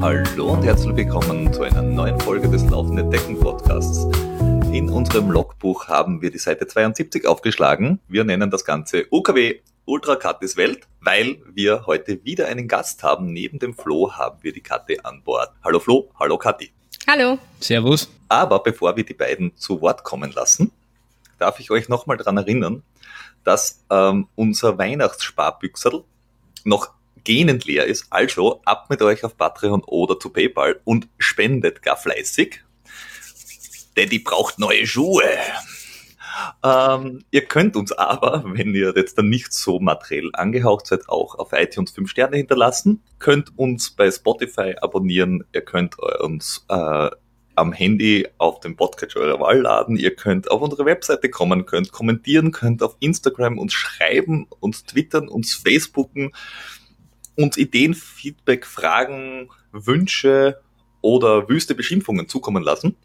Hallo und herzlich willkommen zu einer neuen Folge des Laufenden Decken Podcasts. In unserem Logbuch haben wir die Seite 72 aufgeschlagen. Wir nennen das Ganze UKW Ultra Katis Welt, weil wir heute wieder einen Gast haben. Neben dem Flo haben wir die Kathi an Bord. Hallo Flo, hallo Kathi. Hallo. Servus. Aber bevor wir die beiden zu Wort kommen lassen, darf ich euch nochmal daran erinnern, dass ähm, unser Weihnachtssparbüchsel noch gähnend leer ist. Also ab mit euch auf Patreon oder zu PayPal und spendet gar fleißig. Daddy braucht neue Schuhe. Ähm, ihr könnt uns aber, wenn ihr jetzt dann nicht so materiell angehaucht seid, auch auf iTunes 5 Sterne hinterlassen. Könnt uns bei Spotify abonnieren. Ihr könnt uns äh, am Handy auf dem Podcatcher eurer Wahl laden. Ihr könnt auf unsere Webseite kommen, könnt kommentieren, könnt auf Instagram uns schreiben, uns twittern, uns Facebooken, uns Ideen, Feedback, Fragen, Wünsche oder wüste Beschimpfungen zukommen lassen.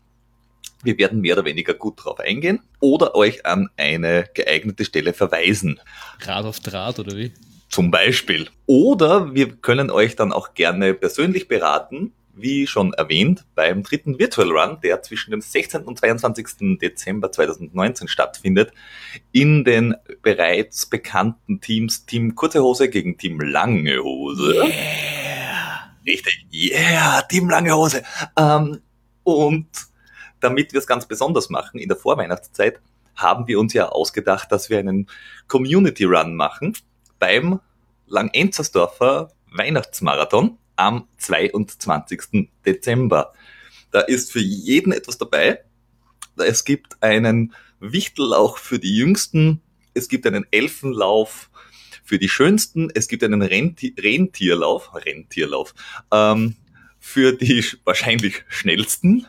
Wir werden mehr oder weniger gut darauf eingehen oder euch an eine geeignete Stelle verweisen. Rad auf Draht oder wie? Zum Beispiel. Oder wir können euch dann auch gerne persönlich beraten, wie schon erwähnt, beim dritten Virtual Run, der zwischen dem 16. und 22. Dezember 2019 stattfindet, in den bereits bekannten Teams Team Kurze Hose gegen Team Lange Hose. Yeah. Richtig, yeah, Team Lange Hose. Ähm, und damit wir es ganz besonders machen, in der Vorweihnachtszeit, haben wir uns ja ausgedacht, dass wir einen Community Run machen beim Langenzersdorfer Weihnachtsmarathon am 22. Dezember. Da ist für jeden etwas dabei. Es gibt einen Wichtelauch für die Jüngsten, es gibt einen Elfenlauf für die Schönsten, es gibt einen Renti Rentierlauf, Rentierlauf, ähm, für die wahrscheinlich Schnellsten,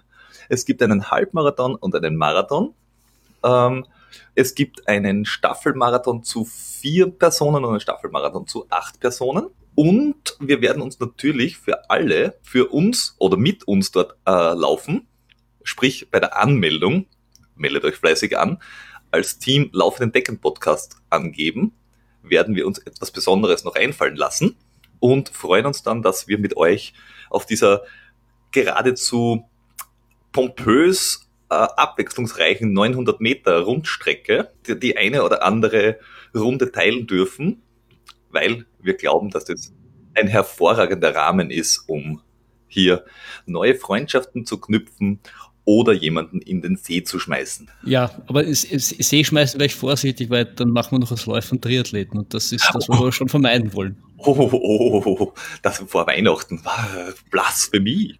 es gibt einen Halbmarathon und einen Marathon. Ähm, es gibt einen Staffelmarathon zu vier Personen und einen Staffelmarathon zu acht Personen. Und wir werden uns natürlich für alle, für uns oder mit uns dort äh, laufen. Sprich, bei der Anmeldung, meldet euch fleißig an, als Team Laufenden Decken Podcast angeben, werden wir uns etwas Besonderes noch einfallen lassen und freuen uns dann, dass wir mit euch auf dieser geradezu pompös äh, abwechslungsreichen 900 Meter Rundstrecke die, die eine oder andere Runde teilen dürfen, weil wir glauben, dass das ein hervorragender Rahmen ist, um hier neue Freundschaften zu knüpfen oder jemanden in den See zu schmeißen. Ja, aber See schmeißen wäre ich vorsichtig, weil dann machen wir noch als Läufer einen Triathleten und das ist das, was wir schon vermeiden wollen. Oh, oh, oh, oh, das vor Weihnachten war Blasphemie.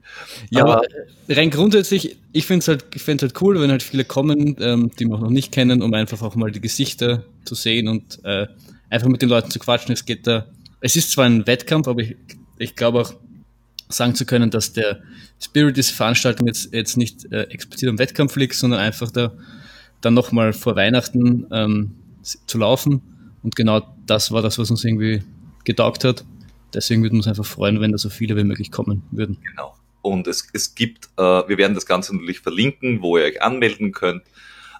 Ja, aber, aber rein grundsätzlich, ich finde es halt, ich find's halt cool, wenn halt viele kommen, ähm, die wir noch nicht kennen, um einfach auch mal die Gesichter zu sehen und äh, einfach mit den Leuten zu quatschen. Es geht da, es ist zwar ein Wettkampf, aber ich, ich glaube auch, sagen zu können, dass der Spirit dieser Veranstaltung jetzt, jetzt nicht äh, explizit am Wettkampf liegt, sondern einfach da dann nochmal vor Weihnachten ähm, zu laufen. Und genau das war das, was uns irgendwie getaugt hat. Deswegen würden wir uns einfach freuen, wenn da so viele wie möglich kommen würden. Genau. Und es, es gibt, äh, wir werden das Ganze natürlich verlinken, wo ihr euch anmelden könnt.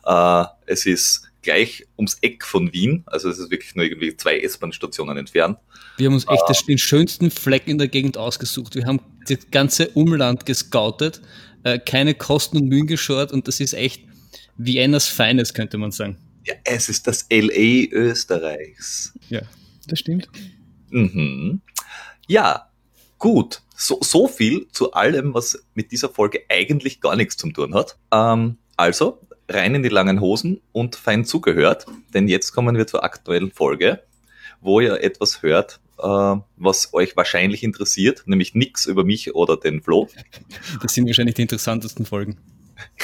Äh, es ist gleich ums Eck von Wien, also es ist wirklich nur irgendwie zwei S-Bahn-Stationen entfernt. Wir haben uns echt äh, den schönsten Fleck in der Gegend ausgesucht. Wir haben das ganze Umland gescoutet, äh, keine Kosten und Mühen geschaut und das ist echt Viennas Feines, könnte man sagen. Ja, es ist das LA Österreichs. Ja, das stimmt. Mhm. Ja, gut. So, so viel zu allem, was mit dieser Folge eigentlich gar nichts zu tun hat. Ähm, also, rein in die langen Hosen und fein zugehört, denn jetzt kommen wir zur aktuellen Folge, wo ihr etwas hört, äh, was euch wahrscheinlich interessiert, nämlich nichts über mich oder den Flo. Das sind wahrscheinlich die interessantesten Folgen.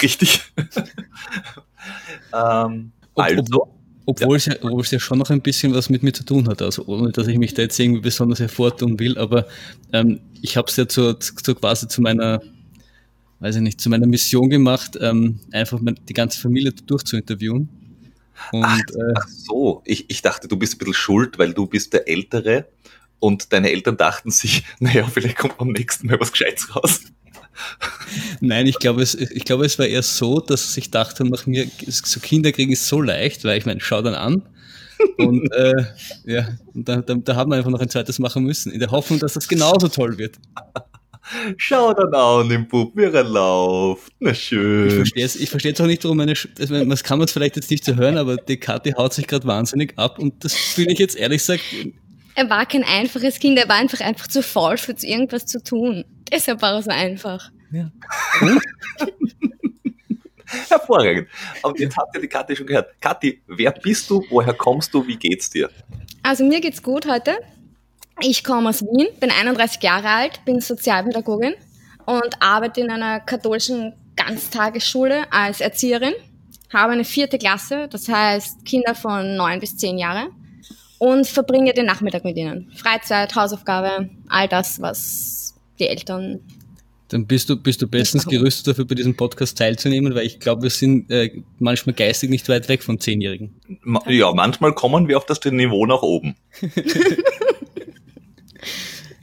Richtig. ähm, also, obwohl, ja. es ja, obwohl es ja schon noch ein bisschen was mit mir zu tun hat, also ohne dass ich mich da jetzt irgendwie besonders hervortun will, aber ähm, ich habe es ja zu, zu, quasi zu meiner, weiß ich nicht, zu meiner Mission gemacht, ähm, einfach die ganze Familie durchzuinterviewen. Und, ach, äh, ach so, ich, ich dachte, du bist ein bisschen schuld, weil du bist der Ältere und deine Eltern dachten sich, naja, vielleicht kommt beim nächsten Mal was Gescheites raus. Nein, ich glaube, es, ich glaube, es war eher so, dass sie sich dachten, nach mir, so Kinder kriegen ist so leicht, weil ich meine, schau dann an. Und äh, ja, und da, da, da haben wir einfach noch ein zweites machen müssen, in der Hoffnung, dass das genauso toll wird. Schau dann an, im Bub, wie er läuft. Na schön. Ich verstehe es ich jetzt auch nicht, warum meine, Sch- also das kann man es vielleicht jetzt nicht so hören, aber die Kathi haut sich gerade wahnsinnig ab und das fühle ich jetzt ehrlich gesagt, Er war kein einfaches Kind, er war einfach einfach zu faul für irgendwas zu tun. Deshalb war er so einfach. ja. Hervorragend. Aber jetzt habt ihr die Kathi schon gehört. Kathi, wer bist du? Woher kommst du? Wie geht's dir? Also mir geht's gut heute. Ich komme aus Wien, bin 31 Jahre alt, bin Sozialpädagogin und arbeite in einer katholischen Ganztagesschule als Erzieherin. Habe eine vierte Klasse, das heißt Kinder von neun bis zehn Jahre und verbringe den Nachmittag mit ihnen. Freizeit, Hausaufgabe, all das, was die Eltern. Dann bist du, bist du bestens gerüstet dafür, bei diesem Podcast teilzunehmen, weil ich glaube, wir sind äh, manchmal geistig nicht weit weg von Zehnjährigen. Ma- Ja, manchmal kommen wir auf das Niveau nach oben.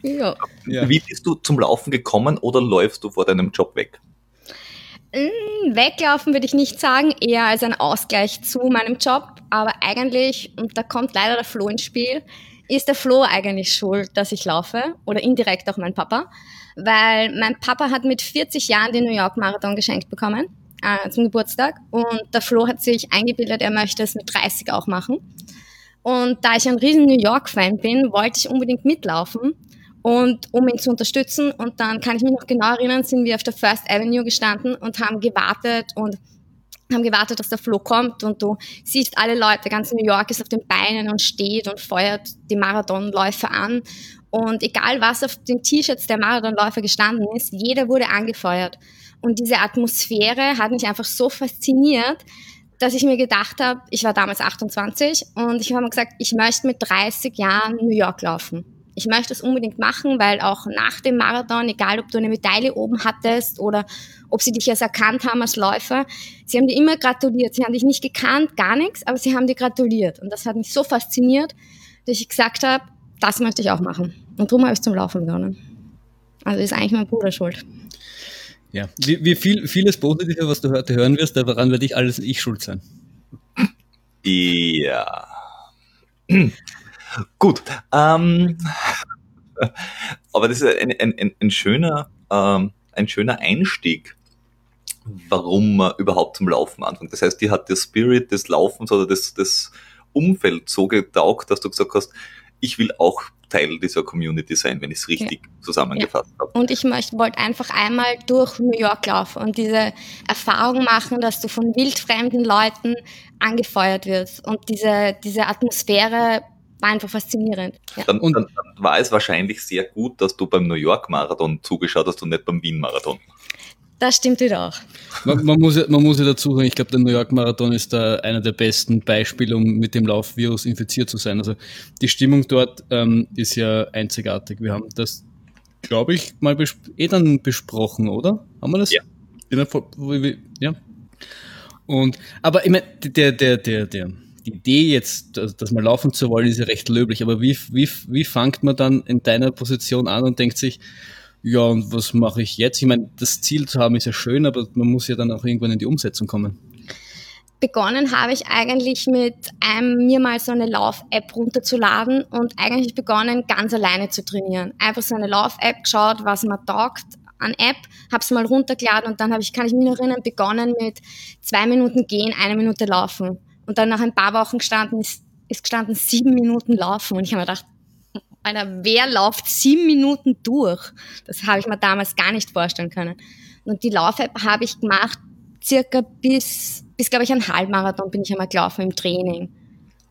Ja. Ja. Wie bist du zum Laufen gekommen oder läufst du vor deinem Job weg? Mm, Weglaufen würde ich nicht sagen, eher als ein Ausgleich zu meinem Job. Aber eigentlich, und da kommt leider der Flo ins Spiel, ist der Flo eigentlich schuld, dass ich laufe. Oder indirekt auch mein Papa. Weil mein Papa hat mit 40 Jahren den New York Marathon geschenkt bekommen äh, zum Geburtstag. Und der Flo hat sich eingebildet, er möchte es mit 30 auch machen. Und da ich ein riesen New York-Fan bin, wollte ich unbedingt mitlaufen und um ihn zu unterstützen. Und dann kann ich mich noch genau erinnern, sind wir auf der First Avenue gestanden und haben gewartet und haben gewartet, dass der Flo kommt und du siehst alle Leute, ganz New York ist auf den Beinen und steht und feuert die Marathonläufer an. Und egal was auf den T-Shirts der Marathonläufer gestanden ist, jeder wurde angefeuert. Und diese Atmosphäre hat mich einfach so fasziniert, dass ich mir gedacht habe, ich war damals 28 und ich habe mir gesagt, ich möchte mit 30 Jahren New York laufen. Ich möchte es unbedingt machen, weil auch nach dem Marathon, egal ob du eine Medaille oben hattest oder ob sie dich jetzt erkannt haben als Läufer, sie haben dir immer gratuliert. Sie haben dich nicht gekannt, gar nichts, aber sie haben dir gratuliert. Und das hat mich so fasziniert, dass ich gesagt habe, das möchte ich auch machen. Und darum habe ich zum Laufen begonnen. Also ist eigentlich mein Bruder schuld. Ja. Wie, wie viel, vieles Positive, was du heute hören wirst, daran werde ich alles ich schuld sein. Ja. Gut. Ähm, aber das ist ein, ein, ein, schöner, ähm, ein schöner Einstieg, warum man überhaupt zum Laufen anfängt. Das heißt, dir hat der Spirit des Laufens oder das, das Umfeld so getaugt, dass du gesagt hast, ich will auch Teil dieser Community sein, wenn ich es richtig ja. zusammengefasst ja. habe. Und ich möchte, wollte einfach einmal durch New York laufen und diese Erfahrung machen, dass du von wildfremden Leuten angefeuert wirst. Und diese, diese Atmosphäre war einfach faszinierend. Ja. Dann, dann, dann, war es wahrscheinlich sehr gut, dass du beim New York Marathon zugeschaut hast und nicht beim Wien Marathon. Das stimmt wieder auch. Man, man, muss, ja, man muss ja dazu sagen, ich glaube, der New York Marathon ist da einer der besten Beispiele, um mit dem Laufvirus infiziert zu sein. Also die Stimmung dort ähm, ist ja einzigartig. Wir haben das, glaube ich, mal eh dann besprochen, oder? Haben wir das? Ja. ja. Und, aber ich meine, der, der, der, der, die Idee jetzt, dass man laufen zu wollen, ist ja recht löblich. Aber wie, wie, wie fangt man dann in deiner Position an und denkt sich, ja, und was mache ich jetzt? Ich meine, das Ziel zu haben ist ja schön, aber man muss ja dann auch irgendwann in die Umsetzung kommen. Begonnen habe ich eigentlich mit einem, mir mal so eine Lauf-App runterzuladen und eigentlich begonnen, ganz alleine zu trainieren. Einfach so eine Lauf-App geschaut, was mir taugt an App, habe es mal runtergeladen und dann habe ich, kann ich mich noch erinnern, begonnen mit zwei Minuten gehen, eine Minute laufen. Und dann nach ein paar Wochen gestanden, ist, ist gestanden sieben Minuten laufen und ich habe mir gedacht, Alter, wer läuft sieben Minuten durch? Das habe ich mir damals gar nicht vorstellen können. Und die Lauf-App habe ich gemacht, circa bis, bis glaube ich, ein Halbmarathon bin ich einmal gelaufen im Training.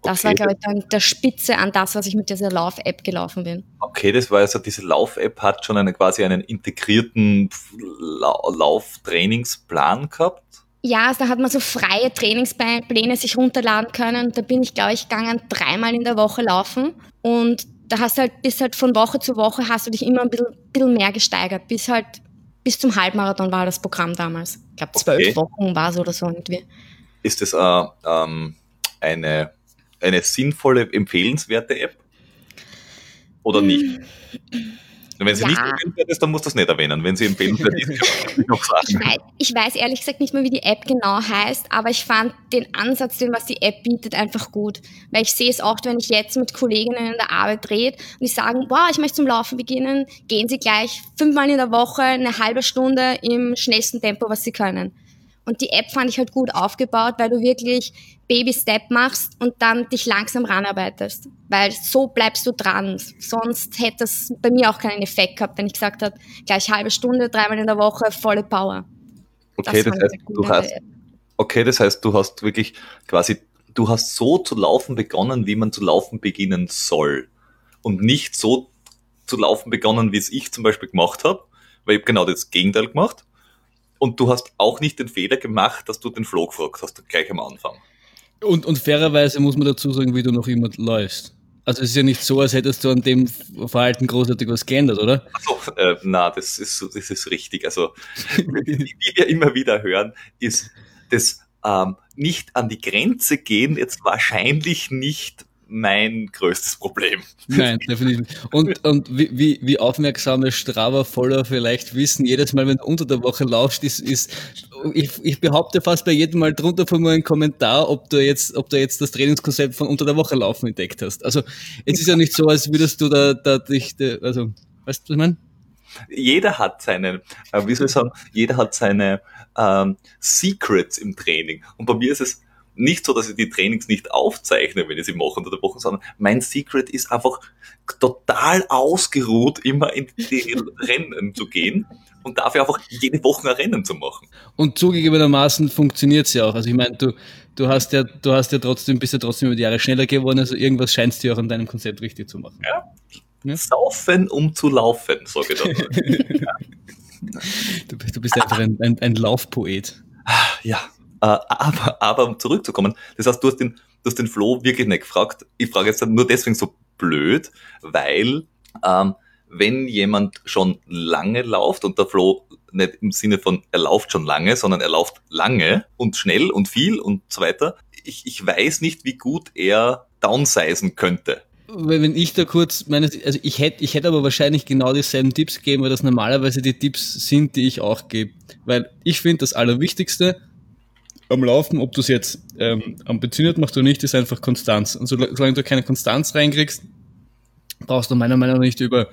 Das okay. war, glaube ich, dann der Spitze an das, was ich mit dieser Lauf-App gelaufen bin. Okay, das war also, diese Lauf-App hat schon eine, quasi einen integrierten La Lauftrainingsplan gehabt? Ja, also da hat man so freie Trainingspläne sich runterladen können. Da bin ich, glaube ich, gegangen dreimal in der Woche laufen. Und da hast du halt, bis halt von Woche zu Woche hast du dich immer ein bisschen, bisschen mehr gesteigert. Bis halt, bis zum Halbmarathon war das Programm damals. Ich glaube, zwölf okay. Wochen war es oder so irgendwie. Ist das äh, ähm, eine, eine sinnvolle, empfehlenswerte App? Oder nicht? Wenn sie Ja. nicht empfehlenswert ist, dann muss das nicht erwähnen. Wenn sie empfehlenswert ist, kann ich noch Ich sagen. weiß, ich weiß ehrlich gesagt nicht mehr, wie die App genau heißt, aber ich fand den Ansatz, den was die App bietet, einfach gut. Weil ich sehe es oft, wenn ich jetzt mit Kolleginnen in der Arbeit rede und die sagen, wow, ich möchte zum Laufen beginnen, gehen sie gleich fünfmal in der Woche eine halbe Stunde im schnellsten Tempo, was sie können. Und die App fand ich halt gut aufgebaut, weil du wirklich Baby-Step machst und dann dich langsam ranarbeitest. Weil so bleibst du dran. Sonst hätte es bei mir auch keinen Effekt gehabt, wenn ich gesagt habe, gleich halbe Stunde, dreimal in der Woche, volle Power. Okay, das ich heißt, gut du hast, App. okay, das heißt, du hast wirklich quasi, du hast so zu laufen begonnen, wie man zu laufen beginnen soll. Und nicht so zu laufen begonnen, wie es ich zum Beispiel gemacht habe, weil ich habe genau das Gegenteil gemacht. Und du hast auch nicht den Fehler gemacht, dass du den Flo gefragt hast, gleich am Anfang. Und, und fairerweise muss man dazu sagen, wie du noch immer läufst. Also es ist ja nicht so, als hättest du an dem Verhalten großartig was geändert, oder? Also, äh, na, das ist, das ist richtig. Also, wie, wie wir immer wieder hören, ist das ähm, nicht an die Grenze gehen jetzt wahrscheinlich nicht mein größtes Problem. Nein, definitiv nicht. Und, und wie, wie, wie aufmerksame Strava-Follower vielleicht wissen, jedes Mal, wenn du unter der Woche laufst, ist, ist ich, ich behaupte fast bei jedem Mal drunter von mir ein Kommentar, ob du jetzt, ob du jetzt das Trainingskonzept von unter der Woche laufen entdeckt hast. Also es ist ja nicht so, als würdest du da, da dich, also, weißt du, was ich meine? Jeder hat seine, äh, wie soll ich sagen, jeder hat seine ähm, Secrets im Training. Und bei mir ist es nicht so, dass ich die Trainings nicht aufzeichne, wenn ich sie mache unter der Woche, sondern mein Secret ist einfach total ausgeruht, immer in die Rennen zu gehen und dafür einfach jede Woche ein Rennen zu machen. Und zugegebenermaßen funktioniert's ja auch. Also ich meine, du, du hast ja, du hast ja trotzdem, bist ja trotzdem über die Jahre schneller geworden, also irgendwas scheinst du ja auch an deinem Konzept richtig zu machen. Ja. Saufen, um zu laufen, sage ich dann. Du, bist- du bist einfach ein, ein, ein Laufpoet. Ja, äh, aber, aber um zurückzukommen, das heißt, du hast den, du hast den Flo wirklich nicht gefragt. Ich frage jetzt nur deswegen so blöd, weil ähm, wenn jemand schon lange läuft und der Flo nicht im Sinne von er läuft schon lange, sondern er läuft lange und schnell und viel und so weiter, ich, ich weiß nicht, wie gut er downsizen könnte. Wenn wenn ich da kurz meine, also ich hätte, ich hätte aber wahrscheinlich genau dieselben Tipps gegeben, weil das normalerweise die Tipps sind, die ich auch gebe. Weil ich finde, das Allerwichtigste am Laufen, ob du es jetzt ähm, ambitioniert machst oder nicht, ist einfach Konstanz. Und sola- solange du keine Konstanz reinkriegst, brauchst du meiner Meinung nach nicht über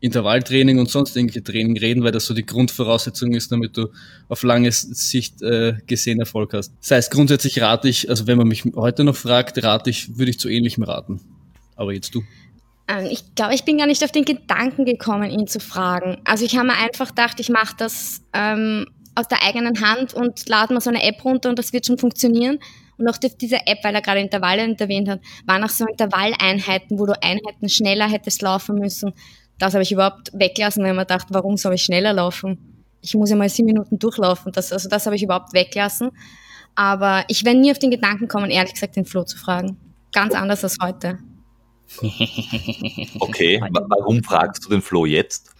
Intervalltraining und sonst irgendwelche Training reden, weil das so die Grundvoraussetzung ist, damit du auf lange Sicht äh, gesehen Erfolg hast. Das heißt, grundsätzlich rate ich, also wenn man mich heute noch fragt, rate ich, würde ich zu ähnlichem raten. Aber jetzt du. Ähm, ich glaube, ich bin gar nicht auf den Gedanken gekommen, ihn zu fragen. Also ich habe mir einfach gedacht, ich mache das ähm, aus der eigenen Hand und lade mir so eine App runter und das wird schon funktionieren. Und auch auf dieser App, weil er gerade Intervalle erwähnt hat, waren auch so Intervalleinheiten, wo du Einheiten schneller hättest laufen müssen. Das habe ich überhaupt weggelassen, weil ich mir gedacht, warum soll ich schneller laufen? Ich muss ja mal sieben Minuten durchlaufen. Das, also das habe ich überhaupt weggelassen. Aber ich wäre nie auf den Gedanken gekommen, ehrlich gesagt, den Flo zu fragen. Ganz anders als heute. Okay, wa- warum fragst du den Flo jetzt?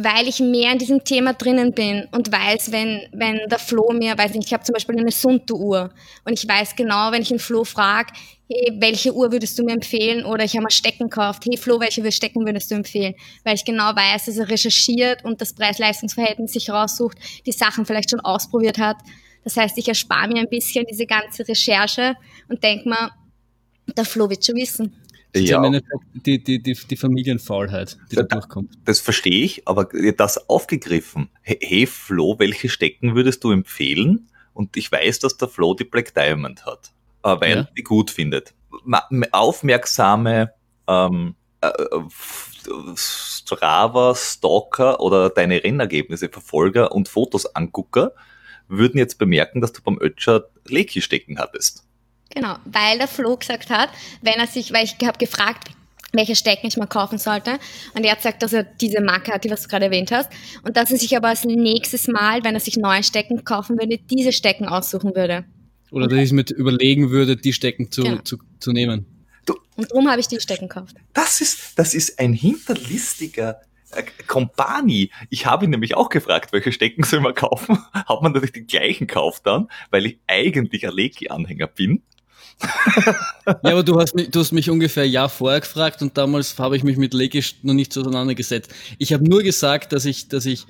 Weil ich mehr in diesem Thema drinnen bin und weiß, wenn, wenn der Flo mir, weiß nicht, ich habe zum Beispiel eine Sunto-Uhr und ich weiß genau, wenn ich den Flo frage, hey, welche Uhr würdest du mir empfehlen oder ich habe mal Stecken gekauft, hey Flo, welche Stecken würdest du empfehlen? Weil ich genau weiß, dass er recherchiert und das Preis-Leistungs-Verhältnis sich raussucht, die Sachen vielleicht schon ausprobiert hat. Das heißt, ich erspare mir ein bisschen diese ganze Recherche und denke mir, der Flo wird schon wissen. Das ist Ja. im Endeffekt die, die, die, die Familienfaulheit, die da durchkommt. Das verstehe ich, aber das aufgegriffen. Hey, Flo, welche Stecken würdest du empfehlen? Und ich weiß, dass der Flo die Black Diamond hat, äh, weil Ja. die gut findet. Aufmerksame ähm, äh, Strava, Stalker oder deine Rennergebnisse, Verfolger und Fotos Angucker würden jetzt bemerken, dass du beim Ötscher Leki-Stecken hattest. Genau, weil der Flo gesagt hat, wenn er sich, weil ich habe gefragt, welche Stecken ich mal kaufen sollte. Und er hat gesagt, dass er diese Marke hat, die was du gerade erwähnt hast. Und dass er sich aber als nächstes Mal, wenn er sich neue Stecken kaufen würde, diese Stecken aussuchen würde. Oder dass ich mir überlegen würde, die Stecken zu, Genau. zu, zu nehmen. Und darum habe ich die Stecken gekauft. Das ist, das ist ein hinterlistiger äh, Kompani. Ich habe ihn nämlich auch gefragt, welche Stecken soll man kaufen. Hat man natürlich den gleichen gekauft dann, weil ich eigentlich ein Leki-Anhänger bin. Ja, aber du hast, mich, du hast mich ungefähr ein Jahr vorher gefragt und damals habe ich mich mit Legisch noch nicht auseinandergesetzt. Ich habe nur gesagt, dass ich, dass ich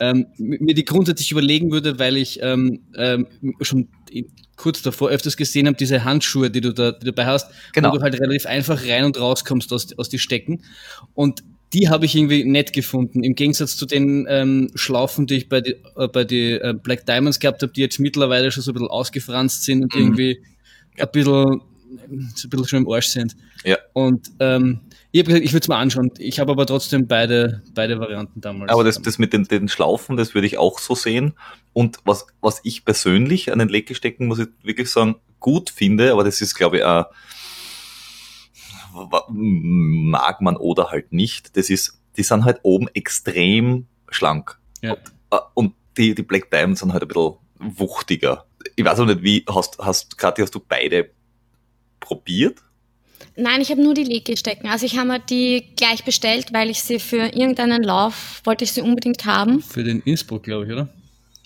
ähm, mir die grundsätzlich überlegen würde, weil ich ähm, ähm, schon kurz davor öfters gesehen habe, diese Handschuhe, die du da die du dabei hast, genau. wo du halt relativ einfach rein und rauskommst aus, aus die Stecken. Und die habe ich irgendwie nett gefunden. Im Gegensatz zu den ähm, Schlaufen, die ich bei die, äh, bei die äh, Black Diamonds gehabt habe, die jetzt mittlerweile schon so ein bisschen ausgefranst sind und mhm. irgendwie ein bisschen, ein bisschen schon im Arsch sind. Ja. Und ähm, ich habe gesagt, ich würde es mal anschauen. Ich habe aber trotzdem beide, beide Varianten damals. Aber das, das mit den, den Schlaufen, das würde ich auch so sehen. Und was, was ich persönlich an den Leckgestecken, muss ich wirklich sagen, gut finde, aber das ist, glaube ich, auch mag man oder halt nicht, das ist, die sind halt oben extrem schlank. Ja. Und, äh, und die, die Black Diamonds sind halt ein bisschen wuchtiger. Ich weiß auch nicht, wie, hast, hast, Kathi, hast du beide probiert? Nein, ich habe nur die Lege-Stecken. Also ich habe mir die gleich bestellt, weil ich sie für irgendeinen Lauf, wollte ich sie unbedingt haben. Für den Innsbruck, glaube ich, oder?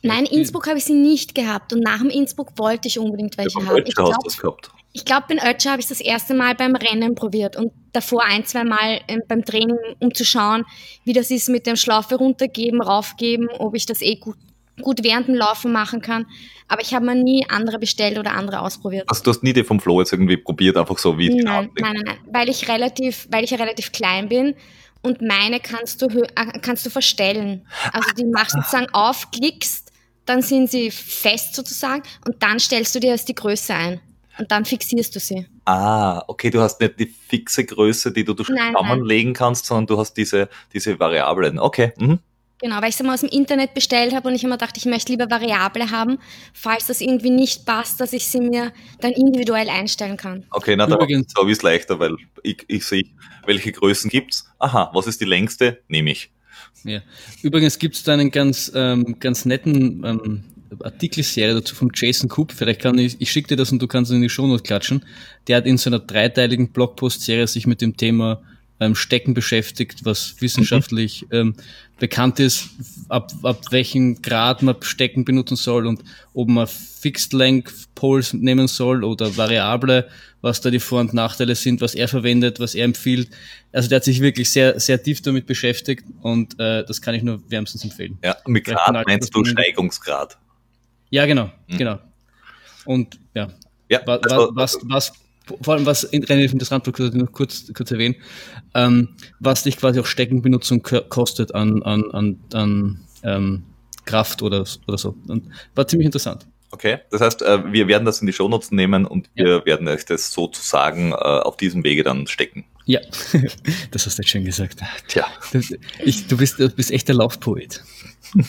Nein, Innsbruck habe ich sie nicht gehabt und nach dem Innsbruck wollte ich unbedingt welche ja, haben. Ich glaube, das gehabt. Ich glaube, in Ötscher habe ich das erste Mal beim Rennen probiert und davor ein, zwei Mal ähm, beim Training, um zu schauen, wie das ist mit dem Schlaufe runtergeben, raufgeben, ob ich das eh gut, gut während dem Laufen machen kann. Aber ich habe mir nie andere bestellt oder andere ausprobiert. Also du hast nie die vom Flo jetzt irgendwie probiert, einfach so wie Nein, nein, nein, nein, weil ich relativ, weil ich ja relativ klein bin und meine kannst du, äh, kannst du verstellen. Also die machst sozusagen auf, klickst, dann sind sie fest sozusagen und dann stellst du dir erst die Größe ein und dann fixierst du sie. Ah, okay, du hast nicht die fixe Größe, die du zusammenlegen kannst, sondern du hast diese, diese Variablen. Okay. Mhm. Genau, weil ich sie mal aus dem Internet bestellt habe und ich immer dachte, ich möchte lieber Variable haben, falls das irgendwie nicht passt, dass ich sie mir dann individuell einstellen kann. Okay, na, da habe ich es leichter, weil ich, ich sehe, welche Größen gibt's. Aha, was ist die längste? Nehme ich. Ja. Übrigens gibt es da einen ganz, ähm, ganz netten ähm, Artikelserie dazu von Jason Coop. Vielleicht kann ich, ich schicke dir das und du kannst es in die Shownote klatschen. Der hat in seiner dreiteiligen Blogpost-Serie sich mit dem Thema ähm, Stecken beschäftigt, was wissenschaftlich mhm. ähm, bekannt ist, ab, ab welchem Grad man Stecken benutzen soll und ob man Fixed Length Poles nehmen soll oder Variable, was da die Vor- und Nachteile sind, was er verwendet, was er empfiehlt. Also der hat sich wirklich sehr, sehr tief damit beschäftigt und äh, das kann ich nur wärmstens empfehlen. Ja, mit Grad meinst du Steigungsgrad? Ja, genau, mhm. genau. Und ja, ja was, also, was, was, vor allem was relativ interessant, noch kurz, kurz erwähnen, ähm, was dich quasi auch Steckenbenutzung kostet an, an, an, an ähm, Kraft oder, oder so. Und war ziemlich interessant. Okay, das heißt, äh, wir werden das in die Shownotes nehmen und ja. wir werden euch das sozusagen äh, auf diesem Wege dann stecken. Ja, das hast du jetzt schön gesagt. Tja. Ich, du, bist, du bist echt der Laufpoet.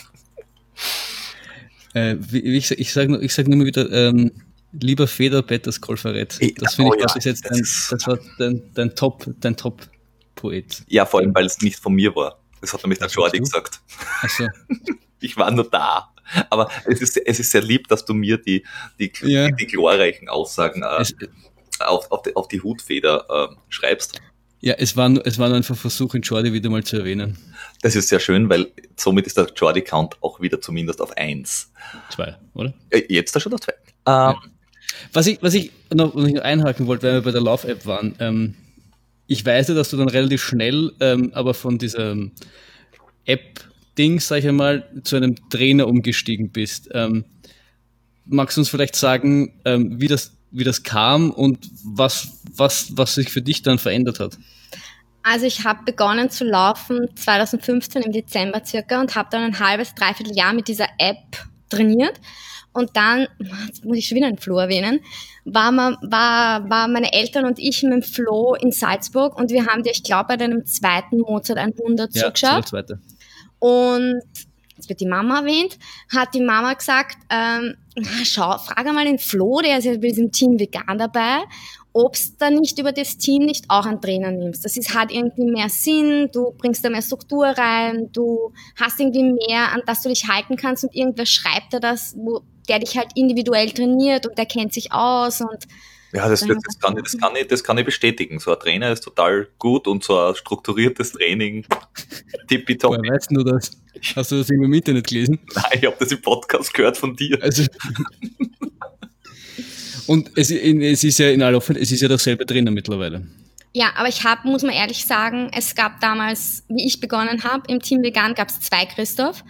äh, wie, ich, ich sage ich sag nur mal wieder, ähm, lieber Federbett als Kolferett. Das finde oh, ich, das ja, ist jetzt dein, das war dein, dein Top, dein Top-Poet. Ja, vor allem, weil es nicht von mir war. Das hat nämlich der Jordi gesagt. So. Ich war nur da. Aber es ist, es ist sehr lieb, dass du mir die, die, ja. die, die glorreichen Aussagen äh, auf, auf, die, auf die Hutfeder äh, schreibst. Ja, es war, es war nur einfach ein Versuch, den Jordi wieder mal zu erwähnen. Das ist sehr schön, weil somit ist der Jordi-Count auch wieder zumindest auf eins. Zwei, oder? Äh, jetzt da schon auf zwei. Ähm, ja. Was ich, was ich noch, noch einhaken wollte, weil wir bei der Lauf-App waren, ähm, ich weiß ja, dass du dann relativ schnell ähm, aber von dieser App-Ding, sag ich einmal, zu einem Trainer umgestiegen bist. Ähm, magst du uns vielleicht sagen, ähm, wie, das, wie das kam und was, was, was sich für dich dann verändert hat? Also ich habe begonnen zu laufen 2015 im Dezember circa und habe dann ein halbes, dreiviertel Jahr mit dieser App trainiert und dann, jetzt muss ich schon wieder einen Flo erwähnen, war, man, war, war meine Eltern und ich mit dem Flo in Salzburg und wir haben dir, ich glaube, bei deinem zweiten Mozart 100 ja, zugeschaut. Zweite. Und jetzt wird die Mama erwähnt, hat die Mama gesagt, ähm, schau, frag einmal den Flo, der ist ja bei diesem Team vegan dabei ob es da nicht über das Team nicht auch einen Trainer nimmst. Das ist, hat irgendwie mehr Sinn, du bringst da mehr Struktur rein, du hast irgendwie mehr, an das du dich halten kannst und irgendwer schreibt da das, wo der dich halt individuell trainiert und der kennt sich aus und ja, das, das, das, kann ich, das, kann ich, das kann ich bestätigen. So ein Trainer ist total gut und so ein strukturiertes Training tippitopp. Woher weißt du das? Hast du das im Internet gelesen? Nein, ich habe das im Podcast gehört von dir. Also, Und es, es ist ja in aller Offenheit, es ist ja derselbe Trainer mittlerweile. Ja, aber ich habe, muss man ehrlich sagen, es gab damals, wie ich begonnen habe, im Team Vegan gab es zwei Christoph.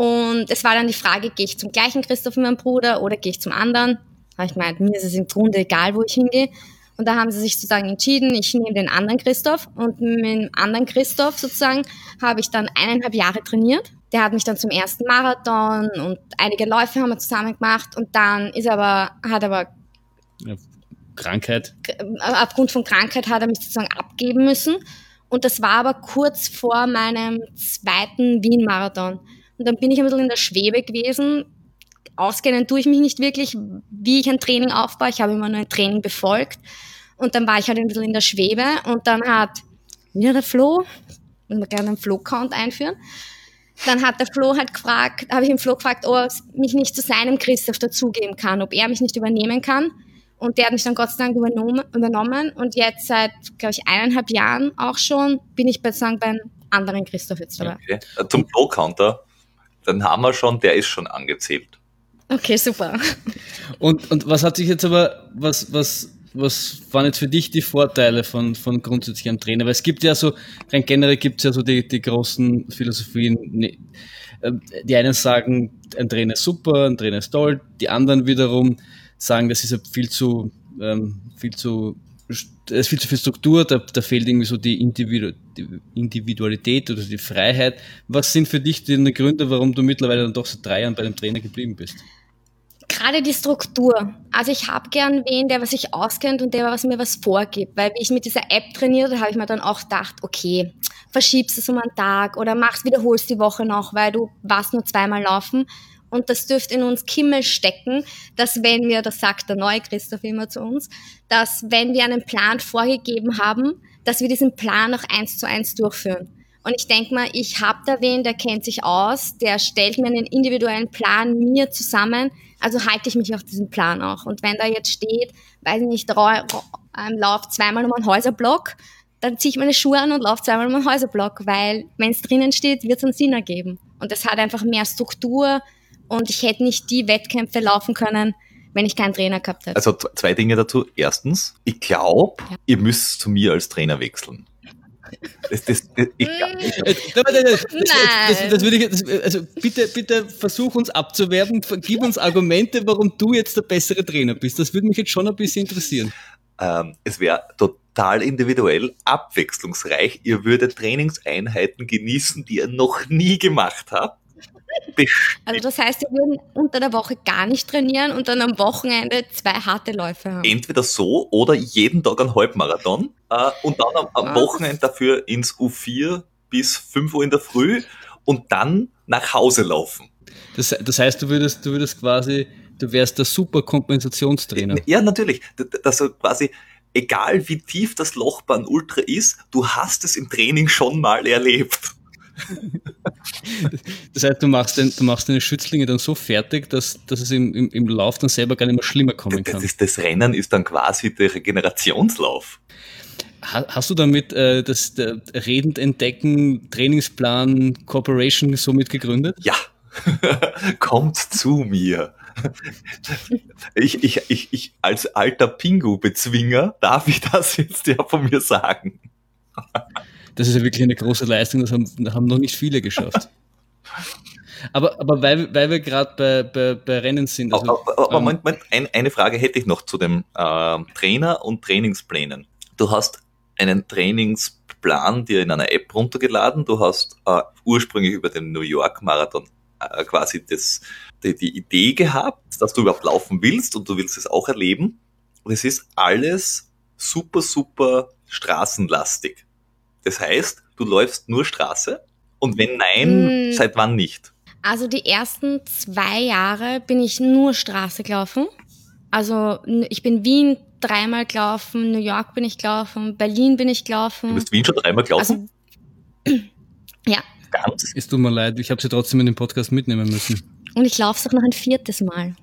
Und es war dann die Frage, gehe ich zum gleichen Christoph wie mein Bruder oder gehe ich zum anderen? Da habe ich gemeint, mir ist es im Grunde egal, wo ich hingehe. Und da haben sie sich sozusagen entschieden, ich nehme den anderen Christoph. Und mit dem anderen Christoph sozusagen habe ich dann eineinhalb Jahre trainiert. Der hat mich dann zum ersten Marathon und einige Läufe haben wir zusammen gemacht. Und dann ist aber, hat aber ja, Krankheit. Aufgrund von Krankheit hat er mich sozusagen abgeben müssen. Und das war aber kurz vor meinem zweiten Wien-Marathon. Und dann bin ich ein bisschen in der Schwebe gewesen. Auskennen tue ich mich nicht wirklich, wie ich ein Training aufbaue. Ich habe immer nur ein Training befolgt. Und dann war ich halt ein bisschen in der Schwebe und dann hat wieder der Flo, muss man gerne einen Flo-Count einführen, dann hat der Flo halt gefragt, habe ich ihm Flo gefragt, ob er mich nicht zu seinem Christoph dazugeben kann, ob er mich nicht übernehmen kann. Und der hat mich dann Gott sei Dank übernommen. Und jetzt seit, glaube ich, eineinhalb Jahren auch schon bin ich bei, sagen, beim anderen Christoph jetzt dabei. Okay. Äh, zum Flo-Counter, dann haben wir schon, der ist schon angezählt. Okay, super. Und, und was hat sich jetzt aber, was, was was waren jetzt für dich die Vorteile von, von grundsätzlich einem Trainer? Weil es gibt ja so, rein generell gibt es ja so die, die großen Philosophien. Ne, ähm, die einen sagen, ein Trainer ist super, ein Trainer ist toll, die anderen wiederum sagen, das ist viel zu, ähm, viel zu, es ist viel zu viel Struktur, da, da fehlt irgendwie so die, Individu die Individualität oder die Freiheit. Was sind für dich die Gründe, warum du mittlerweile dann doch seit drei Jahren bei dem Trainer geblieben bist? gerade die Struktur. Also ich habe gern wen, der was sich auskennt und der was mir was vorgibt. Weil wie ich mit dieser App trainiere, habe ich mir dann auch gedacht, okay, verschiebst es um einen Tag oder machst, wiederholst die Woche noch, weil du warst nur zweimal laufen. Und das dürfte in uns Kimmel stecken, dass wenn wir, das sagt der neue Christoph immer zu uns, dass wenn wir einen Plan vorgegeben haben, dass wir diesen Plan auch eins zu eins durchführen. Und ich denke mal, ich habe da wen, der kennt sich aus, der stellt mir einen individuellen Plan mir zusammen. Also halte ich mich auf diesen Plan auch. Und wenn da jetzt steht, weiß ich nicht, ähm, lauf zweimal um einen Häuserblock, dann ziehe ich meine Schuhe an und laufe zweimal um einen Häuserblock, weil wenn es drinnen steht, wird es einen Sinn ergeben. Und das hat einfach mehr Struktur und ich hätte nicht die Wettkämpfe laufen können, wenn ich keinen Trainer gehabt hätte. Also zwei Dinge dazu. Erstens, ich glaube, ja. ihr müsst zu mir als Trainer wechseln. Das, das, das, ich, das, würde ich, also bitte, bitte versuch uns abzuwerben, gib uns Argumente, warum du jetzt der bessere Trainer bist. Das würde mich jetzt schon ein bisschen interessieren. Ähm, es wäre total individuell, abwechslungsreich. Ihr würdet Trainingseinheiten genießen, die ihr noch nie gemacht habt. Also das heißt, wir würden unter der Woche gar nicht trainieren und dann am Wochenende zwei harte Läufe haben. Entweder so oder jeden Tag ein Halbmarathon äh, und dann am, am Wochenende dafür ins U4 bis 5 Uhr in der Früh und dann nach Hause laufen. Das, das heißt, du würdest, du würdest quasi, du wärst der super Kompensationstrainer. Ja, natürlich. Das quasi, egal wie tief das Loch beim Ultra ist, du hast es im Training schon mal erlebt. Das heißt, du machst, den, du machst deine Schützlinge dann so fertig, dass, dass es im, im, im Lauf dann selber gar nicht mehr schlimmer kommen kann. Das, ist, das Rennen ist dann quasi der Regenerationslauf. Hast du damit äh, das der Redend entdecken, Trainingsplan, Corporation somit gegründet? Ja, kommt zu mir. Ich, ich, ich, ich als alter Pingu-Bezwinger darf ich das jetzt ja von mir sagen das ist ja wirklich eine große Leistung, das haben, haben noch nicht viele geschafft. Aber, aber weil, weil wir gerade bei, bei, bei Rennen sind. Also, aber, aber ähm, Moment, Moment, ein, eine Frage hätte ich noch zu dem äh, Trainer und Trainingsplänen. Du hast einen Trainingsplan dir in einer App runtergeladen. Du hast äh, ursprünglich über den New York Marathon äh, quasi das, die, die Idee gehabt, dass du überhaupt laufen willst und du willst es auch erleben. Und es ist alles super, super straßenlastig. Das heißt, du läufst nur Straße und wenn nein, mm. seit wann nicht? Also die ersten zwei Jahre bin ich nur Straße gelaufen. Also ich bin Wien dreimal gelaufen, New York bin ich gelaufen, Berlin bin ich gelaufen. Du bist Wien schon dreimal gelaufen? Also, ja. Ganz? Es tut mir leid, ich habe sie trotzdem in den Podcast mitnehmen müssen. Und ich laufe es auch noch ein viertes Mal.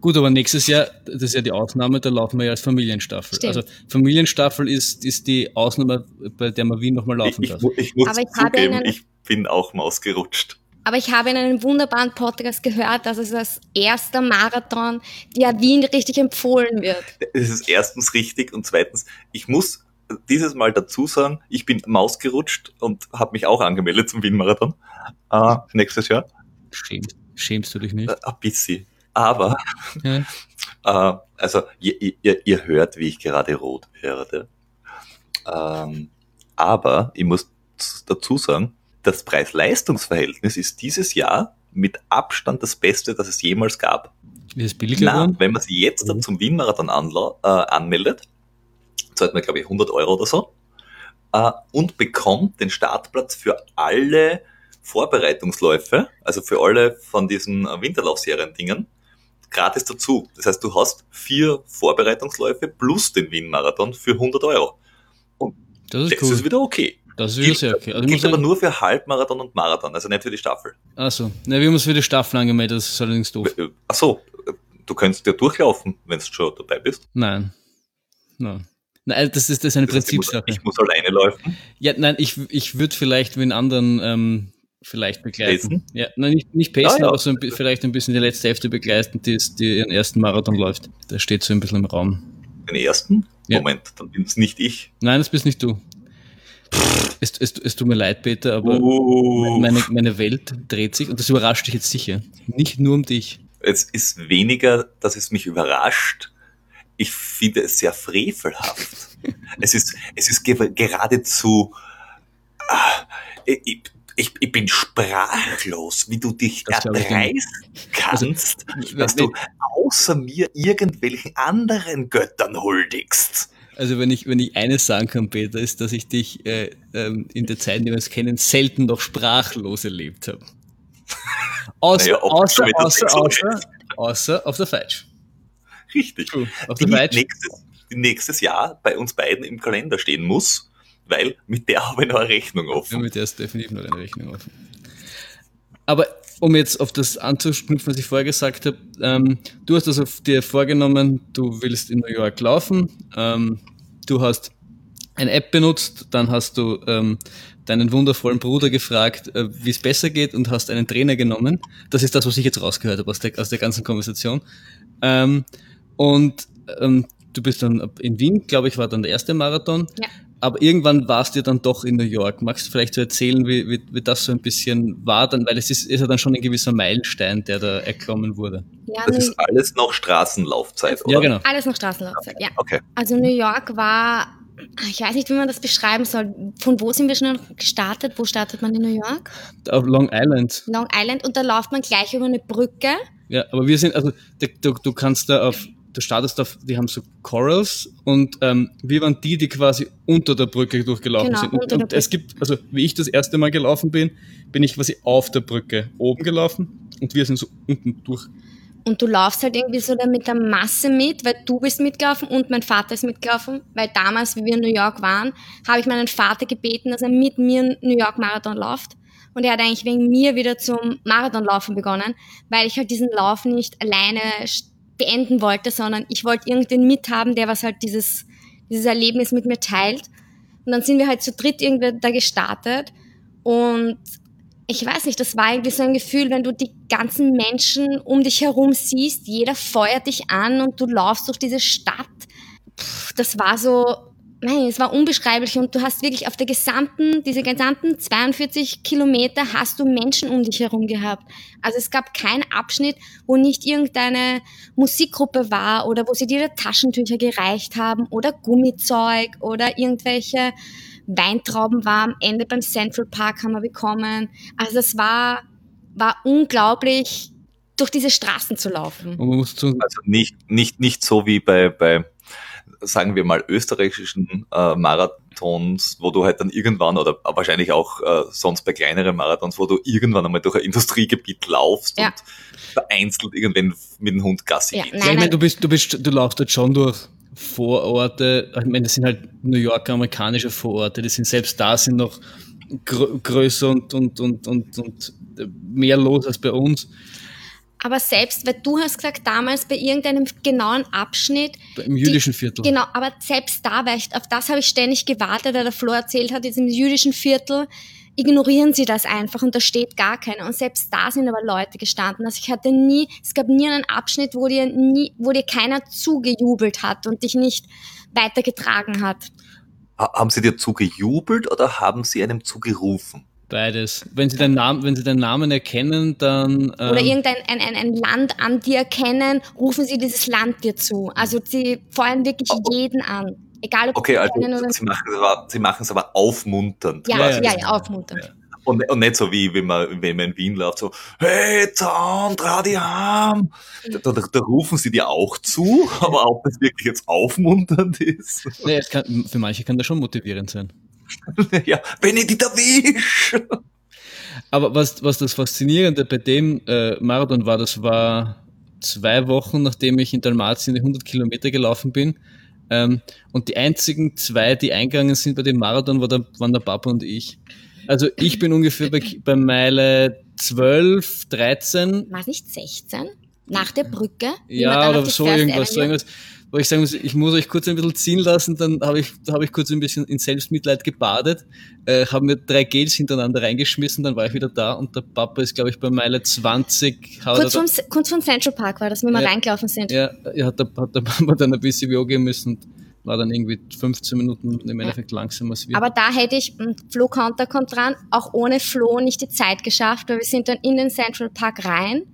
Gut, aber nächstes Jahr, das ist ja die Ausnahme, da laufen wir ja als Familienstaffel. Stimmt. Also Familienstaffel ist, ist die Ausnahme, bei der man Wien nochmal laufen darf. Ich, ich, ich muss aber ich zugeben, ich bin auch Maus gerutscht. aber ich habe in einem wunderbaren Podcast gehört, dass es als erster Marathon der Wien richtig empfohlen wird. Es ist erstens richtig und zweitens, ich muss dieses Mal dazu sagen, ich bin Maus gerutscht und habe mich auch angemeldet zum Wien-Marathon äh, nächstes Jahr. Schämst, schämst du dich nicht? Äh, ein bisschen. Aber, ja. äh, also ihr, ihr, ihr hört, wie ich gerade rot werde. Ähm, aber ich muss dazu sagen, das Preis-Leistungs-Verhältnis ist dieses Jahr mit Abstand das Beste, das es jemals gab. Ist billiger geworden? Wenn man sich jetzt mhm. zum Wien-Marathon äh, anmeldet, zahlt man, glaube ich, 100 Euro oder so äh, und bekommt den Startplatz für alle Vorbereitungsläufe, also für alle von diesen Winterlaufserien-Dingen, gratis dazu. Das heißt, du hast vier Vorbereitungsläufe plus den Wien-Marathon für 100 Euro. Und das ist, das cool. ist wieder okay. Das ist gilt, sehr okay. Also gilt aber nur für Halbmarathon und Marathon, also nicht für die Staffel. Achso, ne, wir haben uns für die Staffel angemeldet, das ist allerdings doof. Achso, du könntest ja durchlaufen, wenn du schon dabei bist. Nein. Nein. Nein, das ist, das ist eine das heißt, Prinzipsache. Ich muss, ich muss alleine laufen. Ja, nein, ich, ich würde vielleicht mit anderen ähm, vielleicht begleiten. Pacen? Ja, nein, nicht, nicht pacen, ah, ja. aber so ein, vielleicht ein bisschen die letzte Hälfte begleiten, die, die ihren ersten Marathon läuft. Der steht so ein bisschen im Raum. Den ersten? Ja. Moment, dann bin es nicht ich. Nein, das bist nicht du. Es, es, es tut mir leid, Peter, aber uh. meine, meine Welt dreht sich und das überrascht dich jetzt sicher. Nicht nur um dich. Es ist weniger, dass es mich überrascht. Ich finde es sehr frevelhaft. es ist, es ist geradezu, äh, ich, ich, ich, bin sprachlos, wie du dich erdreist kannst, also, dass du außer mir irgendwelchen anderen Göttern huldigst. Also wenn ich, wenn ich eines sagen kann, Peter, ist, dass ich dich äh, ähm, in der Zeit, in der wir uns kennen, selten noch sprachlos erlebt habe. Außer, naja, außer, außer, außer, außer auf der Feitsch. Richtig. Cool. Auf die, der Feitsch. Nächstes, die nächstes Jahr bei uns beiden im Kalender stehen muss, weil mit der habe ich noch eine Rechnung offen. Ja, mit der ist definitiv noch eine Rechnung offen. Aber um jetzt auf das anzuknüpfen, was ich vorher gesagt habe, ähm, du hast also dir vorgenommen, du willst in New York laufen, ähm, du hast eine App benutzt, dann hast du ähm, deinen wundervollen Bruder gefragt, äh, wie es besser geht und hast einen Trainer genommen. Das ist das, was ich jetzt rausgehört habe aus der, aus der ganzen Konversation. Ähm, und ähm, du bist dann in Wien, glaube ich, war dann der erste Marathon. Ja aber irgendwann warst du dann doch in New York. Magst du vielleicht so erzählen, wie, wie, wie das so ein bisschen war dann, weil es ist, ist ja dann schon ein gewisser Meilenstein, der da erklommen wurde. Ja, das ist alles noch Straßenlaufzeit, oder? Ja, genau. Alles noch Straßenlaufzeit, ja. Okay. Also New York war, ich weiß nicht, wie man das beschreiben soll. Von wo sind wir schon gestartet? Wo startet man in New York? Auf Long Island. Long Island und da läuft man gleich über eine Brücke. Ja, aber wir sind, also du, du kannst da auf du startest auf, die haben so Corals und ähm, wir waren die, die quasi unter der Brücke durchgelaufen genau, sind. Und, und es gibt, also wie ich das erste Mal gelaufen bin, bin ich quasi auf der Brücke oben gelaufen und wir sind so unten durch. Und du laufst halt irgendwie so da mit der Masse mit, weil du bist mitgelaufen und mein Vater ist mitgelaufen, weil damals, wie wir in New York waren, habe ich meinen Vater gebeten, dass er mit mir einen New York Marathon läuft. Und er hat eigentlich wegen mir wieder zum Marathonlaufen begonnen, weil ich halt diesen Lauf nicht alleine beenden wollte, sondern ich wollte irgendwen mithaben, der was halt dieses, dieses Erlebnis mit mir teilt. Und dann sind wir halt zu dritt irgendwie da gestartet und ich weiß nicht, das war irgendwie so ein Gefühl, wenn du die ganzen Menschen um dich herum siehst, jeder feuert dich an und du laufst durch diese Stadt. Puh, das war so, nein, es war unbeschreiblich und du hast wirklich auf der gesamten, diese gesamten 42 Kilometer hast du Menschen um dich herum gehabt. Also es gab keinen Abschnitt, wo nicht irgendeine Musikgruppe war oder wo sie dir Taschentücher gereicht haben oder Gummizeug oder irgendwelche Weintrauben war am Ende beim Central Park haben wir bekommen. Also es war, war unglaublich, durch diese Straßen zu laufen. also nicht, nicht, nicht so wie bei, bei sagen wir mal, österreichischen äh, Marathons, wo du halt dann irgendwann oder wahrscheinlich auch äh, sonst bei kleineren Marathons, wo du irgendwann einmal durch ein Industriegebiet laufst ja. und vereinzelt irgendwann mit dem Hund Gassi ja, gehst. Ja, ich meine, du bist, du bist, du laufst dort schon durch Vororte, ich meine, das sind halt New Yorker amerikanische Vororte, die sind selbst da sind noch gr größer und, und, und, und, und mehr los als bei uns. Aber selbst, weil du hast gesagt, damals bei irgendeinem genauen Abschnitt. Im jüdischen Viertel. Genau, aber selbst da, weil ich, auf das habe ich ständig gewartet, weil der Flo erzählt hat, jetzt im jüdischen Viertel ignorieren sie das einfach und da steht gar keiner. Und selbst da sind aber Leute gestanden. Also ich hatte nie, es gab nie einen Abschnitt, wo dir nie, wo dir keiner zugejubelt hat und dich nicht weitergetragen hat. Haben sie dir zugejubelt oder haben sie einem zugerufen? Beides. Wenn sie deinen Namen, wenn sie deinen Namen erkennen, dann. Ähm Oder irgendein ein, ein, ein Land an dir erkennen, rufen sie dieses Land dir zu. Also sie feuern wirklich oh. jeden an. Egal ob okay, also sie machen, es aber, sie machen es aber aufmunternd. Ja, ja, ja, ja, aufmunternd. Und, und nicht so wie wenn man, wenn man in Wien läuft, so, hey, Zaun, trau die Arm. Da, da, da, rufen sie dir auch zu, aber ob das wirklich jetzt aufmunternd ist. Nee, kann, für manche kann das schon motivierend sein. ja, Benedikt Wisch! Aber was, was das Faszinierende bei dem äh, Marathon war, das war zwei Wochen, nachdem ich in Dalmatien die 100 Kilometer gelaufen bin. Ähm, und die einzigen zwei, die eingegangen sind bei dem Marathon, war der, waren der Papa und ich. Also ich bin ungefähr bei, bei Meile 12, 13. War es nicht 16? Nach der Brücke? Ja, oder so irgendwas, so irgendwas wo ich sagen muss, ich muss euch kurz ein bisschen ziehen lassen, dann habe ich, hab ich kurz ein bisschen in Selbstmitleid gebadet, äh, habe mir drei Gels hintereinander reingeschmissen, dann war ich wieder da und der Papa ist, glaube ich, bei Meile 20. Kurz vom, kurz vom Central Park war das, wie wir ja, reingelaufen sind. Ja, ja hat, der, hat der Papa dann ein bisschen wie gehen müssen und war dann irgendwie 15 Minuten im Endeffekt ja. langsamer als wir. Aber da hätte ich, hm, Flo Counter kommt dran, auch ohne Flo nicht die Zeit geschafft, weil wir sind dann in den Central Park rein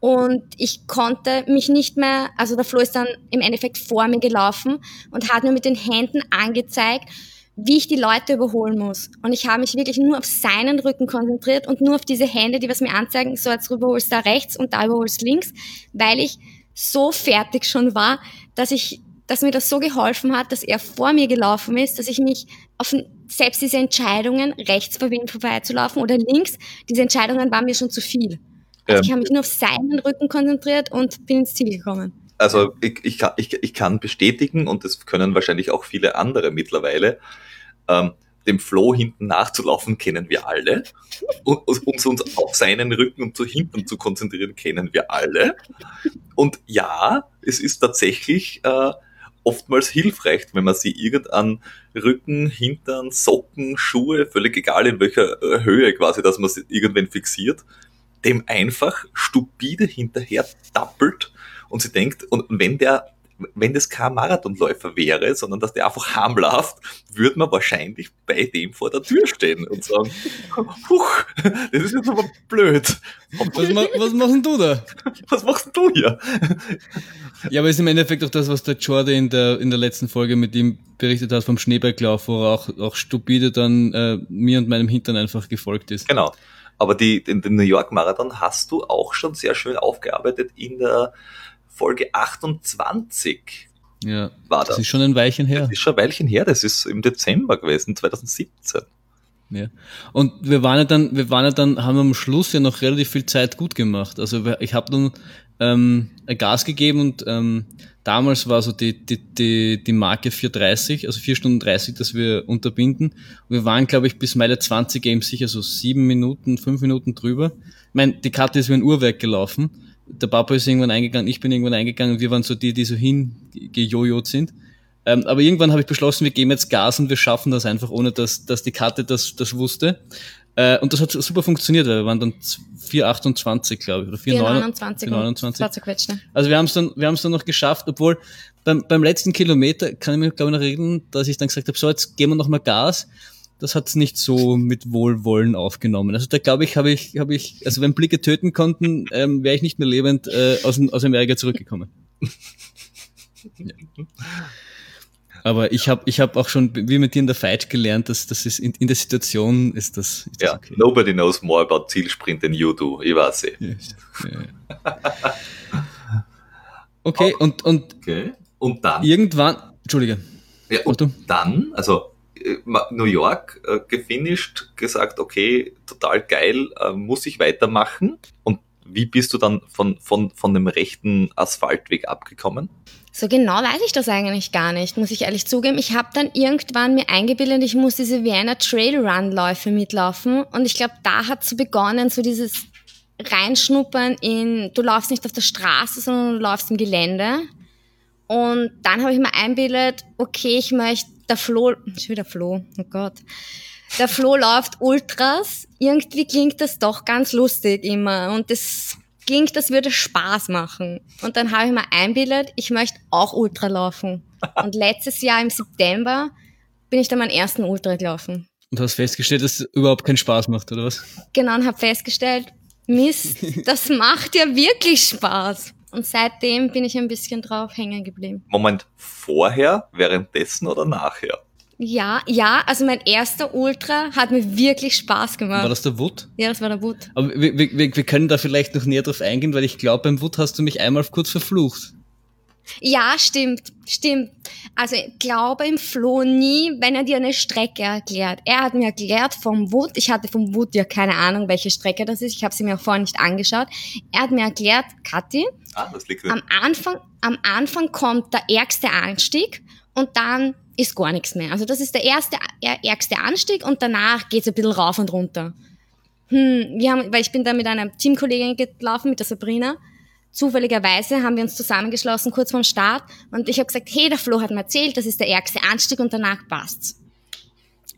und ich konnte mich nicht mehr, also der Flo ist dann im Endeffekt vor mir gelaufen und hat mir mit den Händen angezeigt, wie ich die Leute überholen muss. Und ich habe mich wirklich nur auf seinen Rücken konzentriert und nur auf diese Hände, die was mir anzeigen, so jetzt überholst da rechts und da überholst links, weil ich so fertig schon war, dass ich, dass mir das so geholfen hat, dass er vor mir gelaufen ist, dass ich mich auf selbst diese Entscheidungen, rechts vor Wind vorbeizulaufen oder links, diese Entscheidungen waren mir schon zu viel. Also ich ähm, habe mich nur auf seinen Rücken konzentriert und bin ins Ziel gekommen. Also ich, ich, kann, ich, ich kann bestätigen, und das können wahrscheinlich auch viele andere mittlerweile, ähm, dem Flo hinten nachzulaufen kennen wir alle. Und uns, uns auf seinen Rücken und zu hinten zu konzentrieren kennen wir alle. Und ja, es ist tatsächlich äh, oftmals hilfreich, wenn man sie irgendein Rücken, Hintern, Socken, Schuhe, völlig egal in welcher äh, Höhe quasi, dass man sie irgendwann fixiert, dem einfach stupide hinterher tappelt und sie denkt, und wenn der wenn das kein Marathonläufer wäre, sondern dass der einfach harmläuft, würde man wahrscheinlich bei dem vor der Tür stehen und sagen, Huch, das ist jetzt aber blöd. Was, ma was machst du da? Was machst du hier? Ja, aber ist im Endeffekt auch das, was der Jordi in der, in der letzten Folge mit ihm berichtet hat vom Schneeberglauf, wo er auch, auch stupide dann äh, mir und meinem Hintern einfach gefolgt ist. Genau. Aber die, den, den New York Marathon hast du auch schon sehr schön aufgearbeitet in der Folge 28. Ja, war das. Das ist schon ein Weilchen her. Das ist schon ein Weilchen her, das ist im Dezember gewesen, 2017. Ja. Und wir waren ja dann, wir waren ja dann, haben am Schluss ja noch relativ viel Zeit gut gemacht. Also ich habe dann ähm, Gas gegeben und ähm, damals war so die, die, die, die Marke 4,30, also 4 Stunden 30, dass wir unterbinden. Und wir waren, glaube ich, bis Meile 20 eben sicher so sieben Minuten, fünf Minuten drüber. Ich meine, die Karte ist wie ein Uhrwerk gelaufen. Der Papa ist irgendwann eingegangen, ich bin irgendwann eingegangen und wir waren so die, die so hingejojot sind. Ähm, aber irgendwann habe ich beschlossen, wir geben jetzt Gas und wir schaffen das einfach, ohne dass, dass die Karte das, das wusste. Äh, und das hat super funktioniert, weil wir waren dann 4,28, glaube ich, oder 4,29. 4,29. Ne? Also wir haben es dann, wir haben es dann noch geschafft, obwohl beim, beim letzten Kilometer kann ich mich, glaube ich, noch erinnern, dass ich dann gesagt habe, so, jetzt geben wir noch mal Gas. Das hat es nicht so mit Wohlwollen aufgenommen. Also da glaube ich, habe ich, habe ich, also wenn Blicke töten konnten, ähm, wäre ich nicht mehr lebend äh, aus, aus Amerika zurückgekommen. ja. Aber ich habe ich hab auch schon, wie mit dir in der Fight gelernt, dass das ist in, in der Situation ist das. Ist ja, okay. nobody knows more about Zielsprint than you do. Ich weiß eh. Yes. Ja. okay, oh, und, und, okay. und dann? Irgendwann, Entschuldige. Ja, und dann, also äh, New York äh, gefinisht, gesagt, okay, total geil, äh, muss ich weitermachen. Und wie bist du dann von, von, von dem rechten Asphaltweg abgekommen? So genau weiß ich das eigentlich gar nicht, muss ich ehrlich zugeben. Ich habe dann irgendwann mir eingebildet, ich muss diese Vienna Trail Run Läufe mitlaufen und ich glaube, da hat so begonnen, so dieses Reinschnuppern in, du laufst nicht auf der Straße, sondern du läufst im Gelände. Und dann habe ich mir eingebildet, okay, ich möchte der Flo, schon wieder Flo, oh Gott. Der Flo läuft Ultras. Irgendwie klingt das doch ganz lustig immer. Und das klingt, das würde Spaß machen. Und dann habe ich mir einbildet, ich möchte auch Ultra laufen. Und letztes Jahr im September bin ich dann meinen ersten Ultra gelaufen. Und hast festgestellt, dass es überhaupt keinen Spaß macht, oder was? Genau, und habe festgestellt, Mist, das macht ja wirklich Spaß. Und seitdem bin ich ein bisschen drauf hängen geblieben. Moment, vorher, währenddessen oder nachher? Ja, ja, also mein erster Ultra hat mir wirklich Spaß gemacht. War das der Wood? Ja, das war der Wood. Aber wir, wir, wir können da vielleicht noch näher drauf eingehen, weil ich glaube, beim Wood hast du mich einmal kurz verflucht. Ja, stimmt, stimmt. Also ich glaube im Flo nie, wenn er dir eine Strecke erklärt. Er hat mir erklärt vom Wood, ich hatte vom Wood ja keine Ahnung, welche Strecke das ist, ich habe sie mir auch vorher nicht angeschaut. Er hat mir erklärt, Kathi, Ah, das liegt am Anfang, am Anfang kommt der ärgste Anstieg und dann ist gar nichts mehr. Also das ist der erste, er- ärgste Anstieg und danach geht's ein bisschen rauf und runter. Hm, wir haben, weil ich bin da mit einer Teamkollegin gelaufen, mit der Sabrina. Zufälligerweise haben wir uns zusammengeschlossen kurz vorm Start und ich habe gesagt, hey, der Flo hat mir erzählt, das ist der ärgste Anstieg und danach passt's.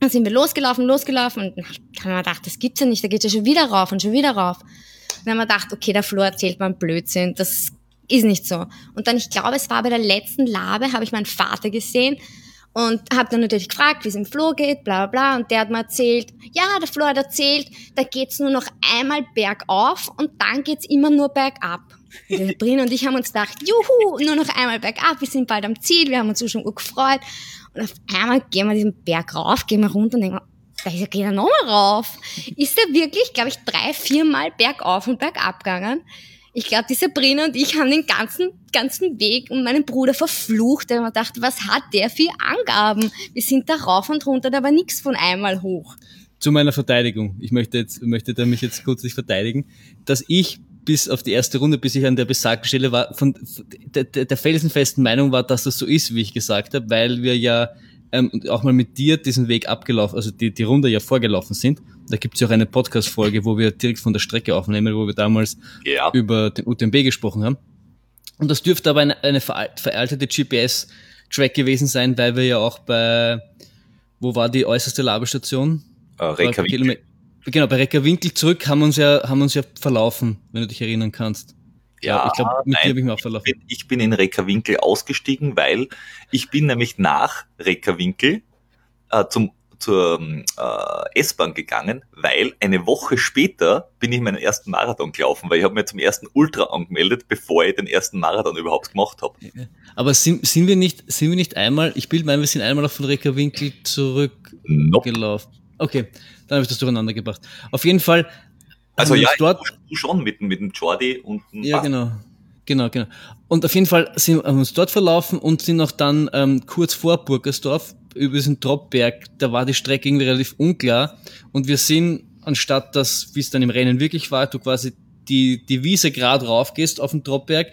Dann sind wir losgelaufen, losgelaufen und dann haben wir gedacht, das gibt's ja nicht, da geht's ja schon wieder rauf und schon wieder rauf. Dann haben wir gedacht, okay, der Flo erzählt einen Blödsinn, das ist nicht so. Und dann, ich glaube, es war bei der letzten Labe, habe ich meinen Vater gesehen und habe dann natürlich gefragt, wie es im Flo geht, bla bla bla. Und der hat mir erzählt, ja, der Flo hat erzählt, da geht's nur noch einmal bergauf und dann geht's immer nur bergab. Sabrina und ich haben uns gedacht, juhu, nur noch einmal bergab, wir sind bald am Ziel, wir haben uns schon gut gefreut. Und auf einmal gehen wir diesen Berg rauf, gehen wir runter und denken, da ist ja geht er nochmal rauf. Ist er wirklich, glaube ich, drei, viermal bergauf und bergab gegangen. Ich glaube, die Sabrina und ich haben den ganzen, ganzen Weg und meinen Bruder verflucht, weil man dachte, was hat der für Angaben? Wir sind da rauf und runter, da war nichts von einmal hoch. Zu meiner Verteidigung. Ich möchte jetzt, möchte da mich jetzt kurz nicht verteidigen, dass ich bis auf die erste Runde, bis ich an der besagten Stelle war, von, der, der, felsenfesten Meinung war, dass das so ist, wie ich gesagt habe, weil wir ja ähm, auch mal mit dir diesen Weg abgelaufen, also die, die Runde ja vorgelaufen sind. Da gibt es ja auch eine Podcast-Folge, wo wir direkt von der Strecke aufnehmen, wo wir damals Ja. über den UTMB gesprochen haben. Und das dürfte aber eine, eine veralt- veraltete GPS-Track gewesen sein, weil wir ja auch bei, wo war die äußerste Labestation? Äh, Reykjavik. Genau, bei Reckerwinkel zurück haben wir uns ja, haben uns ja verlaufen, wenn du dich erinnern kannst. Ja, ich glaube, mit nein, dir habe ich mich auch Ich verlaufen. bin, ich bin in Reckerwinkel ausgestiegen, weil ich bin nämlich nach Reckerwinkel äh, zum, zur äh, S-Bahn gegangen, weil eine Woche später bin ich meinen ersten Marathon gelaufen, weil ich habe mir zum ersten Ultra angemeldet, bevor ich den ersten Marathon überhaupt gemacht habe. Aber sind, sind wir nicht, sind wir nicht einmal, ich bilde mein, wir sind einmal auch von Reckerwinkel Nope. zurückgelaufen. Okay, dann habe ich das durcheinander gebracht. Auf jeden Fall. Also wir ja, dort, du schon mit, dem- mit dem Jordi und dem Ja, Basti. genau. Genau, genau. Und auf jeden Fall sind haben wir uns dort verlaufen und sind auch dann ähm, kurz vor Burgersdorf über diesen Dropberg, da war die Strecke irgendwie relativ unklar und wir sind, anstatt dass, wie es dann im Rennen wirklich war, du quasi die, die Wiese gerade rauf gehst auf den Dropberg,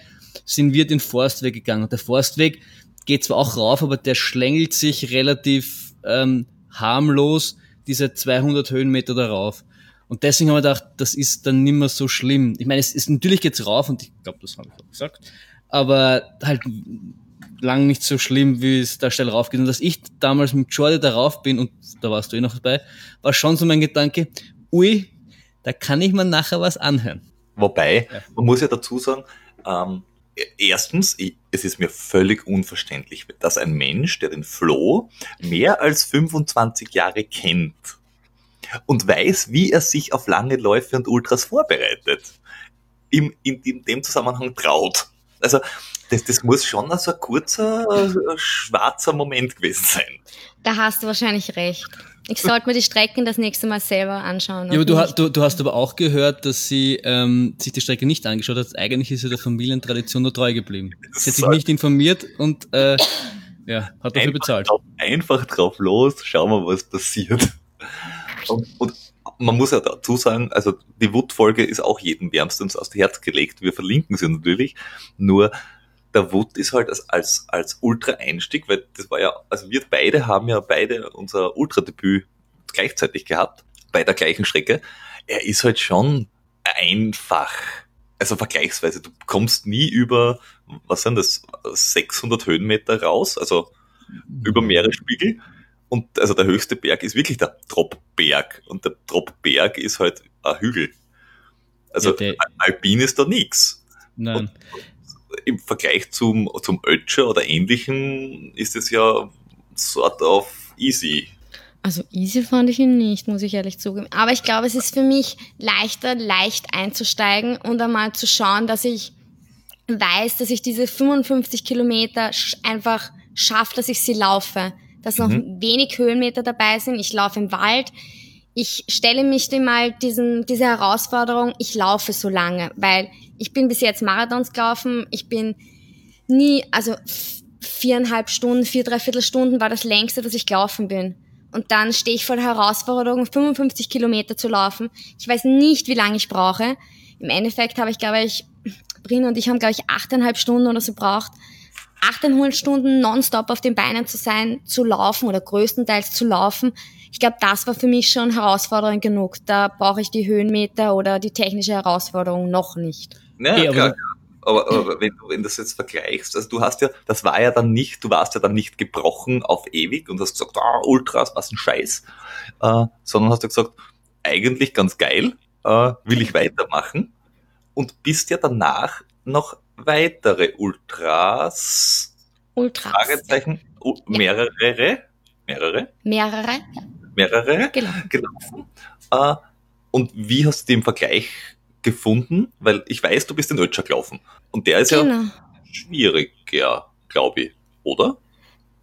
sind wir den Forstweg gegangen. Und der Forstweg geht zwar auch rauf, aber der schlängelt sich relativ ähm, harmlos diese 200 Höhenmeter darauf. Und deswegen haben wir gedacht, das ist dann nicht mehr so schlimm. Ich meine, es ist natürlich geht's rauf und ich glaube, das habe ich auch gesagt, aber halt lang nicht so schlimm, wie es da steil rauf geht. Und dass ich damals mit Jordi darauf bin und da warst du eh noch dabei, war schon so mein Gedanke, ui, da kann ich mir nachher was anhören. Wobei, Ja. man muss ja dazu sagen, ähm, erstens, es ist mir völlig unverständlich, dass ein Mensch, der den Flo mehr als 25 Jahre kennt und weiß, wie er sich auf lange Läufe und Ultras vorbereitet, ihm in, in dem Zusammenhang traut. Also, das, das muss schon so ein kurzer, schwarzer Moment gewesen sein. Da hast du wahrscheinlich recht. Ich sollte mir die Strecken das nächste Mal selber anschauen. Ja, aber du, du, du hast aber auch gehört, dass sie ähm, sich die Strecke nicht angeschaut hat. Eigentlich ist sie der Familientradition nur treu geblieben. Sie hat sich nicht informiert und äh, ja, hat dafür bezahlt. Drauf, einfach drauf los, schauen wir, was passiert. Und, und man muss ja dazu sagen, also die Wood-Folge ist auch jedem wärmstens aus dem Herz gelegt. Wir verlinken sie natürlich. Nur der Wood ist halt als, als, als Ultra-Einstieg, weil das war ja, also wir beide haben ja beide unser Ultra-Debüt gleichzeitig gehabt, bei der gleichen Strecke. Er ist halt schon einfach. Also vergleichsweise, du kommst nie über, was sind das, 600 Höhenmeter raus, also über Meeresspiegel. Und also der höchste Berg ist wirklich der Tropberg. Und der Tropberg ist halt ein Hügel. Also Ja, alpin ist da nichts. Nein. Im Vergleich zum, zum Ötscher oder ähnlichen ist es ja sort of easy. Also easy fand ich ihn nicht, muss ich ehrlich zugeben. Aber ich glaube, es ist für mich leichter, leicht einzusteigen und einmal zu schauen, dass ich weiß, dass ich diese 55 Kilometer einfach schaffe, dass ich sie laufe. Dass noch wenig Höhenmeter dabei sind. Ich laufe im Wald. Ich stelle mich dem mal diesen, diese Herausforderung, ich laufe so lange, weil ich bin bis jetzt Marathons gelaufen. Ich bin nie, also viereinhalb Stunden, vier, dreiviertel Stunden war das längste, dass ich gelaufen bin. Und dann stehe ich vor der Herausforderung, 55 Kilometer zu laufen. Ich weiß nicht, wie lange ich brauche. Im Endeffekt habe ich, glaube ich, Brin und ich haben, glaube ich, achteinhalb Stunden oder so braucht, achteinhalb Stunden nonstop auf den Beinen zu sein, zu laufen oder größtenteils zu laufen. Ich glaube, das war für mich schon herausfordernd genug. Da brauche ich die Höhenmeter oder die technische Herausforderung noch nicht. Ja, Eh, aber- klar. Aber, aber wenn du wenn du das jetzt vergleichst, also du hast ja, das war ja dann nicht, du warst ja dann nicht gebrochen auf ewig und hast gesagt, ah, Ultras, was ein Scheiß, äh, sondern hast du gesagt, eigentlich ganz geil, äh, will ich weitermachen und bist ja danach noch weitere Ultras, Ultras. Fragezeichen, mehrere, mehrere, Mehrere, mehrere genau. gelaufen. Äh, und wie hast du den Vergleich gefunden? Weil ich weiß, du bist in Ötscher gelaufen. Und der ist ja Genau. schwieriger, glaube ich, oder?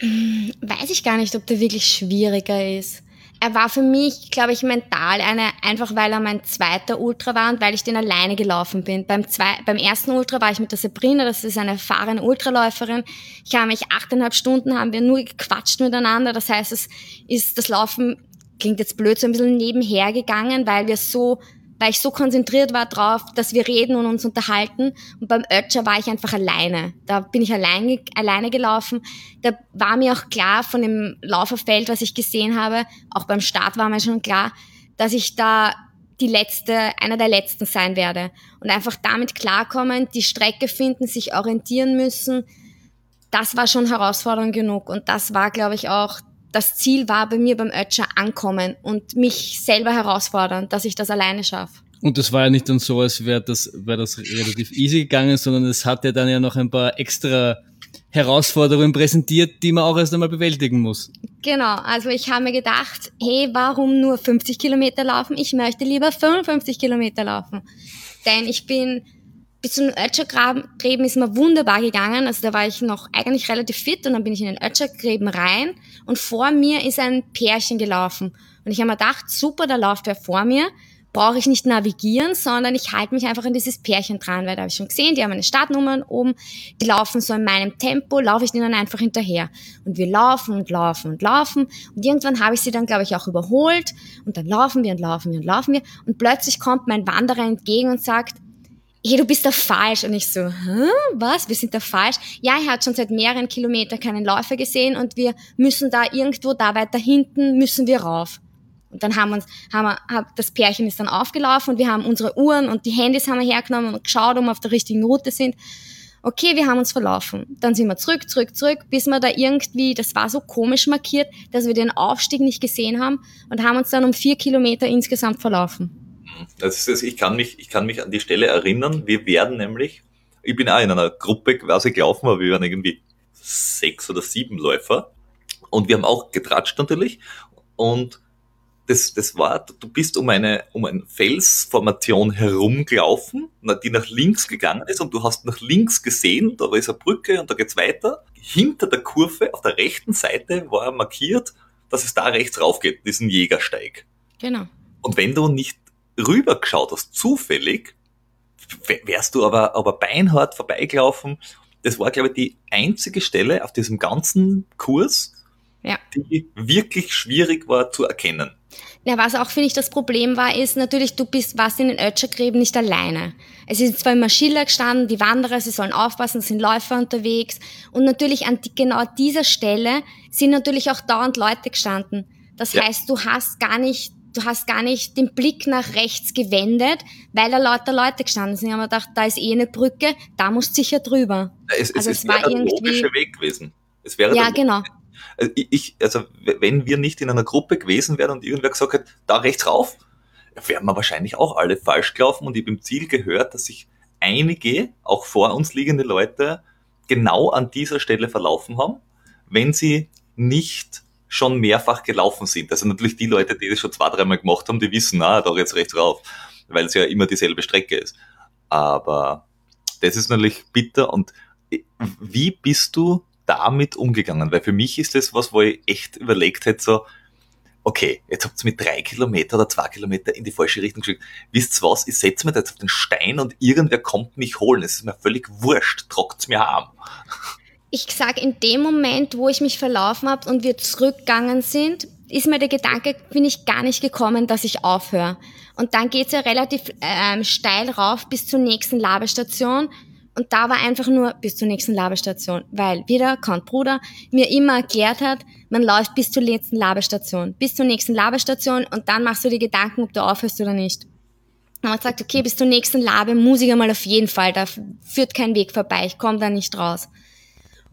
Weiß ich gar nicht, ob der wirklich schwieriger ist. Er war für mich, glaube ich, mental eine, einfach weil er mein zweiter Ultra war und weil ich den alleine gelaufen bin. Beim, zwei, beim ersten Ultra war ich mit der Sabrina, das ist eine erfahrene Ultraläuferin. Ich habe mich achteinhalb Stunden, haben wir nur gequatscht miteinander. Das heißt, es ist das Laufen, klingt jetzt blöd, so ein bisschen nebenher gegangen, weil wir so, weil ich so konzentriert war drauf, dass wir reden und uns unterhalten. Und beim Ötscher war ich einfach alleine. Da bin ich allein, alleine gelaufen. Da war mir auch klar von dem Lauferfeld, was ich gesehen habe, auch beim Start war mir schon klar, dass ich da die letzte, einer der letzten sein werde. Und einfach damit klarkommen, die Strecke finden, sich orientieren müssen. Das war schon herausfordernd genug. Und das war, glaube ich, auch das Ziel war bei mir beim Ötscher ankommen und mich selber herausfordern, dass ich das alleine schaffe. Und das war ja nicht dann so, als wäre das, wäre das relativ easy gegangen, sondern es hat ja dann ja noch ein paar extra Herausforderungen präsentiert, die man auch erst einmal bewältigen muss. Genau, also ich habe mir gedacht, hey, warum nur 50 Kilometer laufen? Ich möchte lieber 55 Kilometer laufen. Denn ich bin bis zum Ötschergräben ist mir wunderbar gegangen. Also da war ich noch eigentlich relativ fit und dann bin ich in den Ötschergräben rein und vor mir ist ein Pärchen gelaufen. Und ich habe mir gedacht, super, da läuft wer vor mir. Brauche ich nicht navigieren, sondern ich halte mich einfach an dieses Pärchen dran, weil da habe ich schon gesehen, die haben eine Startnummer oben, die laufen so in meinem Tempo, laufe ich denen einfach hinterher. Und wir laufen und laufen und laufen. Und irgendwann habe ich sie dann, glaube ich, auch überholt. Und dann laufen wir und laufen wir und laufen wir. Und plötzlich kommt mein Wanderer entgegen und sagt, hey, du bist da falsch. Und ich so, Hä? was? Wir sind da falsch? Ja, er hat schon seit mehreren Kilometern keinen Läufer gesehen und wir müssen da irgendwo, da weiter hinten, müssen wir rauf. Und dann haben wir uns, haben wir, das Pärchen ist dann aufgelaufen und wir haben unsere Uhren und die Handys haben wir hergenommen und geschaut, ob wir auf der richtigen Route sind. Okay, wir haben uns verlaufen. Dann sind wir zurück, zurück, zurück, bis wir da irgendwie, das war so komisch markiert, dass wir den Aufstieg nicht gesehen haben und haben uns dann um vier Kilometer insgesamt verlaufen. Das ist, ich, kann mich, ich kann mich an die Stelle erinnern. Wir werden nämlich, ich bin auch in einer Gruppe quasi gelaufen, aber wir waren irgendwie sechs oder sieben Läufer. Und wir haben auch getratscht natürlich. Und das, das war, du bist um eine, um eine Felsformation herumgelaufen, die nach links gegangen ist und du hast nach links gesehen, da ist eine Brücke und da geht's weiter. Hinter der Kurve auf der rechten Seite war markiert, dass es da rechts rauf geht, diesen Jägersteig. Genau. Und wenn du nicht rübergeschaut hast, zufällig, wärst du aber, aber beinhart vorbeigelaufen. Das war, glaube ich, die einzige Stelle auf diesem ganzen Kurs, Ja. die wirklich schwierig war zu erkennen. Ja, was auch, finde ich, das Problem war, ist natürlich, du bist, warst in den Ötschergräben nicht alleine. Es sind zwar immer Schilder gestanden, die Wanderer, sie sollen aufpassen, es sind Läufer unterwegs. Und natürlich an die, genau dieser Stelle sind natürlich auch dauernd Leute gestanden. Das Ja. heißt, du hast gar nicht, du hast gar nicht den Blick nach rechts gewendet, weil da lauter Leute gestanden sind. Ich habe mir gedacht, da ist eh eine Brücke, da musst du sicher drüber. Es, es, Also es es war wäre der irgendwie- Weg gewesen. Es wäre Ja, genau. Also ich, also wenn wir nicht in einer Gruppe gewesen wären und irgendwer gesagt hat, da rechts rauf, wären wir wahrscheinlich auch alle falsch gelaufen und ich habe im Ziel gehört, dass sich einige, auch vor uns liegende Leute, genau an dieser Stelle verlaufen haben, wenn sie nicht schon mehrfach gelaufen sind. Also natürlich die Leute, die das schon zwei, dreimal gemacht haben, die wissen, na, da geht's rechts rauf, weil es ja immer dieselbe Strecke ist. Aber das ist natürlich bitter und wie bist du damit umgegangen? Weil für mich ist das was, wo ich echt überlegt hätte, so, okay, jetzt habt ihr mit drei Kilometer oder zwei Kilometer in die falsche Richtung geschickt. Wisst ihr was, ich setze mir jetzt auf den Stein und irgendwer kommt mich holen. Es ist mir völlig wurscht, trockt's mir heim. Ich sag, in dem Moment, wo ich mich verlaufen habe und wir zurückgegangen sind, ist mir der Gedanke, bin ich gar nicht gekommen, dass ich aufhöre. Und dann geht's ja relativ ähm, steil rauf bis zur nächsten Labestation. Und da war einfach nur bis zur nächsten Labestation, weil wieder Count Bruder mir immer erklärt hat, man läuft bis zur letzten Labestation, bis zur nächsten Labestation und dann machst du dir Gedanken, ob du aufhörst oder nicht. Und man sagt, okay, bis zur nächsten Labe muss ich einmal auf jeden Fall, da führt kein Weg vorbei, ich komme da nicht raus.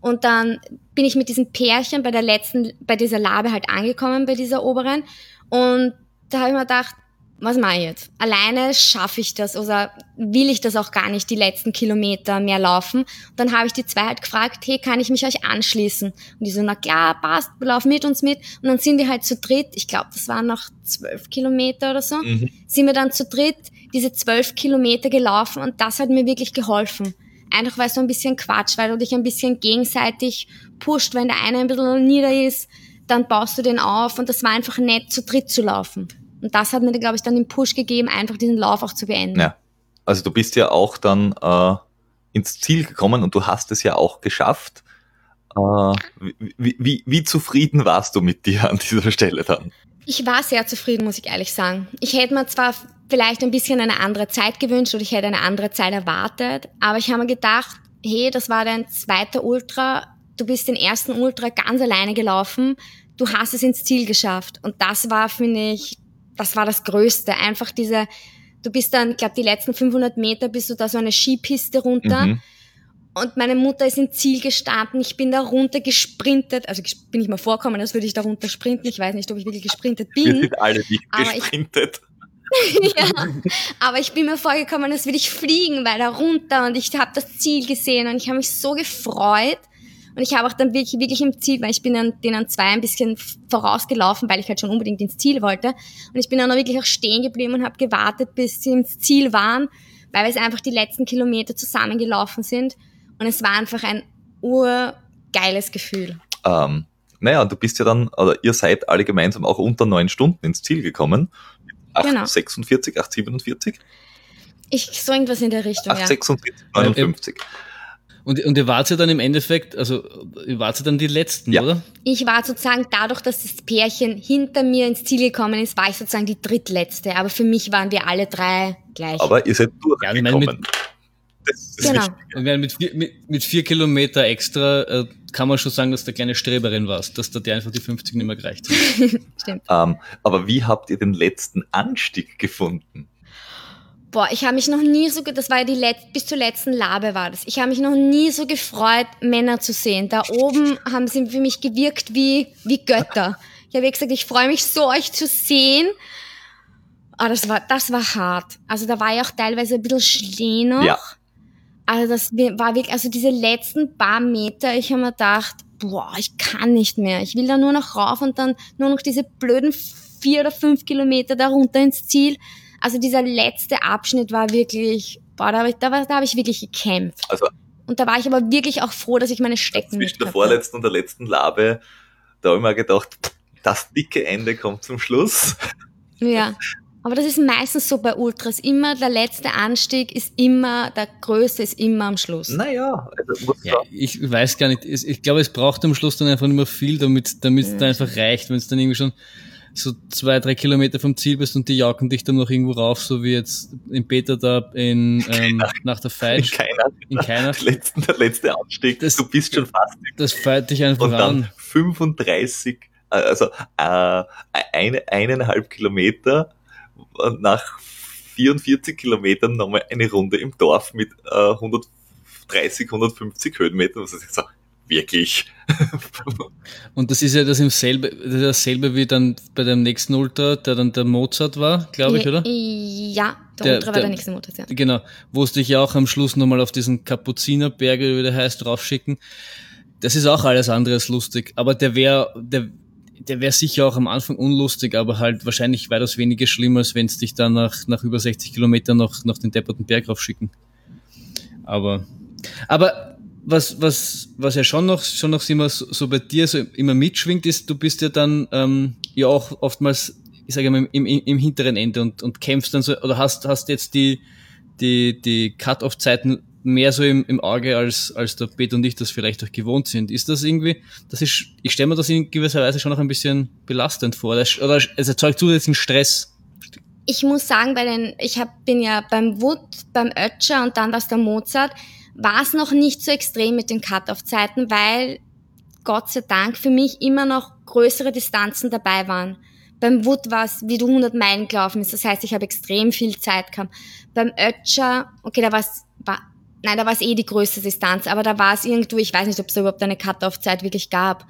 Und dann bin ich mit diesem Pärchen bei der letzten, bei dieser Labe halt angekommen, bei dieser oberen. Und da habe ich mir gedacht, was mache ich jetzt? Alleine schaffe ich das oder will ich das auch gar nicht, die letzten Kilometer mehr laufen? Und dann habe ich die zwei halt gefragt, hey, kann ich mich euch anschließen? Und die so, na klar, passt, lauf mit uns mit. Und dann sind wir halt zu dritt, ich glaube, das waren noch zwölf Kilometer oder so, mhm. sind wir dann zu dritt diese zwölf Kilometer gelaufen und das hat mir wirklich geholfen. Einfach weil es so ein bisschen Quatsch, weil du dich ein bisschen gegenseitig pusht, wenn der eine ein bisschen nieder ist, dann baust du den auf und das war einfach nett, zu dritt zu laufen. Und das hat mir, glaube ich, dann den Push gegeben, einfach diesen Lauf auch zu beenden. Ja. Also du bist ja auch dann äh, ins Ziel gekommen und du hast es ja auch geschafft. Äh, wie, wie, wie zufrieden warst du mit dir an dieser Stelle dann? Ich war sehr zufrieden, muss ich ehrlich sagen. Ich hätte mir zwar vielleicht ein bisschen eine andere Zeit gewünscht oder ich hätte eine andere Zeit erwartet, aber ich habe mir gedacht, hey, das war dein zweiter Ultra, du bist den ersten Ultra ganz alleine gelaufen, du hast es ins Ziel geschafft. Und das war, finde ich, das war das Größte. Einfach diese, du bist dann, ich glaube, die letzten 500 Meter bist du da so eine Skipiste runter. Mhm. Und meine Mutter ist im Ziel gestanden. Ich bin da runter gesprintet. Also bin ich mal vorkommen, als würde ich da runter sprinten. Ich weiß nicht, ob ich wirklich gesprintet bin. Wir sind alle nicht gesprintet. ja, aber ich bin mir vorgekommen, als würde ich fliegen, weil da runter und ich habe das Ziel gesehen und ich habe mich so gefreut. Und ich habe auch dann wirklich, wirklich im Ziel, weil ich bin dann denen zwei ein bisschen vorausgelaufen, weil ich halt schon unbedingt ins Ziel wollte. Und ich bin dann auch wirklich auch stehen geblieben und habe gewartet, bis sie ins Ziel waren, weil wir es einfach die letzten Kilometer zusammengelaufen sind. Und es war einfach ein urgeiles Gefühl. Ähm, naja, du bist ja dann, oder ihr seid alle gemeinsam auch unter neun Stunden ins Ziel gekommen. 8,46, genau. 8,47? Ich, so irgendwas in der Richtung, 8, ja. 46, 59. Und, und ihr wart ja dann im Endeffekt, also ihr wart ja dann die Letzten, ja. oder? Ich war sozusagen, dadurch, dass das Pärchen hinter mir ins Ziel gekommen ist, war ich sozusagen die drittletzte. Aber für mich waren wir alle drei gleich. Aber ihr seid durchgekommen. Ja, ich meine, genau. Ich meine, mit, vier, mit, mit vier Kilometer extra äh, kann man schon sagen, dass du eine kleine Streberin warst, dass da dir einfach die 50 nicht mehr gereicht haben. Stimmt. Ähm, aber wie habt ihr den letzten Anstieg gefunden? Boah, ich habe mich noch nie so, das war ja die Let bis zur letzten Labe war das. Ich habe mich noch nie so gefreut, Männer zu sehen. Da oben haben sie für mich gewirkt wie, wie Götter. Ich habe gesagt, ich freue mich so, euch zu sehen. Aber das war, das war hart. Also da war ja auch teilweise ein bisschen Schnee noch. Ja. Also das war wirklich, also diese letzten paar Meter, ich habe mir gedacht, boah, ich kann nicht mehr. Ich will da nur noch rauf und dann nur noch diese blöden vier oder fünf Kilometer da runter ins Ziel. Also dieser letzte Abschnitt war wirklich, boah, da habe ich, da, da hab ich wirklich gekämpft. Also, und da war ich aber wirklich auch froh, dass ich meine Stecken Zwischen der vorletzten und der letzten Labe, da habe ich mir gedacht, das dicke Ende kommt zum Schluss. Ja. Aber das ist meistens so bei Ultras. Immer der letzte Anstieg ist immer, der größte ist immer am Schluss. Naja, also ja, ich weiß gar nicht. Ich glaube, es braucht am Schluss dann einfach nicht mehr viel, damit, damit es dann einfach reicht, wenn es dann irgendwie schon so zwei, drei Kilometer vom Ziel bist und die jauken dich dann noch irgendwo rauf, so wie jetzt in Peter da in, ähm, nach der Fight. In keiner. In keiner. Letzten, der letzte Anstieg. Das, du bist schon fast. Das feiert dich einfach und dann an. 35, äh, also äh, eine, eineinhalb Kilometer nach 44 Kilometern nochmal eine Runde im Dorf mit äh, 130, 150 Höhenmetern. Was ist so, wirklich. Und das ist ja das, im selbe, das ist dasselbe wie dann bei dem nächsten Ultra, der dann der Mozart war, glaube ich, oder? Ja, der, Der- Ultra war der- der nächste Mozart, ja. Genau, wo es dich ja auch am Schluss nochmal auf diesen Kapuzinerberg, oder wie der heißt, draufschicken. Das ist auch alles andere als lustig. Aber der wäre, der, der wäre sicher auch am Anfang unlustig, aber halt wahrscheinlich weitaus weniger schlimm, als wenn es dich dann nach, nach über 60 Kilometern noch, noch den depperten Berg raufschicken. Aber, aber was, was, was ja schon noch, schon noch immer so, bei dir so immer mitschwingt, ist, du bist ja dann ähm, ja auch oftmals, ich sage mal, im, im, im hinteren Ende und, und kämpfst dann so, oder hast, hast jetzt die, die, die Cut-Off-Zeiten mehr so im, im Auge, als, als der Pet und ich das vielleicht auch gewohnt sind. Ist das irgendwie, das ist, ich stelle mir das in gewisser Weise schon noch ein bisschen belastend vor, oder, oder es erzeugt zusätzlichen Stress. Ich muss sagen, bei den, ich hab, bin ja beim Wood, beim Ötscher und dann was der Mozart, war es noch nicht so extrem mit den Cut-Off-Zeiten, weil Gott sei Dank für mich immer noch größere Distanzen dabei waren. Beim Wood war es, wie du 100 Meilen gelaufen bist, das heißt, ich habe extrem viel Zeit gehabt. Beim Ötscher, okay, da war es, war, nein, da war es eh die größte Distanz, aber da war es irgendwo, ich weiß nicht, ob es da überhaupt eine Cut-Off-Zeit wirklich gab.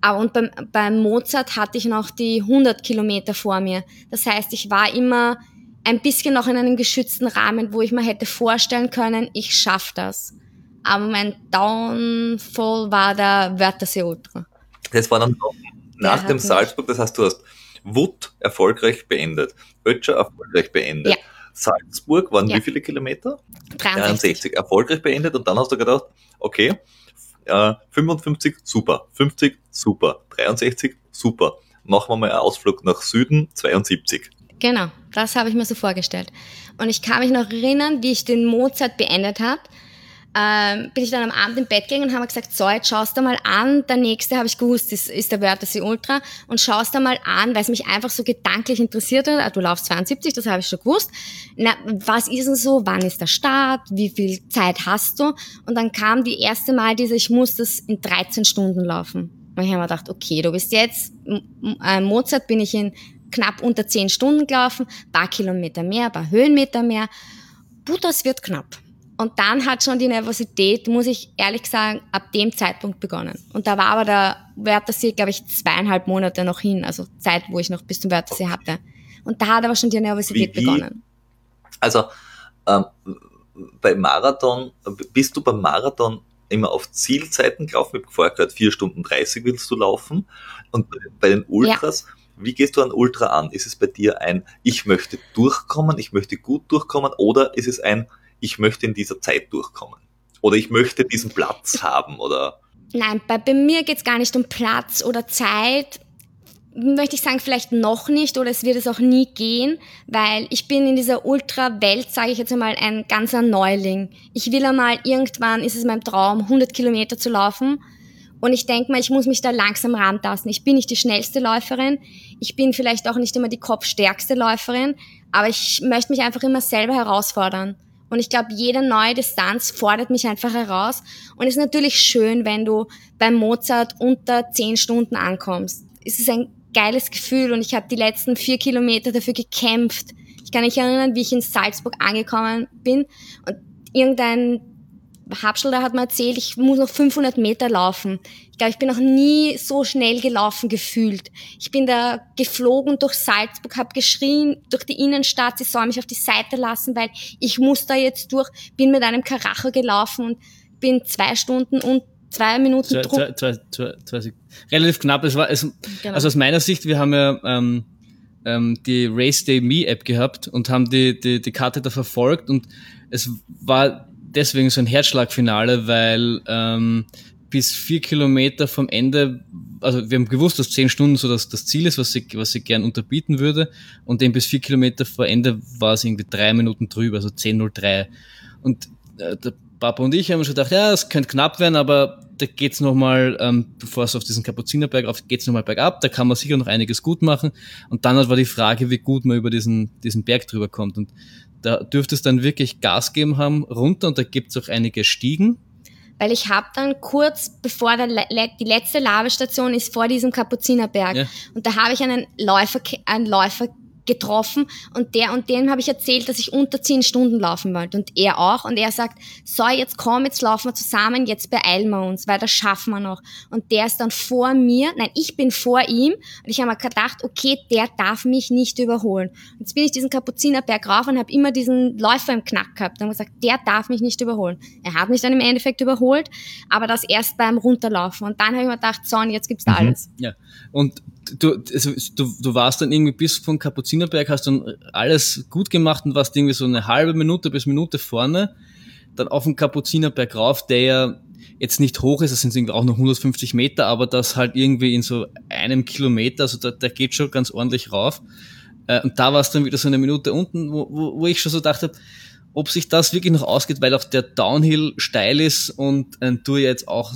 Aber und beim, beim Mozart hatte ich noch die 100 Kilometer vor mir. Das heißt, ich war immer ein bisschen noch in einem geschützten Rahmen, wo ich mir hätte vorstellen können, ich schaff das. Aber mein Downfall war der Wörthersee Ultra. Das war dann nach Ja, dem Salzburg, das heißt, du hast Wood erfolgreich beendet, Ötscher erfolgreich beendet. Ja. Salzburg waren Ja. wie viele Kilometer? 63. 63 erfolgreich beendet und dann hast du gedacht, okay, äh, 55 super, 50 super, 63 super. Machen wir mal einen Ausflug nach Süden, 72. Genau, das habe ich mir so vorgestellt. Und ich kann mich noch erinnern, wie ich den Mozart beendet habe. Ähm, bin ich dann am Abend im Bett gegangen und habe gesagt, so, jetzt schaust du mal an, der nächste habe ich gewusst, ist, ist der Wörthersee Ultra und schaust da mal an, weil es mich einfach so gedanklich interessiert hat. Ah, Du laufst 72, das habe ich schon gewusst. Na, was ist denn so? Wann ist der Start? Wie viel Zeit hast du? Und dann kam die erste Mal diese, ich muss das in 13 Stunden laufen. Und ich habe mir gedacht, okay, du bist jetzt, äh, Mozart bin ich in knapp unter 10 Stunden gelaufen, paar Kilometer mehr, paar Höhenmeter mehr. Puh, das wird knapp. Und dann hat schon die Nervosität, muss ich ehrlich sagen, ab dem Zeitpunkt begonnen. Und da war aber der Wörthersee, glaube ich, zweieinhalb Monate noch hin, also Zeit, wo ich noch bis zum Wörthersee hatte. Und da hat aber schon die Nervosität Wie- wie- begonnen. Also ähm, bei Marathon, bist du beim Marathon immer auf Zielzeiten gelaufen? Ich habe vorher gehört, 4 Stunden 30 willst du laufen. Und bei- bei den Ultras, wie gehst du an Ultra an? Ist es bei dir ein, ich möchte durchkommen, ich möchte gut durchkommen, oder ist es ein, ich möchte in dieser Zeit durchkommen? Oder ich möchte diesen Platz haben, oder? Nein, bei, bei mir geht's gar nicht um Platz oder Zeit. Möchte ich sagen, vielleicht noch nicht oder es wird es auch nie gehen, weil ich bin in dieser Ultra-Welt, sage ich jetzt einmal, ein ganzer Neuling. Ich will einmal, irgendwann ist es mein Traum, 100 Kilometer zu laufen und ich denke mal, ich muss mich da langsam rantasten. Ich bin nicht die schnellste Läuferin, ich bin vielleicht auch nicht immer die kopfstärkste Läuferin, aber ich möchte mich einfach immer selber herausfordern. Und ich glaube, jede neue Distanz fordert mich einfach heraus. Und es ist natürlich schön, wenn du beim Mozart unter 10 Stunden ankommst. Es ist ein geiles Gefühl und ich habe die letzten vier Kilometer dafür gekämpft. Ich kann mich erinnern, wie ich in Salzburg angekommen bin und irgendein Habschel hat mir erzählt, ich muss noch 500 Meter laufen. Ich glaube, ich bin noch nie so schnell gelaufen gefühlt. Ich bin da geflogen durch Salzburg, habe geschrien durch die Innenstadt, sie soll mich auf die Seite lassen, weil ich muss da jetzt durch. Bin mit einem Karacho gelaufen und bin zwei Stunden und zwei Minuten Zwei, Druck. zwei, zwei, zwei, zwei Relativ knapp. Es war, es, Genau. Also aus meiner Sicht, wir haben ja ähm, ähm, die Race Day Me App gehabt und haben die, die, die Karte da verfolgt und es war deswegen so ein Herzschlagfinale, weil ähm, bis vier Kilometer vom Ende, also wir haben gewusst, dass zehn Stunden so das, das Ziel ist, was sie, was sie gern unterbieten würde und eben bis vier Kilometer vor Ende war es irgendwie drei Minuten drüber, also 10.03. Und äh, der Papa und ich haben schon gedacht, ja, es könnte knapp werden, aber da geht's noch mal, ähm, bevor es auf diesen Kapuzinerberg auf, geht's noch mal bergab, da kann man sicher noch einiges gut machen. Und dann war die Frage, wie gut man über diesen, diesen Berg drüber kommt. Und da dürfte es dann wirklich Gas geben haben runter und da gibt's auch einige Stiegen. Weil ich habe dann kurz bevor der, die letzte Labestation ist vor diesem Kapuzinerberg Ja. und da habe ich einen Läufer, einen Läufer getroffen und der und dem habe ich erzählt, dass ich unter zehn Stunden laufen wollte und er auch und er sagt, so jetzt komm, jetzt laufen wir zusammen, jetzt beeilen wir uns, weil das schaffen wir noch und der ist dann vor mir, nein, ich bin vor ihm und ich habe mir gedacht, okay, der darf mich nicht überholen. Und jetzt bin ich diesen Kapuzinerberg rauf und habe immer diesen Läufer im Knack gehabt und gesagt, der darf mich nicht überholen. Er hat mich dann im Endeffekt überholt, aber das erst beim Runterlaufen und dann habe ich mir gedacht, so und jetzt gibt's da Mhm. alles. Ja. Und du, also, du, du warst dann irgendwie bis vom Kapuzinerberg, hast dann alles gut gemacht und warst irgendwie so eine halbe Minute bis Minute vorne. Dann auf den Kapuzinerberg rauf, der ja jetzt nicht hoch ist, das sind irgendwie auch noch 150 Meter, aber das halt irgendwie in so einem Kilometer, also da, der geht schon ganz ordentlich rauf. Äh, und da war es dann wieder so eine Minute unten, wo, wo, wo ich schon so dachte, ob sich das wirklich noch ausgeht, weil auch der Downhill steil ist und äh, du jetzt auch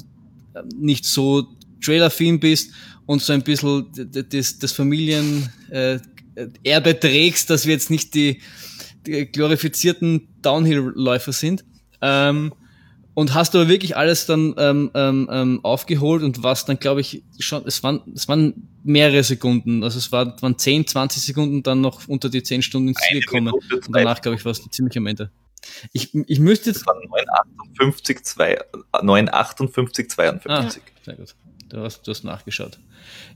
äh, nicht so Trailer-Film bist und so ein bisschen das, das Familienerbe äh, trägst, dass wir jetzt nicht die, die glorifizierten Downhill-Läufer sind. Ähm, und hast aber wirklich alles dann ähm, ähm, ähm, aufgeholt und was dann, glaube ich, schon, es waren, es waren mehrere Sekunden, also es war, waren 10, 20 Sekunden dann noch unter die 10 Stunden ins Ziel gekommen. Und danach, glaube ich, war es ziemlich am Ende. Ich, ich müsste jetzt. Das waren 958, zwei- 958, 52. Sehr gut. Du hast, du hast nachgeschaut.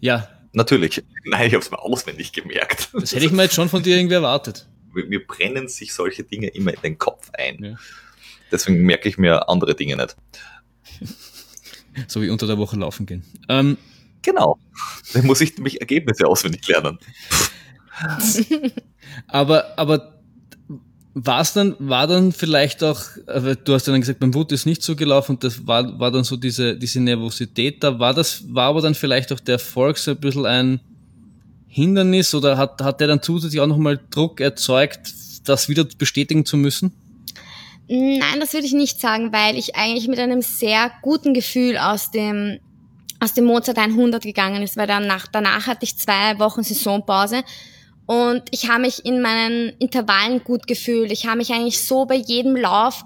Ja, Natürlich. Nein, ich habe es mir auswendig gemerkt. das hätte ich mir jetzt schon von dir irgendwie erwartet. Wir, wir brennen sich solche Dinge immer in den Kopf ein. Ja. Deswegen merke ich mir andere Dinge nicht. So wie unter der Woche laufen gehen. Ähm, Genau. Dann muss ich nämlich Ergebnisse auswendig lernen. aber, aber war es dann, war dann vielleicht auch, du hast ja dann gesagt, beim Wut ist nicht so gelaufen und das war, war dann so diese, diese Nervosität da. War das, war aber dann vielleicht auch der Erfolg so ein bisschen ein Hindernis oder hat, hat der dann zusätzlich auch nochmal Druck erzeugt, das wieder bestätigen zu müssen? Nein, das würde ich nicht sagen, weil ich eigentlich mit einem sehr guten Gefühl aus dem aus dem Mozart 100 gegangen ist, weil danach, danach hatte ich zwei Wochen Saisonpause und ich habe mich in meinen Intervallen gut gefühlt. Ich habe mich eigentlich so bei jedem Lauf,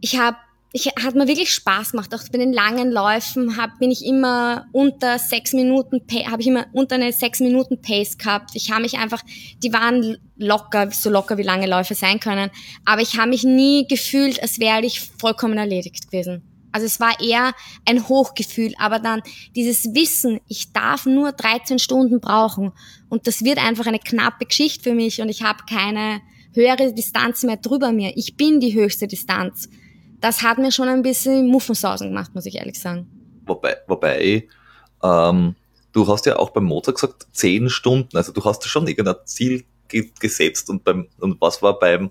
ich habe ich hat mir wirklich Spaß gemacht. Auch bei den langen Läufen hab, bin ich immer unter sechs Minuten, habe ich immer unter eine sechs Minuten Pace gehabt. Ich habe mich einfach, die waren locker, so locker wie lange Läufe sein können. Aber ich habe mich nie gefühlt, als wäre ich vollkommen erledigt gewesen. Also es war eher ein Hochgefühl, aber dann dieses Wissen, ich darf nur 13 Stunden brauchen und das wird einfach eine knappe Geschichte für mich und ich habe keine höhere Distanz mehr drüber mir. Ich bin die höchste Distanz das hat mir schon ein bisschen Muffensausen gemacht, muss ich ehrlich sagen. Wobei, wobei ähm, du hast ja auch beim Mozart gesagt, zehn Stunden, also du hast schon irgendein Ziel ge gesetzt und beim und was war beim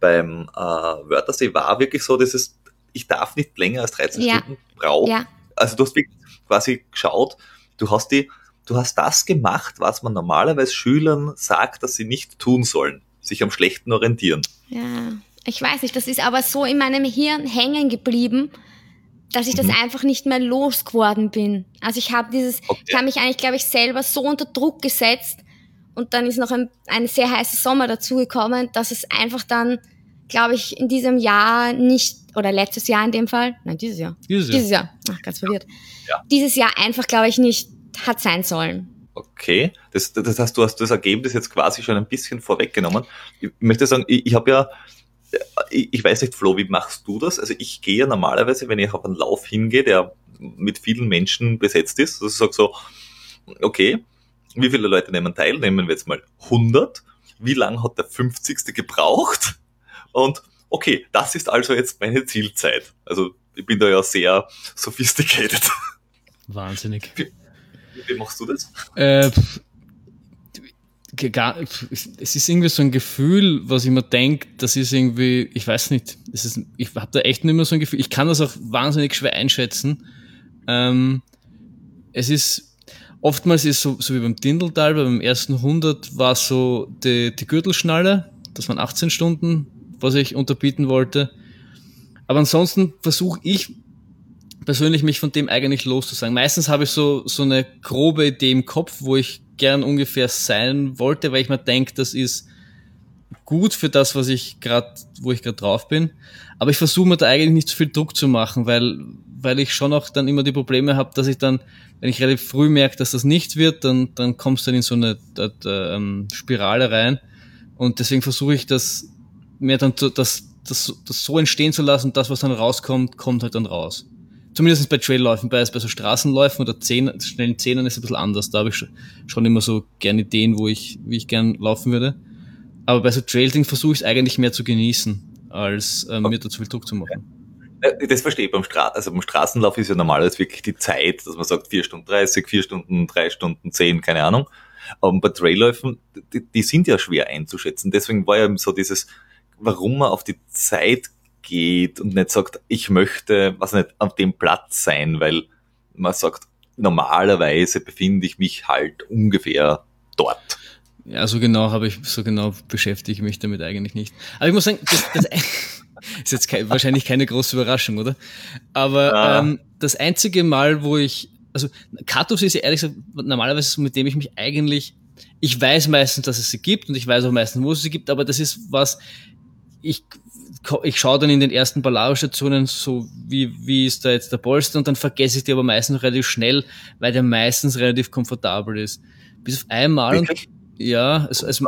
beim äh, Wörthersee war wirklich so, dass es, ich darf nicht länger als 13 Ja. Stunden brauchen. Ja, Also du hast wirklich quasi geschaut, du hast die, du hast das gemacht, was man normalerweise Schülern sagt, dass sie nicht tun sollen, sich am Schlechten orientieren. ja. Ich weiß nicht, das ist aber so in meinem Hirn hängen geblieben, dass ich das Mhm. einfach nicht mehr losgeworden bin. Also ich habe dieses, Okay. ich habe mich eigentlich, glaube ich, selber so unter Druck gesetzt und dann ist noch ein, ein sehr heißer Sommer dazugekommen, dass es einfach dann, glaube ich, in diesem Jahr nicht, oder letztes Jahr in dem Fall, nein, dieses Jahr, Dieses Jahr. dieses Jahr, ach, ganz verwirrt, Ja. dieses Jahr einfach, glaube ich, nicht hat sein sollen. Okay, das, das heißt, du hast das Ergebnis jetzt quasi schon ein bisschen vorweggenommen. Ich möchte sagen, ich, ich habe ja, ich, ich weiß nicht, Flo, wie machst du das? Also ich gehe ja normalerweise, wenn ich auf einen Lauf hingehe, der mit vielen Menschen besetzt ist, also ich sage so, okay, wie viele Leute nehmen teil? Nehmen wir jetzt mal 100. Wie lange hat der 50. gebraucht? Und okay, das ist also jetzt meine Zielzeit. Also ich bin da ja sehr sophisticated. Wahnsinnig. Wie machst du das? Äh, gar, es ist irgendwie so ein Gefühl, was ich mir denke, das ist irgendwie, ich weiß nicht, es ist, ich habe da echt nicht mehr so ein Gefühl. Ich kann das auch wahnsinnig schwer einschätzen. Ähm, es ist, oftmals ist so, so wie beim Dindeltal, weil beim ersten 100 war so die, die Gürtelschnalle, das waren 18 Stunden, was ich unterbieten wollte. Aber ansonsten versuche ich persönlich mich von dem eigentlich loszusagen. Meistens habe ich so, so eine grobe Idee im Kopf, wo ich gern ungefähr sein wollte, weil ich mir denke, das ist gut für das, was ich gerade, wo ich gerade drauf bin. Aber ich versuche mir da eigentlich nicht zu viel Druck zu machen, weil, weil ich schon auch dann immer die Probleme habe, dass ich dann, wenn ich relativ früh merke, dass das nichts wird, dann, dann kommst du dann in so eine äh, ähm, Spirale rein. Und deswegen versuche ich das mir dann zu, das, das, das so entstehen zu lassen, das, was dann rauskommt, kommt halt dann raus. Zumindest bei Trailläufen, bei, bei so Straßenläufen oder Zehn, schnellen Zehnern ist es ein bisschen anders. Da habe ich schon immer so gerne Ideen, wo ich, wie ich gern laufen würde. Aber bei so Trailding versuche ich es eigentlich mehr zu genießen, als ähm, mir da zu viel Druck zu machen. Äh, das verstehe ich beim Stra also beim Straßenlauf ist ja normalerweise wirklich die Zeit, dass man sagt vier Stunden 30, vier Stunden, drei Stunden, zehn, keine Ahnung. Aber bei Trailläufen, die, die sind ja schwer einzuschätzen. Deswegen war ja so dieses, warum man auf die Zeit geht und nicht sagt, ich möchte, was nicht, auf dem Platz sein, weil man sagt, normalerweise befinde ich mich halt ungefähr dort. Ja, so genau habe ich, so genau beschäftige ich mich damit eigentlich nicht. Aber ich muss sagen, das, das ist jetzt kein, wahrscheinlich keine große Überraschung, oder? Aber ah. ähm, das einzige Mal, wo ich, also Cutoffs ist ja ehrlich gesagt normalerweise mit dem ich mich eigentlich, ich weiß meistens, dass es sie gibt und ich weiß auch meistens, wo es sie gibt, aber das ist was, ich ich schaue dann in den ersten Ballaro-Stationen so, wie, wie ist da jetzt der Polster und dann vergesse ich die aber meistens relativ schnell, weil der meistens relativ komfortabel ist. Bis auf einmal und ja, es, es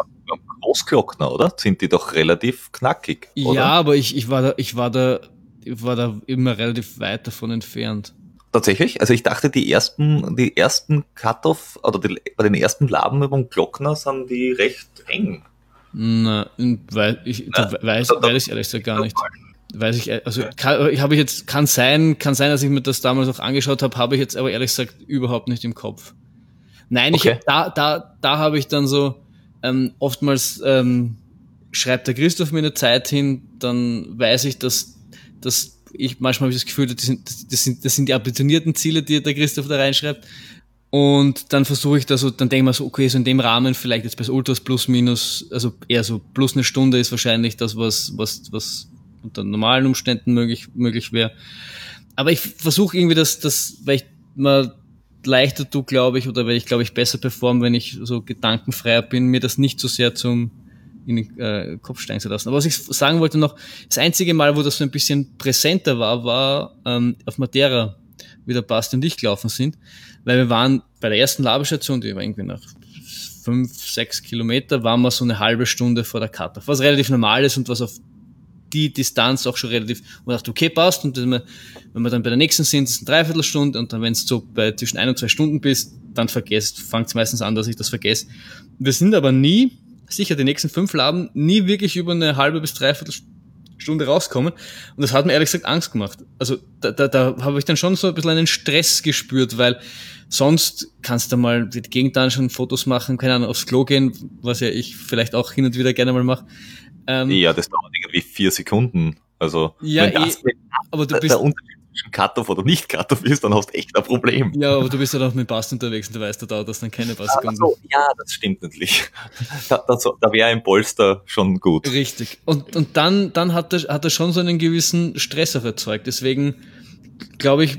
Großglockner, oder? Sind die doch relativ knackig. Oder? Ja, aber ich, ich war da, ich war da, ich war da immer relativ weit davon entfernt. Tatsächlich? Also ich dachte, die ersten, die ersten Cut-Off oder die, bei den ersten Laben über den Glockner sind die recht eng. Na, weil ich, da weiß, weiß ich ehrlich gesagt gar nicht. Weiß ich, also kann, habe ich jetzt, kann sein, kann sein, dass ich mir das damals auch angeschaut habe, habe ich jetzt aber ehrlich gesagt überhaupt nicht im Kopf. Nein, okay. ich, da, da, da habe ich dann so, ähm, oftmals ähm, schreibt der Christoph mir eine Zeit hin, dann weiß ich, dass, dass ich manchmal habe ich das Gefühl, das sind, das sind, das sind die ambitionierten Ziele, die der Christoph da reinschreibt. Und dann versuche ich da so, dann denke ich mir so, okay, so in dem Rahmen vielleicht jetzt bei Ultras plus minus, also eher so plus eine Stunde ist wahrscheinlich das, was, was, was unter normalen Umständen möglich, möglich wäre. Aber ich versuche irgendwie das, das, weil ich mal leichter tue, glaube ich, oder weil ich, glaube ich, besser performe, wenn ich so gedankenfreier bin, mir das nicht so sehr zum in den äh, Kopf steigen zu lassen. Aber was ich sagen wollte noch, das einzige Mal, wo das so ein bisschen präsenter war, war ähm, auf Madeira, wie der Basti und ich gelaufen sind weil wir waren bei der ersten Labestation, die war irgendwie nach fünf, sechs Kilometer, waren wir so eine halbe Stunde vor der Karte, was relativ normal ist und was auf die Distanz auch schon relativ, wo man dachte, okay, passt, und wenn wir, wenn wir dann bei der nächsten sind, ist es eine Dreiviertelstunde, und dann, wenn es so bei zwischen ein und zwei Stunden bist, dann vergesst, fängt es meistens an, dass ich das vergesse. Wir sind aber nie, sicher die nächsten fünf Laben, nie wirklich über eine halbe bis dreiviertel Stunde rauskommen. Und das hat mir ehrlich gesagt Angst gemacht. Also da, da, da habe ich dann schon so ein bisschen einen Stress gespürt, weil Sonst kannst du mal die Gegend anschauen, Fotos machen, keine Ahnung, aufs Klo gehen, was ja ich vielleicht auch hin und wieder gerne mal mache. Ähm, ja, das dauert irgendwie vier Sekunden. Also, ja, eh, aber du bist, der Unterschied zwischen Cut-Off oder nicht Cut-Off ist, dann hast du echt ein Problem. Ja, aber du bist ja halt auch mit Bass unterwegs und du weißt, da dauert das dann keine paar Sekunden. So, ja, das stimmt natürlich. Da, da, da wäre ein Polster schon gut. Richtig. Und, und dann, dann hat er, hat er schon so einen gewissen Stress auch erzeugt. Deswegen glaube ich,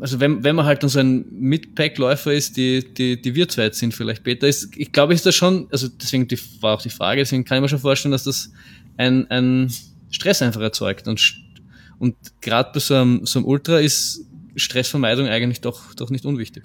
also wenn, wenn man halt dann so ein Mid-Pack-Läufer ist, die, die, die wir zweit sind, vielleicht Peter, ist, ich glaube, ist das schon, also deswegen die, war auch die Frage, deswegen kann ich mir schon vorstellen, dass das ein, ein Stress einfach erzeugt. Und, und gerade bei so einem, so einem Ultra ist Stressvermeidung eigentlich doch, doch nicht unwichtig.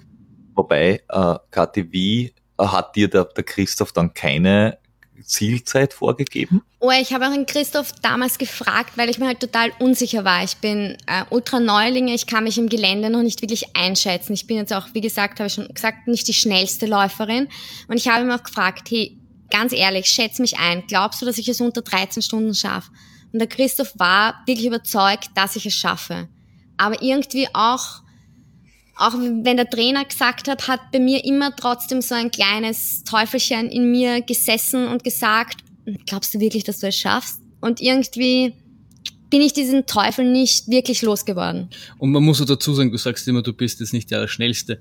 Wobei, äh, KTV hat dir der, der Christoph dann keine Zielzeit vorgegeben? Oh, ich habe auch den Christoph damals gefragt, weil ich mir halt total unsicher war. Ich bin äh, Ultra-Neulinge, ich kann mich im Gelände noch nicht wirklich einschätzen. Ich bin jetzt auch, wie gesagt, habe ich schon gesagt, nicht die schnellste Läuferin. Und ich habe ihn auch gefragt, hey, ganz ehrlich, schätze mich ein. Glaubst du, dass ich es unter 13 Stunden schaffe? Und der Christoph war wirklich überzeugt, dass ich es schaffe. Aber irgendwie auch auch wenn der Trainer gesagt hat, hat bei mir immer trotzdem so ein kleines Teufelchen in mir gesessen und gesagt, glaubst du wirklich, dass du es schaffst? Und irgendwie bin ich diesen Teufel nicht wirklich losgeworden. Und man muss auch dazu sagen, du sagst immer, du bist jetzt nicht der Schnellste.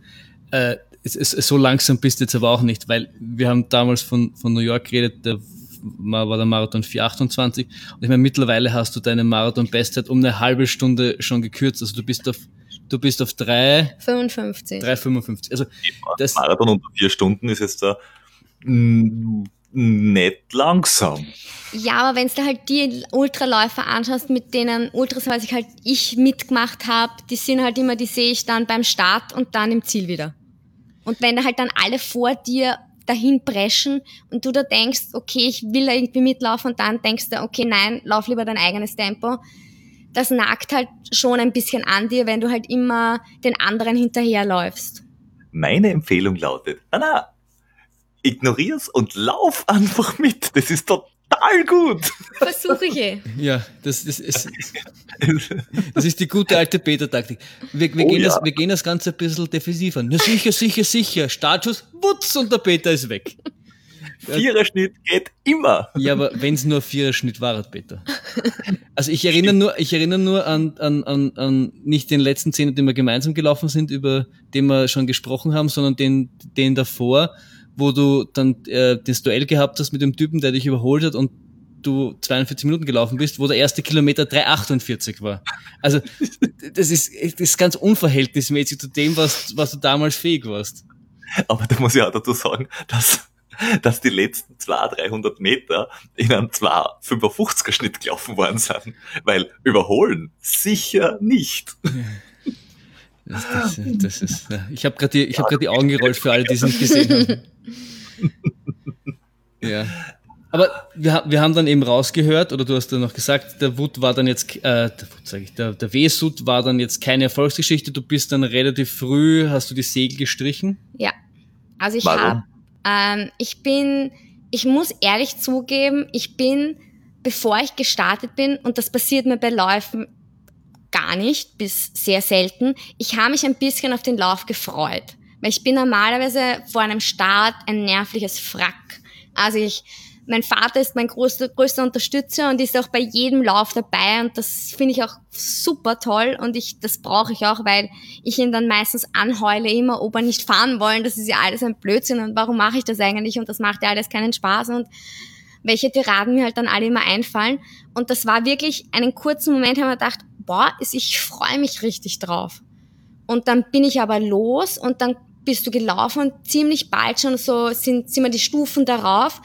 Äh, es, es, so langsam bist du jetzt aber auch nicht, weil wir haben damals von, von New York geredet, der war der Marathon 428 und ich meine, mittlerweile hast du deine Marathon-Bestzeit um eine halbe Stunde schon gekürzt, also du bist auf Du bist auf 3,55. 3,55. Also das Marathon unter vier Stunden ist jetzt da, nicht langsam. Ja, aber wenn du halt die Ultraläufer anschaust, mit denen Ultras, was ich halt ich mitgemacht habe, die sind halt immer, die sehe ich dann beim Start und dann im Ziel wieder. Und wenn da halt dann alle vor dir dahin preschen und du da denkst, okay, ich will irgendwie mitlaufen und dann denkst du, okay, nein, lauf lieber dein eigenes Tempo. Das nagt halt schon ein bisschen an dir, wenn du halt immer den anderen hinterherläufst. Meine Empfehlung lautet, na, na, ignorier's und lauf einfach mit. Das ist total gut. Versuche ich eh. Ja, das, das, ist, das ist die gute alte Peter-Taktik. Wir, wir, Oh gehen ja. das, wir gehen das Ganze ein bisschen defensiv an. Ja, sicher, sicher, sicher. Startschuss, wutz, und der Peter ist weg. Viererschnitt geht immer. Ja, aber wenn es nur ein Viererschnitt war, Peter. Also ich erinnere nur, ich erinnere nur an, an, an, an nicht den letzten Zehner, den wir gemeinsam gelaufen sind, über den wir schon gesprochen haben, sondern den, den davor, wo du dann äh, das Duell gehabt hast mit dem Typen, der dich überholt hat und du 42 Minuten gelaufen bist, wo der erste Kilometer 3,48 war. Also das ist, das ist ganz unverhältnismäßig zu dem, was, was du damals fähig warst. Aber da muss ich auch dazu sagen, dass, dass die letzten 200, 300 Meter in einem 255er Schnitt gelaufen worden sind. Weil überholen sicher nicht. Das, das, das ist. Ich habe gerade die, ich hab grad die Augen gerollt für alle, die es nicht gesehen haben. Ja. Aber wir, wir haben dann eben rausgehört, oder du hast dann noch gesagt, der Wut war dann jetzt, äh, der Wut sag ich, der, der W-Sud war dann jetzt keine Erfolgsgeschichte. Du bist dann relativ früh, hast du die Segel gestrichen. Ja. Also ich habe, ähm, ich bin, ich muss ehrlich zugeben, ich bin, bevor ich gestartet bin, und das passiert mir bei Läufen gar nicht, bis sehr selten, ich habe mich ein bisschen auf den Lauf gefreut. Weil ich bin normalerweise vor einem Start ein nervliches Frack. Also ich, mein Vater ist mein größter, größter Unterstützer und ist auch bei jedem Lauf dabei und das finde ich auch super toll und ich, das brauche ich auch, weil ich ihn dann meistens anheule immer, ob er nicht fahren wollen, das ist ja alles ein Blödsinn und warum mache ich das eigentlich und das macht ja alles keinen Spaß und welche Tiraden mir halt dann alle immer einfallen und das war wirklich einen kurzen Moment, haben wir gedacht, boah, ich freue mich richtig drauf. Und dann bin ich aber los und dann bist du gelaufen und ziemlich bald schon so sind, sind wir die Stufen darauf.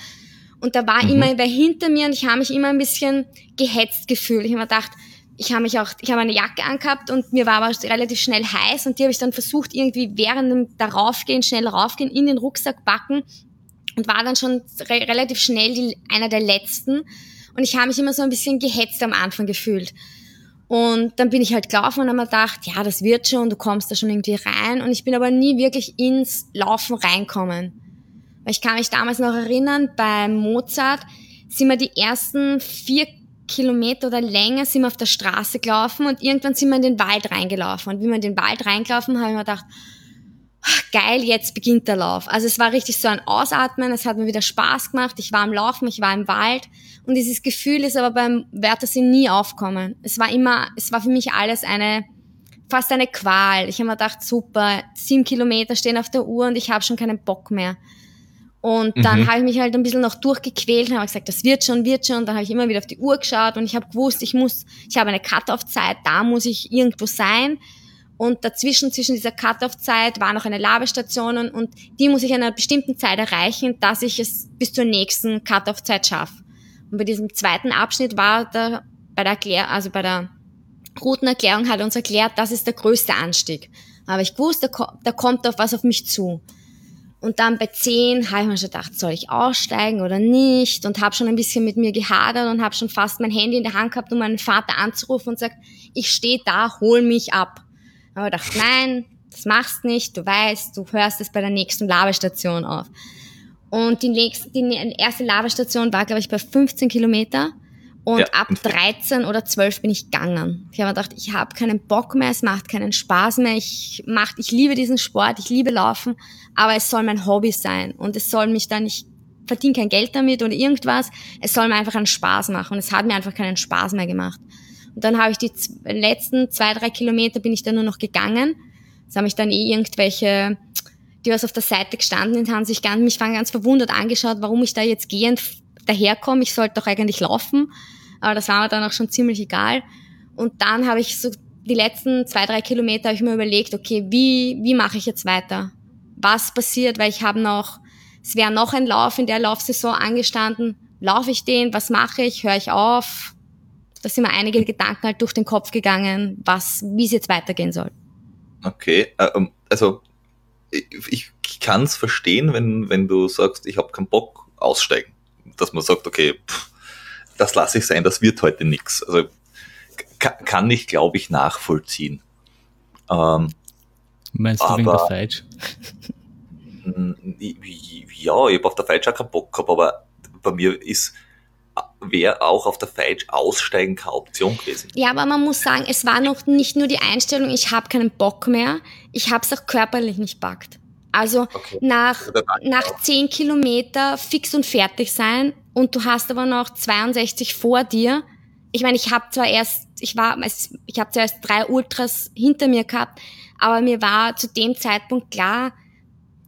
Und da war Mhm. immer wer hinter mir und ich habe mich immer ein bisschen gehetzt gefühlt. Ich habe mir gedacht, ich habe mich auch, ich habe eine Jacke angehabt und mir war aber relativ schnell heiß und die habe ich dann versucht, irgendwie während dem daraufgehen, schnell raufgehen, in den Rucksack packen und war dann schon re relativ schnell die, einer der letzten. Und ich habe mich immer so ein bisschen gehetzt am Anfang gefühlt. Und dann bin ich halt gelaufen und habe mir gedacht, ja, das wird schon, du kommst da schon irgendwie rein. Und ich bin aber nie wirklich ins Laufen reinkommen. Weil ich kann mich damals noch erinnern, beim Mozart sind wir die ersten vier Kilometer oder länger sind wir auf der Straße gelaufen und irgendwann sind wir in den Wald reingelaufen. Und wie wir in den Wald reingelaufen, habe ich mir gedacht, "Ah, geil, jetzt beginnt der Lauf. Also es war richtig so ein Ausatmen, es hat mir wieder Spaß gemacht, ich war am Laufen, ich war im Wald und dieses Gefühl ist aber beim Wörthersee nie aufkommen. Es war immer, es war für mich alles eine, fast eine Qual. Ich habe mir gedacht, super, sieben Kilometer stehen auf der Uhr und ich habe schon keinen Bock mehr. Und dann Mhm. habe ich mich halt ein bisschen noch durchgequält und habe gesagt, das wird schon, wird schon. Und dann habe ich immer wieder auf die Uhr geschaut und ich habe gewusst, ich muss, ich habe eine Cut-off-Zeit, da muss ich irgendwo sein. Und dazwischen, zwischen dieser Cut-off-Zeit war noch eine Labestation und, und die muss ich in einer bestimmten Zeit erreichen, dass ich es bis zur nächsten Cut-off-Zeit schaffe. Und bei diesem zweiten Abschnitt war der, bei der Erklär, also bei der Routenerklärung hat er uns erklärt, das ist der größte Anstieg. Aber ich wusste, da, ko- da kommt auf was auf mich zu. Und dann bei 10 habe ich mir schon gedacht, soll ich aussteigen oder nicht? Und habe schon ein bisschen mit mir gehadert und habe schon fast mein Handy in der Hand gehabt, um meinen Vater anzurufen und sagt, ich stehe da, hol mich ab. Aber ich dachte, nein, das machst nicht, du weißt, du hörst es bei der nächsten Labestation auf. Und die, nächste, die erste Labestation war, glaube ich, bei 15 Kilometer. Und Ja. ab 13 oder 12 bin ich gegangen. Ich habe mir gedacht, ich habe keinen Bock mehr, es macht keinen Spaß mehr. Ich, macht, ich liebe diesen Sport, ich liebe Laufen, aber es soll mein Hobby sein. Und es soll mich dann, ich verdiene kein Geld damit oder irgendwas. Es soll mir einfach einen Spaß machen. Und es hat mir einfach keinen Spaß mehr gemacht. Und dann habe ich die letzten zwei, drei Kilometer bin ich dann nur noch gegangen. Das haben mich dann eh irgendwelche, die was auf der Seite gestanden haben sich ganz, mich waren ganz verwundert angeschaut, warum ich da jetzt gehend daherkomme. Ich sollte doch eigentlich laufen. Aber das war mir dann auch schon ziemlich egal. Und dann habe ich so die letzten zwei, drei Kilometer habe ich mir überlegt, okay, wie, wie mache ich jetzt weiter? Was passiert? Weil ich habe noch es wäre noch ein Lauf in der Laufsaison angestanden. Laufe ich den? Was mache ich? Höre ich auf? Da sind mir einige Gedanken halt durch den Kopf gegangen, was, wie es jetzt weitergehen soll. Okay, äh, ähm, also ich, kann es verstehen, wenn, wenn du sagst, ich habe keinen Bock aussteigen. Dass man sagt, okay, pff, das lasse ich sein, das wird heute nichts. Also kann ich, glaube ich, nachvollziehen. Ähm, Meinst du wegen der Falsch? Ja, ich habe auf der Falsch auch keinen Bock gehabt, aber bei mir ist wäre auch auf der Falsch aussteigen keine Option gewesen. Ja, aber man muss sagen, es war noch nicht nur die Einstellung, ich habe keinen Bock mehr, ich habe es auch körperlich nicht packt. Also okay. nach, also nach 10 Kilometer fix und fertig sein und du hast aber noch 62 vor dir. Ich meine, ich habe zwar erst, ich war, ich habe zuerst drei Ultras hinter mir gehabt, aber mir war zu dem Zeitpunkt klar,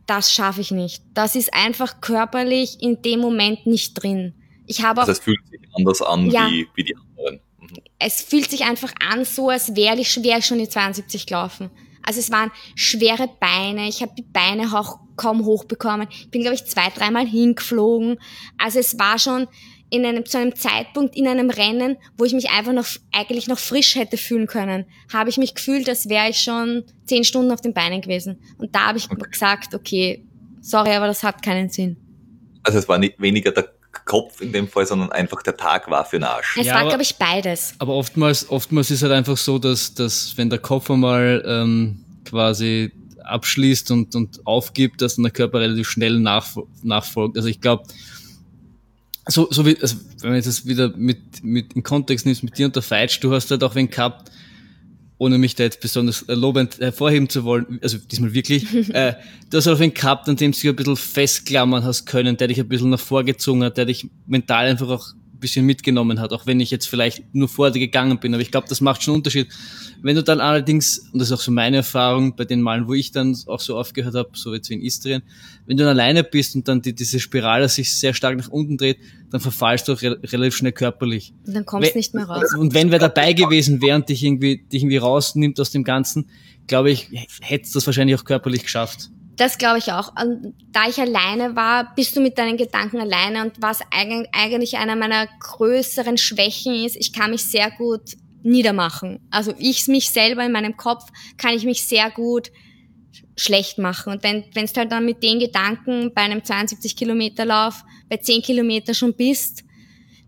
das schaffe ich nicht. Das ist einfach körperlich in dem Moment nicht drin. Ich habe also es fühlt sich anders an ja, wie, wie die anderen. Mhm. Es fühlt sich einfach an, so als wäre ich, wär ich schon die 72 gelaufen. Also es waren schwere Beine, ich habe die Beine auch kaum hochbekommen. Ich bin, glaube ich, zwei, dreimal hingeflogen. Also es war schon in einem, zu einem Zeitpunkt in einem Rennen, wo ich mich einfach noch, eigentlich noch frisch hätte fühlen können, habe ich mich gefühlt, als wäre ich schon zehn Stunden auf den Beinen gewesen. Und da habe ich okay. gesagt, okay, sorry, aber das hat keinen Sinn. Also es war nicht weniger der Kopf in dem Fall, sondern einfach der Tag war für den Arsch. Es ja, war, glaube ich, beides. Aber oftmals, oftmals ist halt einfach so, dass, dass wenn der Kopf einmal ähm, quasi abschließt und, und aufgibt, dass dann der Körper relativ schnell nach, nachfolgt. Also ich glaube, so, so wie, also wenn man jetzt das wieder mit, mit in Kontext nimmst, mit dir und der Feitsch, du hast halt auch wen gehabt, ohne mich da jetzt besonders lobend hervorheben zu wollen, also diesmal wirklich, äh, du hast auch wen gehabt, an dem du dich ein bisschen festklammern hast können, der dich ein bisschen nach vorgezogen hat, der dich mental einfach auch ein bisschen mitgenommen hat, auch wenn ich jetzt vielleicht nur vor dir gegangen bin, aber ich glaube, das macht schon einen Unterschied, wenn du dann allerdings, und das ist auch so meine Erfahrung bei den Malen, wo ich dann auch so aufgehört habe, so jetzt wie in Istrien, wenn du dann alleine bist und dann die, diese Spirale sich sehr stark nach unten dreht, dann verfallst du auch re relativ schnell körperlich. Und dann kommst du nicht mehr raus. Und wenn wer dabei gewesen wäre und dich irgendwie, dich irgendwie rausnimmt aus dem Ganzen, glaube ich, hättest du das wahrscheinlich auch körperlich geschafft. Das glaube ich auch. Und da ich alleine war, bist du mit deinen Gedanken alleine und was eigentlich einer meiner größeren Schwächen ist, ich kann mich sehr gut niedermachen. Also ich mich selber in meinem Kopf kann ich mich sehr gut schlecht machen. Und wenn wenn du halt dann mit den Gedanken bei einem 72 Kilometer Lauf bei 10 Kilometer schon bist,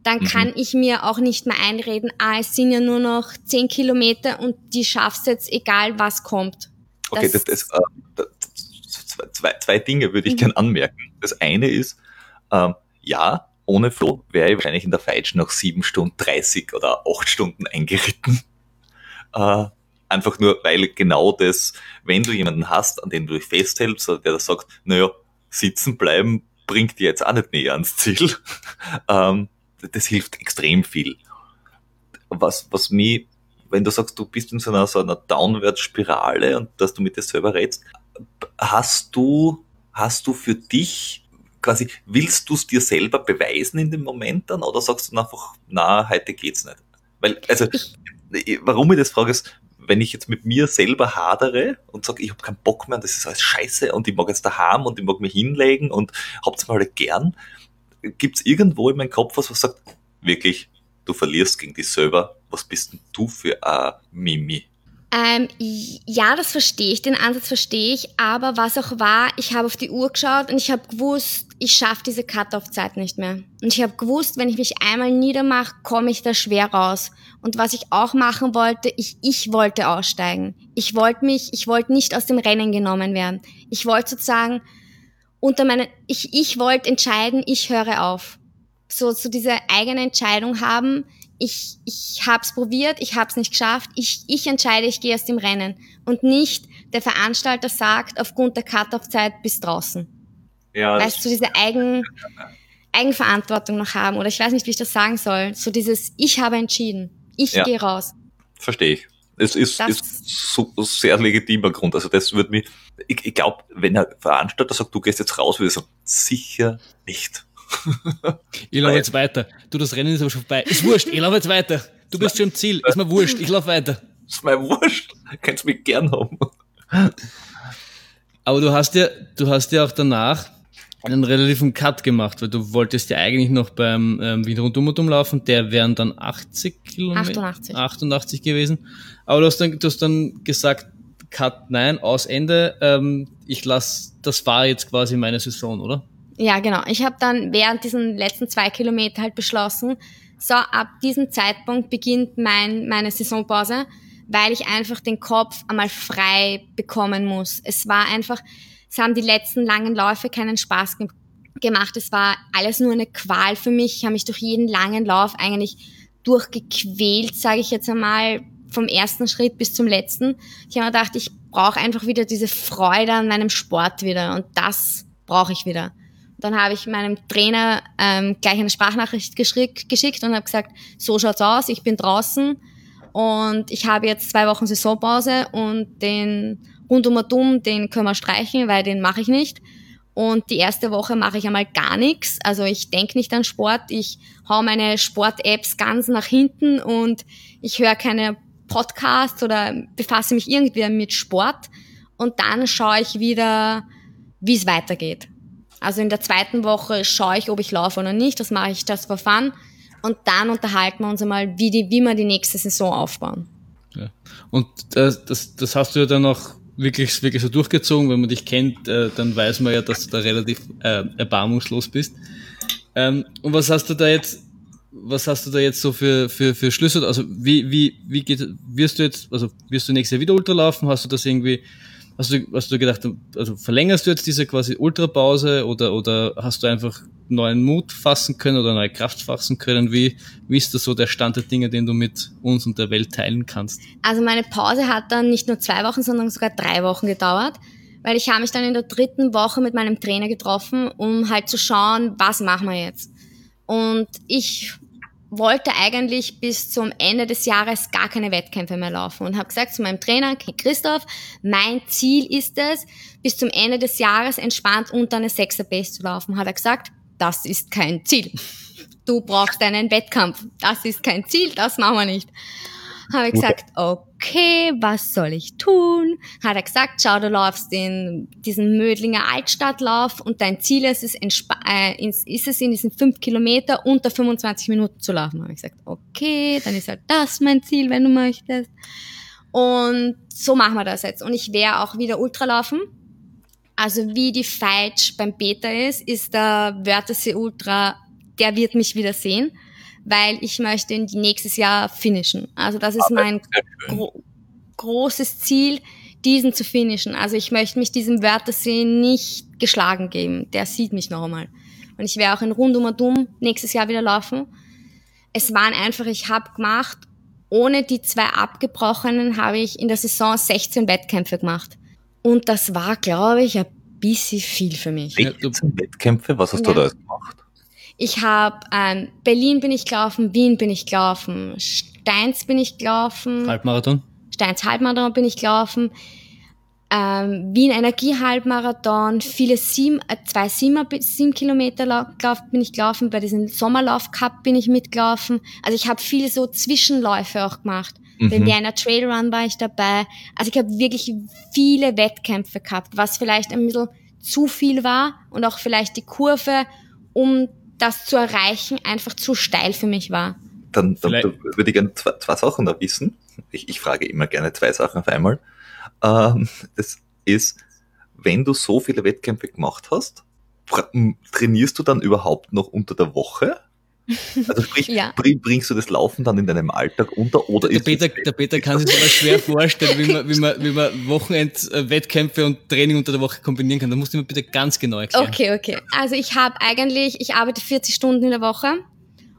dann mhm. kann ich mir auch nicht mehr einreden, ah, es sind ja nur noch 10 Kilometer und die schaffst jetzt, egal was kommt. Okay, das, das, äh, das zwei, zwei Dinge würde ich mhm. gern anmerken. Das eine ist, ähm, ja, ohne Flo wäre ich wahrscheinlich in der Feitsch noch sieben Stunden 30 oder acht Stunden eingeritten. Äh, einfach nur, weil genau das, wenn du jemanden hast, an dem du dich festhältst, der da sagt, naja, sitzen bleiben bringt dir jetzt auch nicht näher ans Ziel. ähm, das hilft extrem viel. Was, was mich, wenn du sagst, du bist in so einer, so einer Downwärtsspirale und dass du mit dir selber redst, hast du, hast du für dich quasi, willst du es dir selber beweisen in dem Moment dann oder sagst du einfach, na, heute geht's nicht? Weil, also, warum ich das frage, ist, wenn ich jetzt mit mir selber hadere und sage, ich habe keinen Bock mehr und das ist alles scheiße und ich mag jetzt daheim und ich mag mich hinlegen und hab's mal halt gern, gibt's irgendwo in meinem Kopf was, was sagt, wirklich, du verlierst gegen dich selber, was bist denn du für ein Mimi? Ähm, ja, das verstehe ich, den Ansatz verstehe ich, aber was auch war, ich habe auf die Uhr geschaut und ich habe gewusst, ich schaffe diese Cut-off-Zeit nicht mehr. Und ich habe gewusst, wenn ich mich einmal niedermache, komme ich da schwer raus. Und was ich auch machen wollte, ich, ich wollte aussteigen. Ich wollte mich, ich wollte nicht aus dem Rennen genommen werden. Ich wollte sozusagen unter meinen, ich, ich wollte entscheiden, ich höre auf. So, so diese eigene Entscheidung haben, ich, ich habe es probiert, ich habe es nicht geschafft, ich, ich entscheide, ich gehe aus dem Rennen und nicht der Veranstalter sagt, aufgrund der Cut-off-Zeit bis draußen. Ja, weißt du, diese Eigen, Eigenverantwortung noch haben oder ich weiß nicht, wie ich das sagen soll, so dieses Ich habe entschieden, ich ja. gehe raus. Verstehe ich. Es ist, ist so, sehr legitimer Grund. Also das würde mich, ich, ich glaube, wenn ein Veranstalter sagt, du gehst jetzt raus, würde ich sagen, sicher nicht ich laufe jetzt weiter. Du, das Rennen ist aber schon vorbei. Ist wurscht, ich laufe jetzt weiter. Du bist schon im Ziel. Ist mir wurscht, ich laufe weiter. Ist mir wurscht. Kannst mich gern haben. Aber du hast ja, du hast ja auch danach, einen relativen Cut gemacht, weil du wolltest ja eigentlich noch beim ähm, Wien rundum und umlaufen, der wären dann 80 Kilometer. 88. 88 gewesen. Aber du hast dann, du hast dann gesagt, Cut, nein, aus Ende. Ähm, ich lass, das war jetzt quasi meine Saison, oder? Ja, genau. Ich habe dann während diesen letzten zwei Kilometer halt beschlossen, so ab diesem Zeitpunkt beginnt mein, meine Saisonpause, weil ich einfach den Kopf einmal frei bekommen muss. Es war einfach, es haben die letzten langen Läufe keinen Spaß ge gemacht. Es war alles nur eine Qual für mich. Ich habe mich durch jeden langen Lauf eigentlich durchgequält, sage ich jetzt einmal, vom ersten Schritt bis zum letzten. Ich habe mir gedacht, ich brauche einfach wieder diese Freude an meinem Sport wieder und das brauche ich wieder. Dann habe ich meinem Trainer ähm, gleich eine Sprachnachricht geschickt und habe gesagt, so schaut's aus, ich bin draußen und ich habe jetzt zwei Wochen Saisonpause und den rundum und um, den können wir streichen, weil den mache ich nicht. Und die erste Woche mache ich einmal gar nichts. Also ich denke nicht an Sport. Ich hau meine Sport-Apps ganz nach hinten und ich höre keine Podcasts oder befasse mich irgendwie mit Sport. Und dann schaue ich wieder, wie es weitergeht. Also in der zweiten Woche schaue ich, ob ich laufe oder nicht. Das mache ich das for fun. Und dann unterhalten wir uns einmal, wie, die, wie wir die nächste Saison aufbauen. Ja. Und das, das, das hast du ja dann auch wirklich, wirklich so durchgezogen. Wenn man dich kennt, äh, dann weiß man ja, dass du da relativ äh, erbarmungslos bist. Ähm, und was hast du da jetzt, was hast du da jetzt so für, für, für Schlüsse? Also wie, wie, wie geht, wirst du jetzt, also wirst du nächstes Jahr wieder Ultra laufen? Hast du das irgendwie, hast du, hast du gedacht, also verlängerst du jetzt diese quasi Ultrapause oder, oder hast du einfach neuen Mut fassen können oder neue Kraft fassen können? Wie, wie ist das so der Stand der Dinge, den du mit uns und der Welt teilen kannst? Also meine Pause hat dann nicht nur zwei Wochen, sondern sogar drei Wochen gedauert, weil ich habe mich dann in der dritten Woche mit meinem Trainer getroffen, um halt zu schauen, was machen wir jetzt. Und ich wollte eigentlich bis zum Ende des Jahres gar keine Wettkämpfe mehr laufen und habe gesagt zu meinem Trainer, Christoph, mein Ziel ist es, bis zum Ende des Jahres entspannt unter eine Sechser Base zu laufen. Hat er gesagt, das ist kein Ziel. Du brauchst einen Wettkampf. Das ist kein Ziel, das machen wir nicht. Habe ich gesagt, okay, was soll ich tun? Hat er gesagt, schau, du laufst in diesen Mödlinger Altstadtlauf und dein Ziel ist es, äh, ist es in diesen fünf Kilometer unter 25 Minuten zu laufen. Habe ich gesagt, okay, dann ist halt das mein Ziel, wenn du möchtest. Und so machen wir das jetzt. Und ich werde auch wieder Ultra laufen. Also wie die Feitsch beim Beta ist, ist der Wörthersee Ultra, der wird mich wieder sehen weil ich möchte nächstes Jahr finishen. Also das ist mein gro großes Ziel, diesen zu finishen. Also ich möchte mich diesem Wörthersee nicht geschlagen geben. Der sieht mich noch einmal. Und ich werde auch in Rundum und Dumm nächstes Jahr wieder laufen. Es waren einfach, ich habe gemacht, ohne die zwei abgebrochenen habe ich in der Saison 16 Wettkämpfe gemacht. Und das war, glaube ich, ein bisschen viel für mich. 16 Wettkämpfe? Was hast ja. du da gemacht? Ich habe ähm, Berlin bin ich gelaufen, Wien bin ich gelaufen, Steins bin ich gelaufen. Halbmarathon? Steins Halbmarathon bin ich gelaufen. Ähm, Wien Energie Halbmarathon, viele sieben, äh, zwei sieben, sieben Kilometer Lauf bin ich gelaufen, bei diesem Sommerlauf Cup bin ich mitgelaufen. Also ich habe viele so Zwischenläufe auch gemacht. Mhm. Bei Vienna Trail Run war ich dabei. Also ich habe wirklich viele Wettkämpfe gehabt, was vielleicht ein bisschen zu viel war und auch vielleicht die Kurve, um das zu erreichen einfach zu steil für mich war. Dann, dann, würde ich gerne zwei, zwei Sachen da wissen. Ich, ich, frage immer gerne zwei Sachen auf einmal. Ähm, das ist, wenn du so viele Wettkämpfe gemacht hast, trainierst du dann überhaupt noch unter der Woche? Also sprich, ja. bringst du das Laufen dann in deinem Alltag unter oder der ist Peter, der Peter kann sich das schwer vorstellen, wie man, wie man, wie man Wochenend-Wettkämpfe und Training unter der Woche kombinieren kann. Da musst du mir bitte ganz genau erklären. Okay, okay. Also ich habe eigentlich, ich arbeite 40 Stunden in der Woche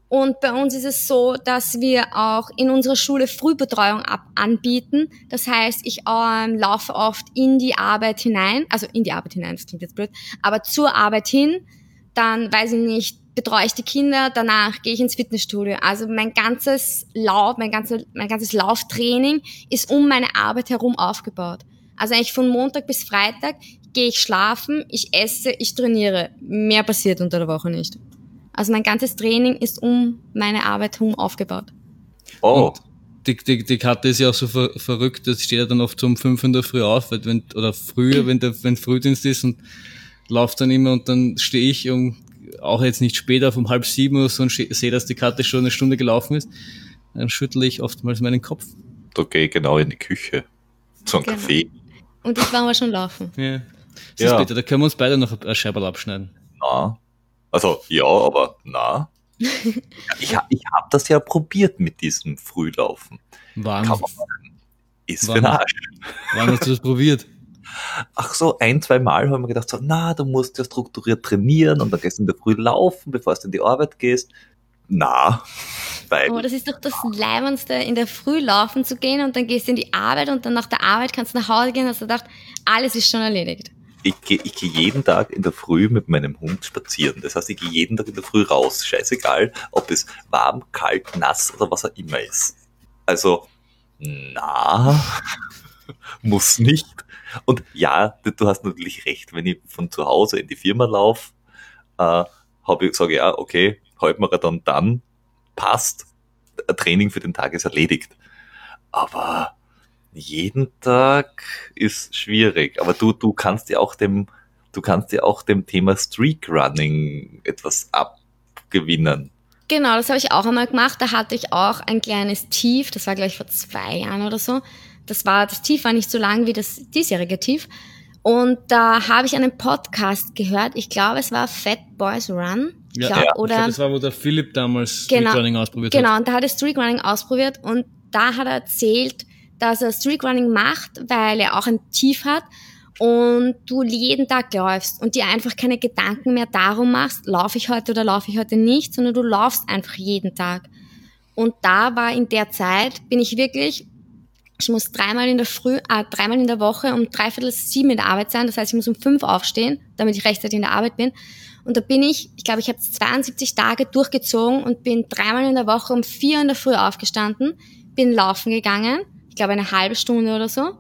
und bei uns ist es so, dass wir auch in unserer Schule Frühbetreuung ab anbieten. Das heißt, ich ähm, laufe oft in die Arbeit hinein, also in die Arbeit hinein, das klingt jetzt blöd, aber zur Arbeit hin, dann weiß ich nicht, betreue ich die Kinder, danach gehe ich ins Fitnessstudio. Also mein ganzes Lauf, mein ganzes, mein ganzes Lauftraining ist um meine Arbeit herum aufgebaut. Also eigentlich von Montag bis Freitag gehe ich schlafen, ich esse, ich trainiere. Mehr passiert unter der Woche nicht. Also mein ganzes Training ist um meine Arbeit herum aufgebaut. Oh. Und die, die, die Karte ist ja auch so ver, verrückt, das steht ja dann oft so um fünf in der Früh auf, wenn, oder früher, wenn der, wenn Frühdienst ist und laufe dann immer und dann stehe ich um, auch jetzt nicht später, um halb sieben oder so und sehe, dass die Karte schon eine Stunde gelaufen ist. Dann schüttle ich oftmals meinen Kopf. Da gehe ich genau in die Küche. So ein Genau. Kaffee. Und ich war mal schon laufen. Ja. Das Ja. ist bitte, da können wir uns beide noch ein Scheiberl abschneiden. Na. Also, ja, aber na. ich ich habe das ja probiert mit diesem Frühlaufen. Wann, Kann man sagen. Ist Wann? für Arsch. wann hast du das probiert? Ach so, ein, zwei Mal haben wir gedacht, so, na, du musst ja strukturiert trainieren und dann gehst du in der Früh laufen, bevor du in die Arbeit gehst. Na, weil Aber das ist doch das Leibendste, in der Früh laufen zu gehen und dann gehst du in die Arbeit und dann nach der Arbeit kannst du nach Hause gehen und hast gedacht, alles ist schon erledigt. ich gehe ich geh jeden Tag in der Früh mit meinem Hund spazieren. Das heißt, ich gehe jeden Tag in der Früh raus. Scheißegal, ob es warm, kalt, nass oder was auch immer ist. Also, na, muss nicht. Und ja, du hast natürlich recht, wenn ich von zu Hause in die Firma laufe, äh, habe ich sage ja, okay, Halbmarathon dann passt, ein Training für den Tag ist erledigt. Aber jeden Tag ist schwierig. Aber du, du kannst ja auch dem, du kannst ja auch dem Thema Streak Running etwas abgewinnen. Genau, das habe ich auch einmal gemacht. Da hatte ich auch ein kleines Tief. Das war, glaube ich, vor zwei Jahren oder so. Das war, das Tief war nicht so lang wie das diesjährige Tief. Und da habe ich einen Podcast gehört. Ich glaube, es war Fat Boys Run. Ich Ja, glaub, Ich oder glaub, das war, wo der Philipp damals Genau. Streetrunning ausprobiert hat. Genau, und da hat er Streak Running ausprobiert und da hat er erzählt, dass er Streak Running macht, weil er auch ein Tief hat und du jeden Tag läufst und dir einfach keine Gedanken mehr darum machst, laufe ich heute oder laufe ich heute nicht, sondern du laufst einfach jeden Tag. Und da war in der Zeit, bin ich wirklich, ich muss dreimal in der Früh, äh, dreimal in der Woche um dreiviertel sieben in der Arbeit sein. Das heißt, ich muss um fünf aufstehen, damit ich rechtzeitig in der Arbeit bin. Und da bin ich, ich glaube, ich habe 72 Tage durchgezogen und bin dreimal in der Woche um vier in der Früh aufgestanden, bin laufen gegangen, ich glaube eine halbe Stunde oder so.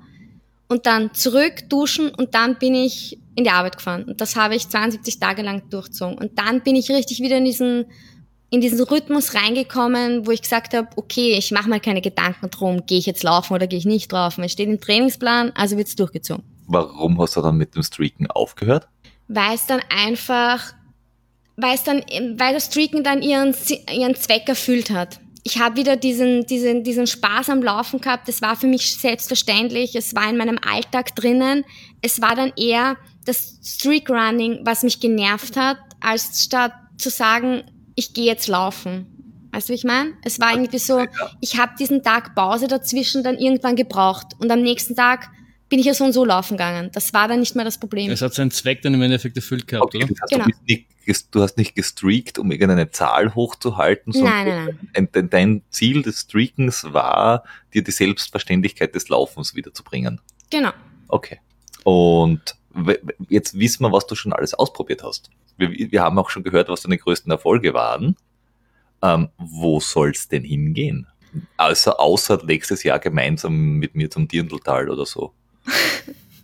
Und dann zurück, duschen und dann bin ich in die Arbeit gefahren. Und das habe ich 72 Tage lang durchzogen. Und dann bin ich richtig wieder in diesen, in diesen Rhythmus reingekommen, wo ich gesagt habe, okay, ich mache mal keine Gedanken drum, gehe ich jetzt laufen oder gehe ich nicht laufen. Es steht im Trainingsplan, also wird's durchgezogen. Warum hast du dann mit dem Streaken aufgehört? weil es dann einfach, weil es dann, weil das Streaken dann ihren, ihren Zweck erfüllt hat. Ich habe wieder diesen, diesen, diesen Spaß am Laufen gehabt. Das war für mich selbstverständlich. Es war in meinem Alltag drinnen. Es war dann eher das Streak-Running, was mich genervt hat, als statt zu sagen, ich gehe jetzt laufen. Weißt du, wie ich meine? Es war irgendwie so, ich habe diesen Tag Pause dazwischen dann irgendwann gebraucht. Und am nächsten Tag bin ich ja so und so laufen gegangen. Das war dann nicht mehr das Problem. Es hat seinen Zweck dann im Endeffekt erfüllt gehabt, Okay, oder? das heißt, Genau. du, nicht, du hast nicht gestreakt, um irgendeine Zahl hochzuhalten, Nein, nein, nein. Ein, dein, Ziel des Streakens war, dir die Selbstverständlichkeit des Laufens wiederzubringen. Genau. Okay. Und jetzt wissen wir, was du schon alles ausprobiert hast. Wir, wir haben auch schon gehört, was deine größten Erfolge waren. Ähm, wo soll's denn hingehen? Also außer nächstes Jahr gemeinsam mit mir zum Dirndltal oder so.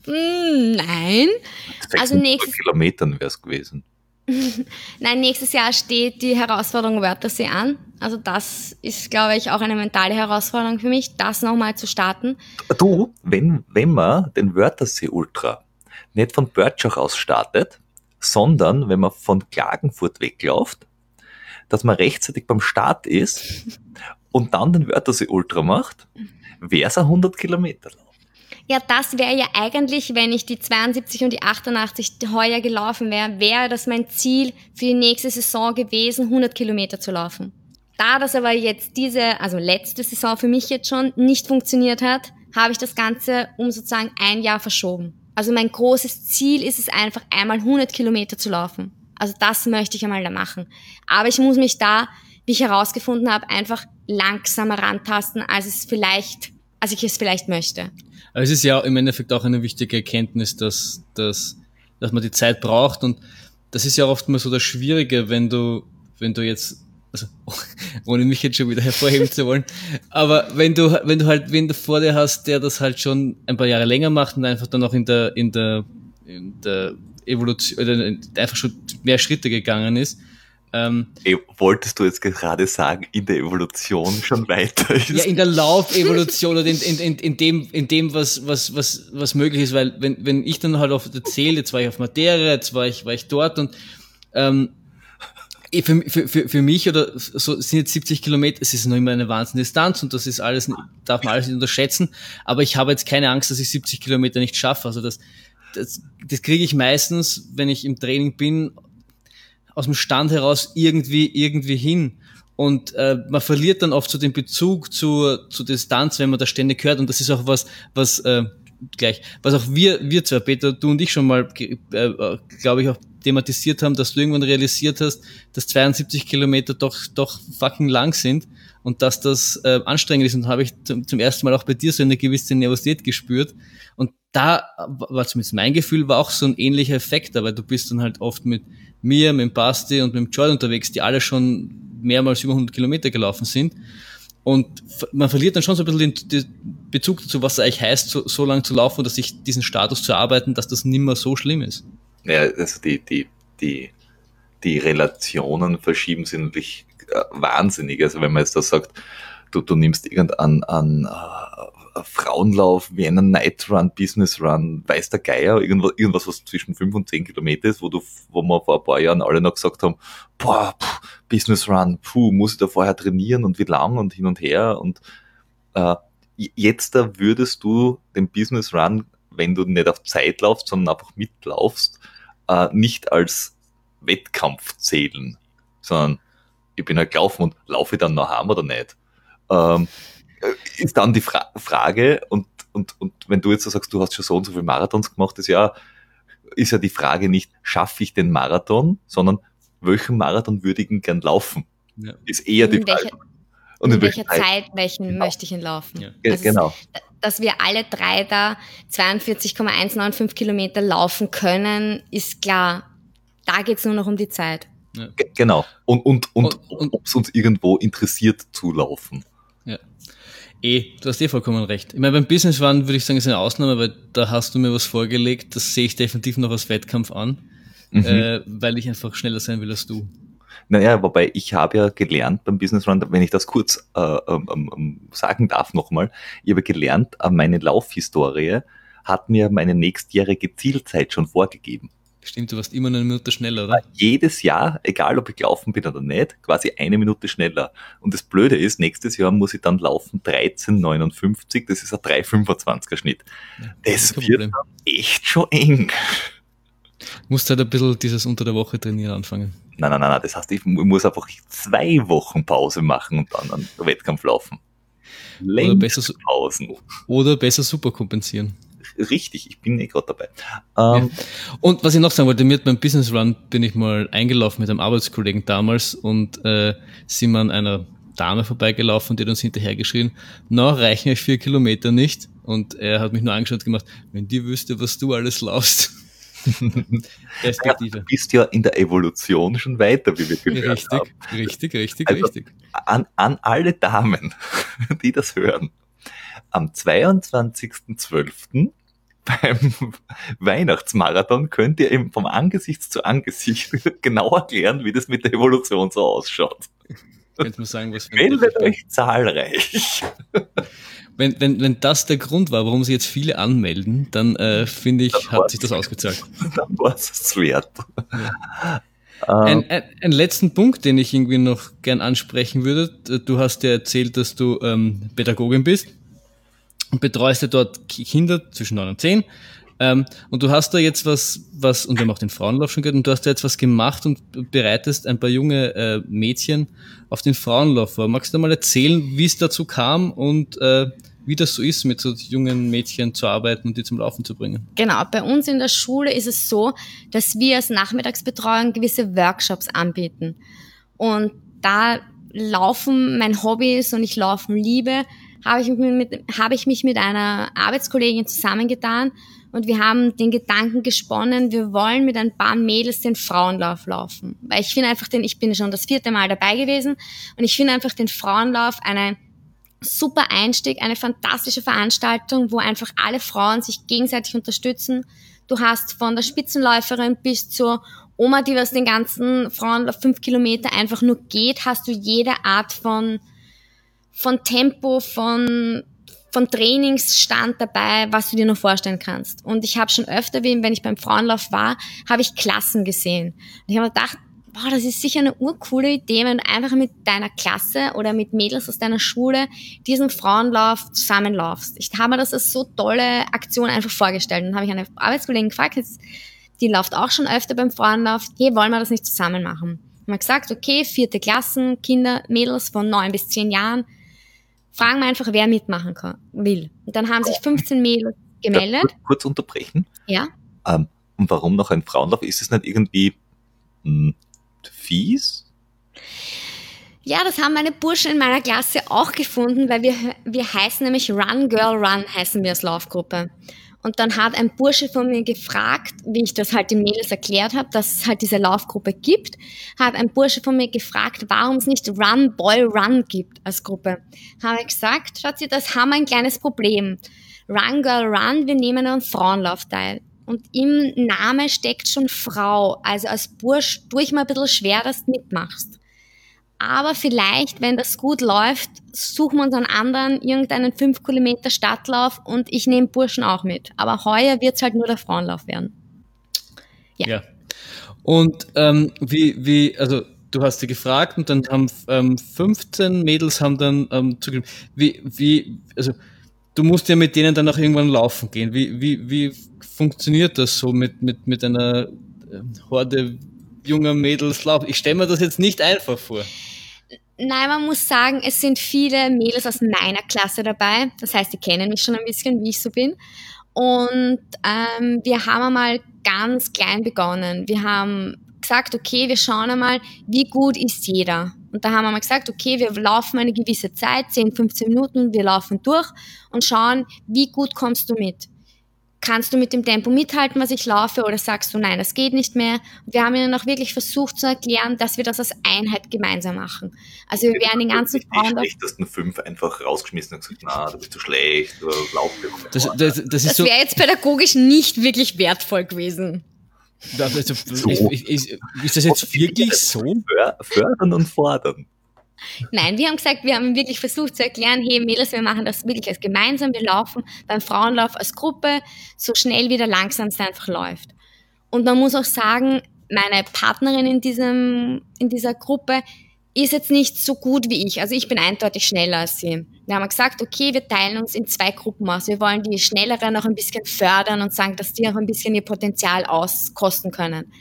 Mm, nein. 600 Also nächstes- Kilometern wäre es gewesen. Nein, nächstes Jahr steht die Herausforderung Wörthersee an. Also das ist, glaube ich, auch eine mentale Herausforderung für mich, das nochmal zu starten. Du, wenn, wenn man den Wörthersee Ultra nicht von Börtschach aus startet, sondern wenn man von Klagenfurt wegläuft, dass man rechtzeitig beim Start ist und dann den Wörthersee Ultra macht, wäre es ein 100 Kilometer. Ja, das wäre ja eigentlich, wenn ich die 72 und die 88 heuer gelaufen wäre, wäre das mein Ziel für die nächste Saison gewesen, 100 Kilometer zu laufen. Da das aber jetzt diese, also letzte Saison für mich jetzt schon nicht funktioniert hat, habe ich das Ganze um sozusagen ein Jahr verschoben. Also mein großes Ziel ist es einfach, einmal 100 Kilometer zu laufen. Also das möchte ich einmal da machen. Aber ich muss mich da, wie ich herausgefunden habe, einfach langsamer rantasten, als es vielleicht, als ich es vielleicht möchte. Aber es ist ja im Endeffekt auch eine wichtige Erkenntnis, dass, dass, dass man die Zeit braucht und das ist ja oft mal so das Schwierige, wenn du, wenn du jetzt, also, ohne mich jetzt schon wieder hervorheben zu wollen, aber wenn du, wenn du halt wen du vor dir hast, der das halt schon ein paar Jahre länger macht und einfach dann auch in der, in der, in der Evolution, oder einfach schon mehr Schritte gegangen ist, Ähm, Ey, wolltest du jetzt gerade sagen, in der Evolution schon weiter ist? Ja, in der Laufevolution oder in, in, in, in dem, in dem was, was, was, was möglich ist, weil wenn, wenn ich dann halt auf erzähle, jetzt war ich auf Materia, jetzt war ich, war ich dort und ähm, für, für, für, für mich oder so sind jetzt 70 Kilometer, es ist noch immer eine Wahnsinnsdistanz und das ist alles, darf man alles nicht unterschätzen, aber ich habe jetzt keine Angst, dass ich 70 Kilometer nicht schaffe. Also das, das, das kriege ich meistens, wenn ich im Training bin, aus dem Stand heraus irgendwie, irgendwie hin. Und äh, man verliert dann oft so den Bezug zur, zur Distanz, wenn man da ständig hört. Und das ist auch was, was äh, gleich, was auch wir, wir zwei, Peter, du und ich schon mal, äh, glaube ich, auch thematisiert haben, dass du irgendwann realisiert hast, dass 72 Kilometer doch, doch fucking lang sind und dass das äh, anstrengend ist. Und habe ich zum, zum ersten Mal auch bei dir so eine gewisse Nervosität gespürt. Und da war zumindest mein Gefühl, war auch so ein ähnlicher Effekt, aber du bist dann halt oft mit mir, mit Basti und mit Jordan unterwegs, die alle schon mehrmals über 100 Kilometer gelaufen sind. Und man verliert dann schon so ein bisschen den, Bezug dazu, was eigentlich heißt, so, so lange zu laufen und dass sich diesen Status zu erarbeiten, dass das nimmer so schlimm ist. Ja, also die, die, die, die Relationen verschieben sich natürlich äh, wahnsinnig. Also wenn man jetzt da sagt, du, du nimmst irgendeinen an, uh, Frauenlauf wie einen Night Run, Business Run, weiß der Geier, irgendwas, irgendwas, was zwischen fünf und zehn Kilometer ist, wo du, wo wir vor ein paar Jahren alle noch gesagt haben, boah, pff, Business Run, puh, muss ich da vorher trainieren und wie lang und hin und her und uh, jetzt da würdest du den Business Run, wenn du nicht auf Zeit laufst, sondern einfach mitlaufst, uh, nicht als Wettkampf zählen, sondern ich bin halt gelaufen und laufe ich dann noch heim oder nicht? Ähm, ist dann die Fra Frage, und, und, und wenn du jetzt sagst, du hast schon so und so viele Marathons gemacht, ist ja, ist ja die Frage nicht, schaffe ich den Marathon, sondern welchen Marathon würde ich gern laufen? Ja. Ist eher die Frage. Welche, und in, in welcher Zeit, Zeit welchen genau. möchte ich ihn laufen? Ja. Also genau. Dass wir alle drei da 42,195 Kilometer laufen können, ist klar. Da geht es nur noch um die Zeit. Ja. Genau. Und, und, und, und, und ob es uns irgendwo interessiert zu laufen. Ja. Eh, du hast eh vollkommen recht. Ich meine, beim Business Run würde ich sagen, ist eine Ausnahme, weil da hast du mir was vorgelegt, das sehe ich definitiv noch als Wettkampf an, mhm. äh, weil ich einfach schneller sein will als du. Naja, wobei ich habe ja gelernt beim Business Run, wenn ich das kurz äh, ähm, ähm, sagen darf nochmal, ich habe gelernt, äh, meine Laufhistorie hat mir meine nächstjährige Zielzeit schon vorgegeben. Stimmt, du warst immer eine Minute schneller, oder? Jedes Jahr, egal ob ich gelaufen bin oder nicht, quasi eine Minute schneller. Und das Blöde ist, nächstes Jahr muss ich dann laufen 13,59, das ist ein 3,25er Schnitt. Ja, das, das wird echt schon eng. Du musst halt ein bisschen dieses unter der Woche trainieren anfangen. Nein, nein, nein, nein. das heißt, ich muss einfach zwei Wochen Pause machen und dann einen Wettkampf laufen. Oder besser, Pausen. Oder besser super kompensieren richtig, ich bin eh gerade dabei. Ähm, ja. Und was ich noch sagen wollte, mir beim Business Run bin ich mal eingelaufen mit einem Arbeitskollegen damals und äh, sind wir an einer Dame vorbeigelaufen, die hat uns hinterhergeschrien, na, reichen euch vier Kilometer nicht? Und er hat mich nur angeschaut und gemacht, wenn die wüsste, was du alles laufst. Perspektive. Ja, du bist ja in der Evolution schon weiter, wie wir gehört richtig, haben. Richtig, richtig, also richtig. An, an alle Damen, die das hören. Am 22.12 beim Weihnachtsmarathon könnt ihr eben vom Angesicht zu Angesicht genau erklären, wie das mit der Evolution so ausschaut. Könnt man sagen, was Meldet euch zahlreich. Wenn, wenn, wenn das der Grund war, warum sie jetzt viele anmelden, dann äh, finde ich, dann hat sich das ausgezahlt. Dann war es wert. Ja. Ein, ein, ein, letzten Punkt, den ich irgendwie noch gern ansprechen würde. Du hast ja erzählt, dass du ähm, Pädagogin bist und betreust ja dort Kinder zwischen neun und zehn. Ähm, und du hast da jetzt was, was, und wir haben auch den Frauenlauf schon gehört, und du hast da jetzt was gemacht und bereitest ein paar junge äh, Mädchen auf den Frauenlauf vor. Magst du mal erzählen, wie es dazu kam und äh, wie das so ist, mit so jungen Mädchen zu arbeiten und die zum Laufen zu bringen? Genau, bei uns in der Schule ist es so, dass wir als Nachmittagsbetreuung gewisse Workshops anbieten. Und da Laufen mein Hobby ist und ich Laufen liebe, habe ich, mit, habe ich mich mit einer Arbeitskollegin zusammengetan und wir haben den Gedanken gesponnen, wir wollen mit ein paar Mädels den Frauenlauf laufen. Weil ich finde einfach den, ich bin schon das vierte Mal dabei gewesen und ich finde einfach den Frauenlauf eine super Einstieg, eine fantastische Veranstaltung, wo einfach alle Frauen sich gegenseitig unterstützen. Du hast von der Spitzenläuferin bis zur Oma, die was den ganzen Frauen fünf Kilometer einfach nur geht, hast du jede Art von, von Tempo, von, von Trainingsstand dabei, was du dir noch vorstellen kannst. Und ich habe schon öfter, wenn ich beim Frauenlauf war, habe ich Klassen gesehen. Und ich habe gedacht, boah, das ist sicher eine urcoole Idee, wenn du einfach mit deiner Klasse oder mit Mädels aus deiner Schule diesen Frauenlauf zusammenlaufst. Ich habe mir das als so tolle Aktion einfach vorgestellt. Und dann habe ich eine Arbeitskollegin gefragt, jetzt, die läuft auch schon öfter beim Frauenlauf, hey, wollen wir das nicht zusammen machen? Haben gesagt, okay, vierte Klassen, Kinder, Mädels von neun bis zehn Jahren, fragen wir einfach, wer mitmachen kann, will. Und dann haben sich 15 Mädels gemeldet. Kurz, kurz unterbrechen. Ja. Ähm, und warum noch ein Frauenlauf? Ist es nicht irgendwie mh, hm, fies? Ja, das haben meine Burschen in meiner Klasse auch gefunden, weil wir, wir heißen nämlich Run Girl Run, heißen wir als Laufgruppe. Und dann hat ein Bursche von mir gefragt, wie ich das halt den Mädels erklärt habe, dass es halt diese Laufgruppe gibt, hat ein Bursche von mir gefragt, warum es nicht Run Boy Run gibt als Gruppe. Habe ich gesagt, schaut sie, das haben wir ein kleines Problem. Run Girl Run, wir nehmen einen Frauenlauf teil. Und im Name steckt schon Frau. Also als Bursch tue ich mir ein bisschen schwer, dass du mitmachst. Aber vielleicht, wenn das gut läuft, suchen wir uns einen anderen, irgendeinen 5 Kilometer Stadtlauf und ich nehme Burschen auch mit. Aber heuer wird es halt nur der Frauenlauf werden. Ja. ja. Und ähm, wie, wie, also du hast sie gefragt und dann haben ähm, 15 Mädels haben dann ähm, zugegeben. Wie, wie, also du musst ja mit denen dann auch irgendwann laufen gehen. Wie, wie, wie funktioniert das so mit, mit, mit einer ähm, Horde junger Mädels laufen? Ich stelle mir das jetzt nicht einfach vor. Nein, man muss sagen, es sind viele Mädels aus meiner Klasse dabei. Das heißt, die kennen mich schon ein bisschen, wie ich so bin. Und ähm, wir haben einmal ganz klein begonnen. Wir haben gesagt, okay, wir schauen einmal, wie gut ist jeder. Und da haben wir mal gesagt, okay, wir laufen eine gewisse Zeit, 10, 15 Minuten, wir laufen durch und schauen, wie gut kommst du mit kannst du mit dem Tempo mithalten, was ich laufe, oder sagst du, nein, das geht nicht mehr? Und wir haben ihnen auch wirklich versucht zu erklären, dass wir das als Einheit gemeinsam machen. Also wir werden den ganzen Frauen... Die schlechtesten fünf einfach rausgeschmissen und gesagt, na, du bist zu schlecht, lauf das, das, das, das so wäre jetzt pädagogisch nicht wirklich wertvoll gewesen. Also, so. ist, ist, ist das jetzt wirklich so? Fördern und fordern. Nein, wir haben gesagt, wir haben wirklich versucht zu erklären, hey Mädels, wir machen das wirklich als gemeinsam, wir laufen beim Frauenlauf als Gruppe, so schnell wie der langsamste einfach läuft. Und man muss auch sagen, meine Partnerin in diesem, in dieser Gruppe ist jetzt nicht so gut wie ich. Also ich bin eindeutig schneller als sie. Wir haben gesagt, okay, wir teilen uns in zwei Gruppen aus. Wir wollen die Schnelleren noch ein bisschen fördern und sagen, dass die auch ein bisschen ihr Potenzial auskosten können.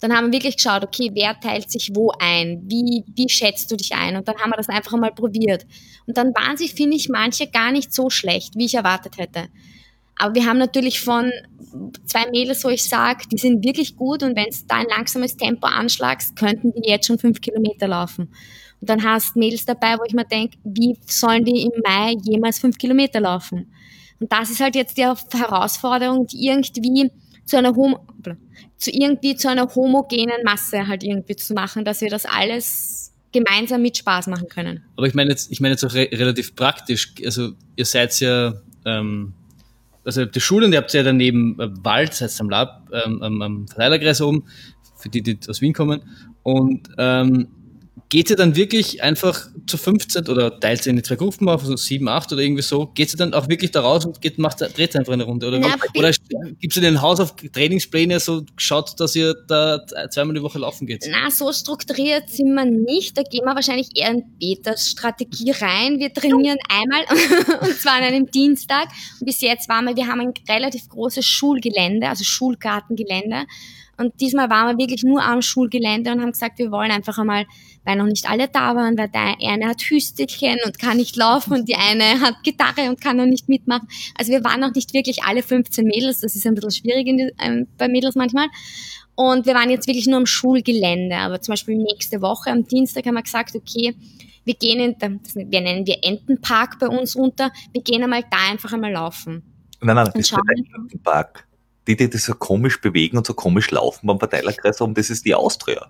Dann haben wir wirklich geschaut, okay, wer teilt sich wo ein? Wie, wie schätzt du dich ein? Und dann haben wir das einfach einmal probiert. Und dann waren sie, finde ich, manche gar nicht so schlecht, wie ich erwartet hätte. Aber wir haben natürlich von zwei Mädels, wo ich sage, die sind wirklich gut und wenn es da ein langsames Tempo anschlagst, könnten die jetzt schon fünf Kilometer laufen. Und dann hast Mädels dabei, wo ich mir denke, wie sollen die im Mai jemals fünf Kilometer laufen? Und das ist halt jetzt die Herausforderung, die irgendwie zu einer Hom zu irgendwie zu einer homogenen Masse halt irgendwie zu machen, dass wir das alles gemeinsam mit Spaß machen können. Aber ich meine jetzt, ich meine jetzt auch re relativ praktisch. Also ihr seid ja, ähm, also die Schule und ihr habt ja daneben äh, Wald, seid am Lab, ähm, am, am Verteilerkreis oben, für die, die aus Wien kommen. Und ähm, geht ihr dann wirklich einfach zu 15 oder teilt ihr in die zwei Gruppen auf, also 7, 8 oder irgendwie so, geht ihr dann auch wirklich da raus und geht, macht, dreht einfach eine Runde? Oder, Na, oder gibt es in den Haus auf Trainingspläne so geschaut, dass ihr da zweimal die Woche laufen geht? Na, so strukturiert sind wir nicht. Da gehen wir wahrscheinlich eher in Peters Strategie rein. Wir trainieren einmal und zwar an einem Dienstag. Und bis jetzt waren wir, wir haben ein relativ großes Schulgelände, also Schulgartengelände. Und diesmal waren wir wirklich nur am Schulgelände und haben gesagt, wir wollen einfach einmal, weil noch nicht alle da waren, weil der eine hat Hüstelchen und kann nicht laufen und die eine hat Gitarre und kann noch nicht mitmachen. Also wir waren noch nicht wirklich alle 15 Mädels, das ist ein bisschen schwierig die, ähm, bei Mädels manchmal. Und wir waren jetzt wirklich nur am Schulgelände. Aber zum Beispiel nächste Woche, am Dienstag, haben wir gesagt, okay, wir gehen in, das, wir nennen wir Entenpark bei uns unter, wir gehen einmal da einfach einmal laufen. Nein, nein, das ist der Entenpark die, die, die so komisch bewegen und so komisch laufen beim Verteilerkreis haben, das ist die Austria.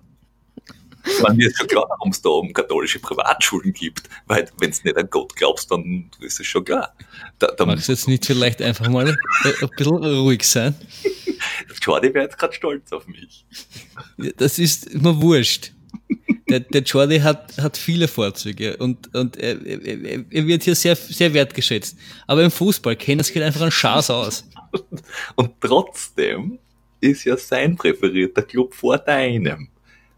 Man mir ist schon klar, warum es da um katholische Privatschulen gibt, weil wenn du nicht an Gott glaubst, dann ist es schon klar. Da, da Magst du jetzt nicht vielleicht einfach mal ein bisschen ruhig sein? Jordi wäre jetzt gerade stolz auf mich. Das ist immer wurscht. Der, der Jordi hat, hat viele Vorzüge und, und er, er, er wird hier sehr, sehr wertgeschätzt. Aber im Fußball kennt es geht einfach ein Schaß aus. Und trotzdem ist ja sein präferierter Club vor deinem.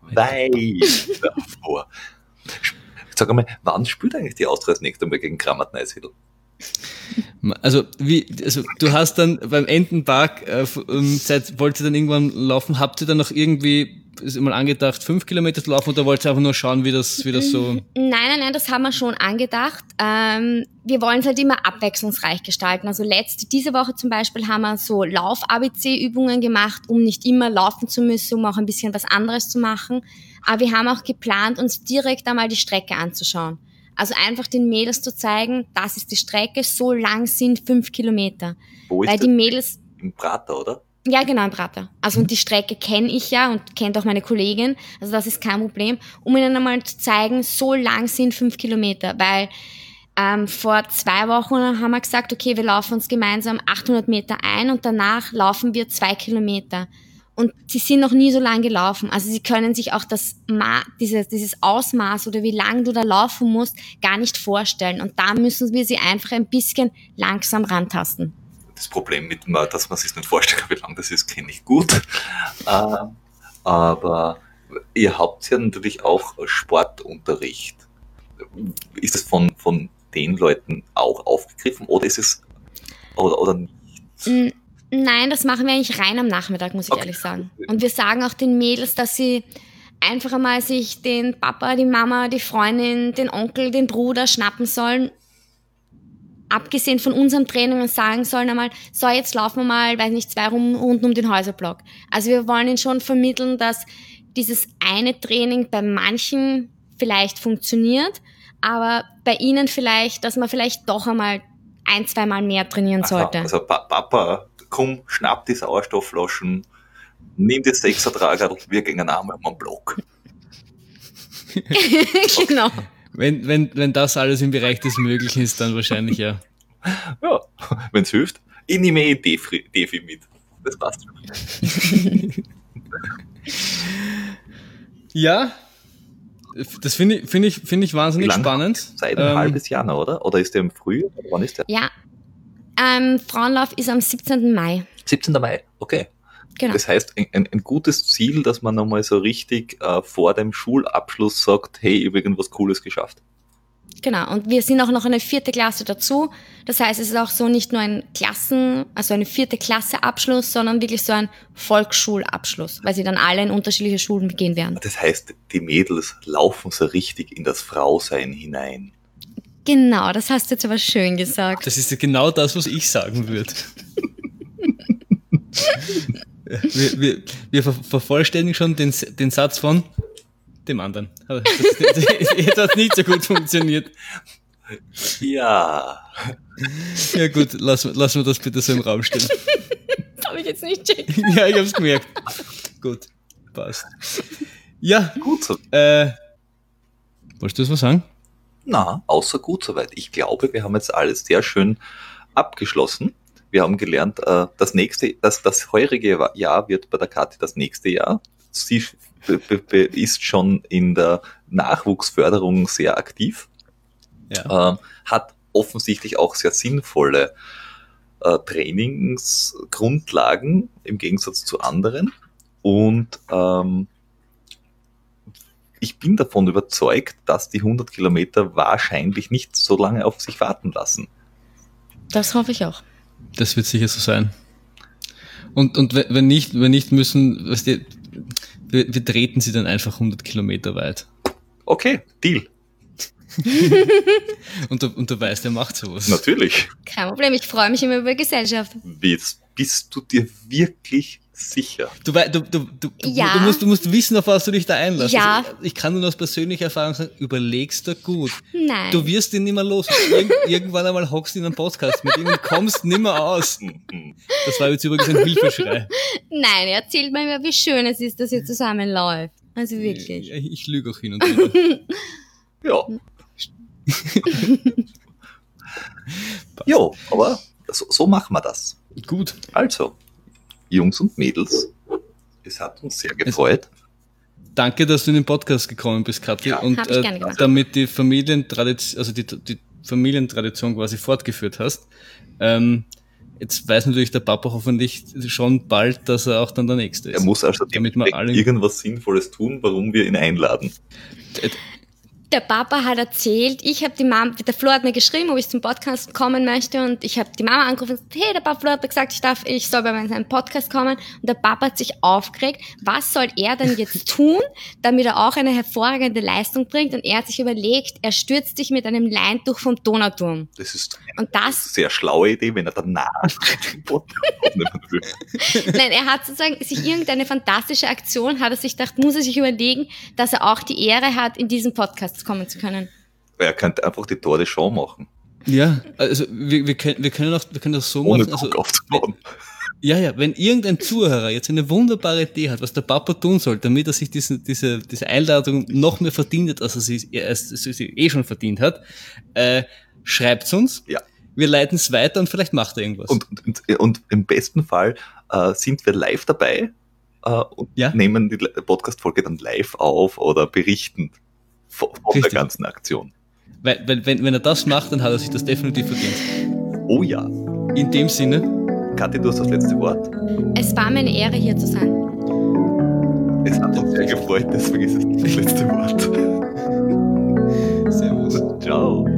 Weit davor. Sag einmal, wann spielt eigentlich die Austria das nächste Mal gegen Kramat Neusiedl? Also, wie, also du hast dann beim Entenpark, äh, seit, wollt ihr dann irgendwann laufen, habt ihr dann noch irgendwie ist mal angedacht, fünf Kilometer zu laufen oder wollt ihr einfach nur schauen, wie das, wie das so. Nein, nein, nein, das haben wir schon angedacht. Ähm, wir wollen es halt immer abwechslungsreich gestalten. Also letzte, diese Woche zum Beispiel haben wir so Lauf-ABC-Übungen gemacht, um nicht immer laufen zu müssen, um auch ein bisschen was anderes zu machen. Aber wir haben auch geplant, uns direkt einmal die Strecke anzuschauen. Also einfach den Mädels zu zeigen, das ist die Strecke, so lang sind fünf Kilometer. Wo ist Weil das? die Mädels, Im Prater, oder? Ja genau, im Prater. Also und die Strecke kenne ich ja und kennt auch meine Kollegin. Also das ist kein Problem. Um ihnen einmal zu zeigen, so lang sind fünf Kilometer. Weil ähm, vor zwei Wochen haben wir gesagt, okay, wir laufen uns gemeinsam 800 Meter ein und danach laufen wir zwei Kilometer. Und sie sind noch nie so lang gelaufen. Also sie können sich auch das Ma dieses, dieses Ausmaß oder wie lang du da laufen musst, gar nicht vorstellen. Und da müssen wir sie einfach ein bisschen langsam rantasten. Das Problem mit, dass man sich nicht vorstellen kann, wie lang das ist, kenne ich gut. Ähm, aber ihr habt ja natürlich auch Sportunterricht. Ist es von, von den Leuten auch aufgegriffen oder ist es oder, oder nicht? Nein, das machen wir eigentlich rein am Nachmittag, muss ich Okay. ehrlich sagen. Und wir sagen auch den Mädels, dass sie einfach einmal sich den Papa, die Mama, die Freundin, den Onkel, den Bruder schnappen sollen. Abgesehen von unserem Training und sagen sollen einmal, so jetzt laufen wir mal, weiß nicht, zwei Rum- Runden um den Häuserblock. Also wir wollen ihnen schon vermitteln, dass dieses eine Training bei manchen vielleicht funktioniert, aber bei ihnen vielleicht, dass man vielleicht doch einmal ein, zweimal mehr trainieren sollte. Also, also Pa- Papa, komm, schnapp die Sauerstoffflaschen, nimm das Sechsertrager und wir gehen einmal um den Block. genau. Wenn, wenn, wenn das alles im Bereich des Möglichen ist, dann wahrscheinlich ja. Ja, wenn es hilft. Ich nehme eh Defi, Defi mit. Das passt schon. Ja, das finde ich, finde ich, finde ich wahnsinnig spannend. Seit ein Ähm, halbes Jahr noch, oder? Oder ist der im Frühjahr? Wann ist der? Ja. Ähm, Frauenlauf ist am 17. Mai. 17. Mai, okay. Genau. Das heißt, ein, ein, ein gutes Ziel, dass man nochmal so richtig äh, vor dem Schulabschluss sagt, hey, ich habe irgendwas Cooles geschafft. Genau. Und wir sind auch noch eine vierte Klasse dazu. Das heißt, es ist auch so nicht nur ein Klassen, also eine vierte Klasse Abschluss, sondern wirklich so ein Volksschulabschluss, weil sie dann alle in unterschiedliche Schulen gehen werden. Das heißt, die Mädels laufen so richtig in das Frausein hinein. Genau, das hast du jetzt aber schön gesagt. Das ist ja genau das, was ich sagen würde. wir, wir, wir ver vervollständigen schon den, den Satz von dem anderen. Aber das, das, jetzt hat nicht so gut funktioniert. Ja. Ja gut, lassen, lassen wir das bitte so im Raum stehen. Das habe ich jetzt nicht checkt. Ja, ich hab's gemerkt. Gut, passt. Ja, Gut so. äh, wolltest du das was sagen? Na, außer gut soweit. Ich glaube, wir haben jetzt alles sehr schön abgeschlossen. Wir haben gelernt, äh, das nächste, das, das heurige Jahr wird bei der Kathi das nächste Jahr. Sie ist schon in der Nachwuchsförderung sehr aktiv, Ja. ähm, hat offensichtlich auch sehr sinnvolle äh, Trainingsgrundlagen im Gegensatz zu anderen. Und ähm, ich bin davon überzeugt, dass die 100 Kilometer wahrscheinlich nicht so lange auf sich warten lassen. Das hoffe ich auch. Das wird sicher so sein. Und, und wenn nicht, wenn nicht müssen, weißt du, wir, wir treten sie dann einfach 100 Kilometer weit. Okay, Deal. Und du, und du weißt, er macht sowas. Natürlich. Kein Problem, ich freue mich immer über Gesellschaft. Bist, bist du dir wirklich sicher? Du, du, du, du, Ja. du, musst, du musst wissen, auf was du dich da einlässt. Ja. Also, ich kann nur aus persönlicher Erfahrung sagen, überlegst du gut. Nein. Du wirst ihn nicht mehr los. Irgend, irgendwann einmal hockst du in einem Podcast mit ihm und kommst nimmer aus. Mhm. Das war jetzt übrigens ein Hilfeschrei. Nein, erzählt mir immer, wie schön es ist, dass ihr zusammenläuft. Also wirklich. Ja, Ich lüge auch hin und wieder. Ja. jo, aber so, so machen wir das. Gut. Also, Jungs und Mädels, es hat uns sehr gefreut. Danke, dass du in den Podcast gekommen bist, Kathi. Ja, und äh, damit die Familientradition, also die, die Familientradition quasi fortgeführt hast. Ähm, jetzt weiß natürlich der Papa hoffentlich schon bald, dass er auch dann der Nächste ist. Er muss also Damit alle- irgendwas Sinnvolles tun, warum wir ihn einladen. Der Papa hat erzählt, ich habe die Mama, der Flo hat mir geschrieben, ob ich zum Podcast kommen möchte und ich habe die Mama angerufen und gesagt, hey, der Papa Flo hat mir gesagt, ich darf, ich soll bei seinem Podcast kommen. Und der Papa hat sich aufgeregt, was soll er denn jetzt tun, damit er auch eine hervorragende Leistung bringt? Und er hat sich überlegt, er stürzt sich mit einem Leintuch vom Donauturm Das ist eine und das sehr schlaue Idee, wenn er danach. Nein, er hat sozusagen sich irgendeine fantastische Aktion, hat er sich gedacht, muss er sich überlegen, dass er auch die Ehre hat, in diesen Podcast kommen zu können. Er könnte einfach die Tour de Show machen, Ja, also wir, wir, können, wir, können auch, wir können das so ohne machen. Druck Also, aufzubauen. ja, ja, wenn irgendein Zuhörer jetzt eine wunderbare Idee hat, was der Papa tun soll, damit er sich diese, diese, diese Einladung noch mehr verdient hat, als er sie, als er sie eh schon verdient hat, äh, schreibt's uns. Ja. Wir leiten es weiter und vielleicht macht er irgendwas. Und, und, und im besten Fall äh, sind wir live dabei äh, und Ja. nehmen die Podcast-Folge dann live auf oder berichten vor, vor der ganzen Aktion. Weil, wenn, wenn, wenn er das macht, dann hat er sich das definitiv verdient. Oh ja. In dem Sinne. Kathi, du hast das letzte Wort. Es war meine Ehre, hier zu sein. Es hat uns sehr gefreut, deswegen ist es das letzte Wort. Servus. Ciao.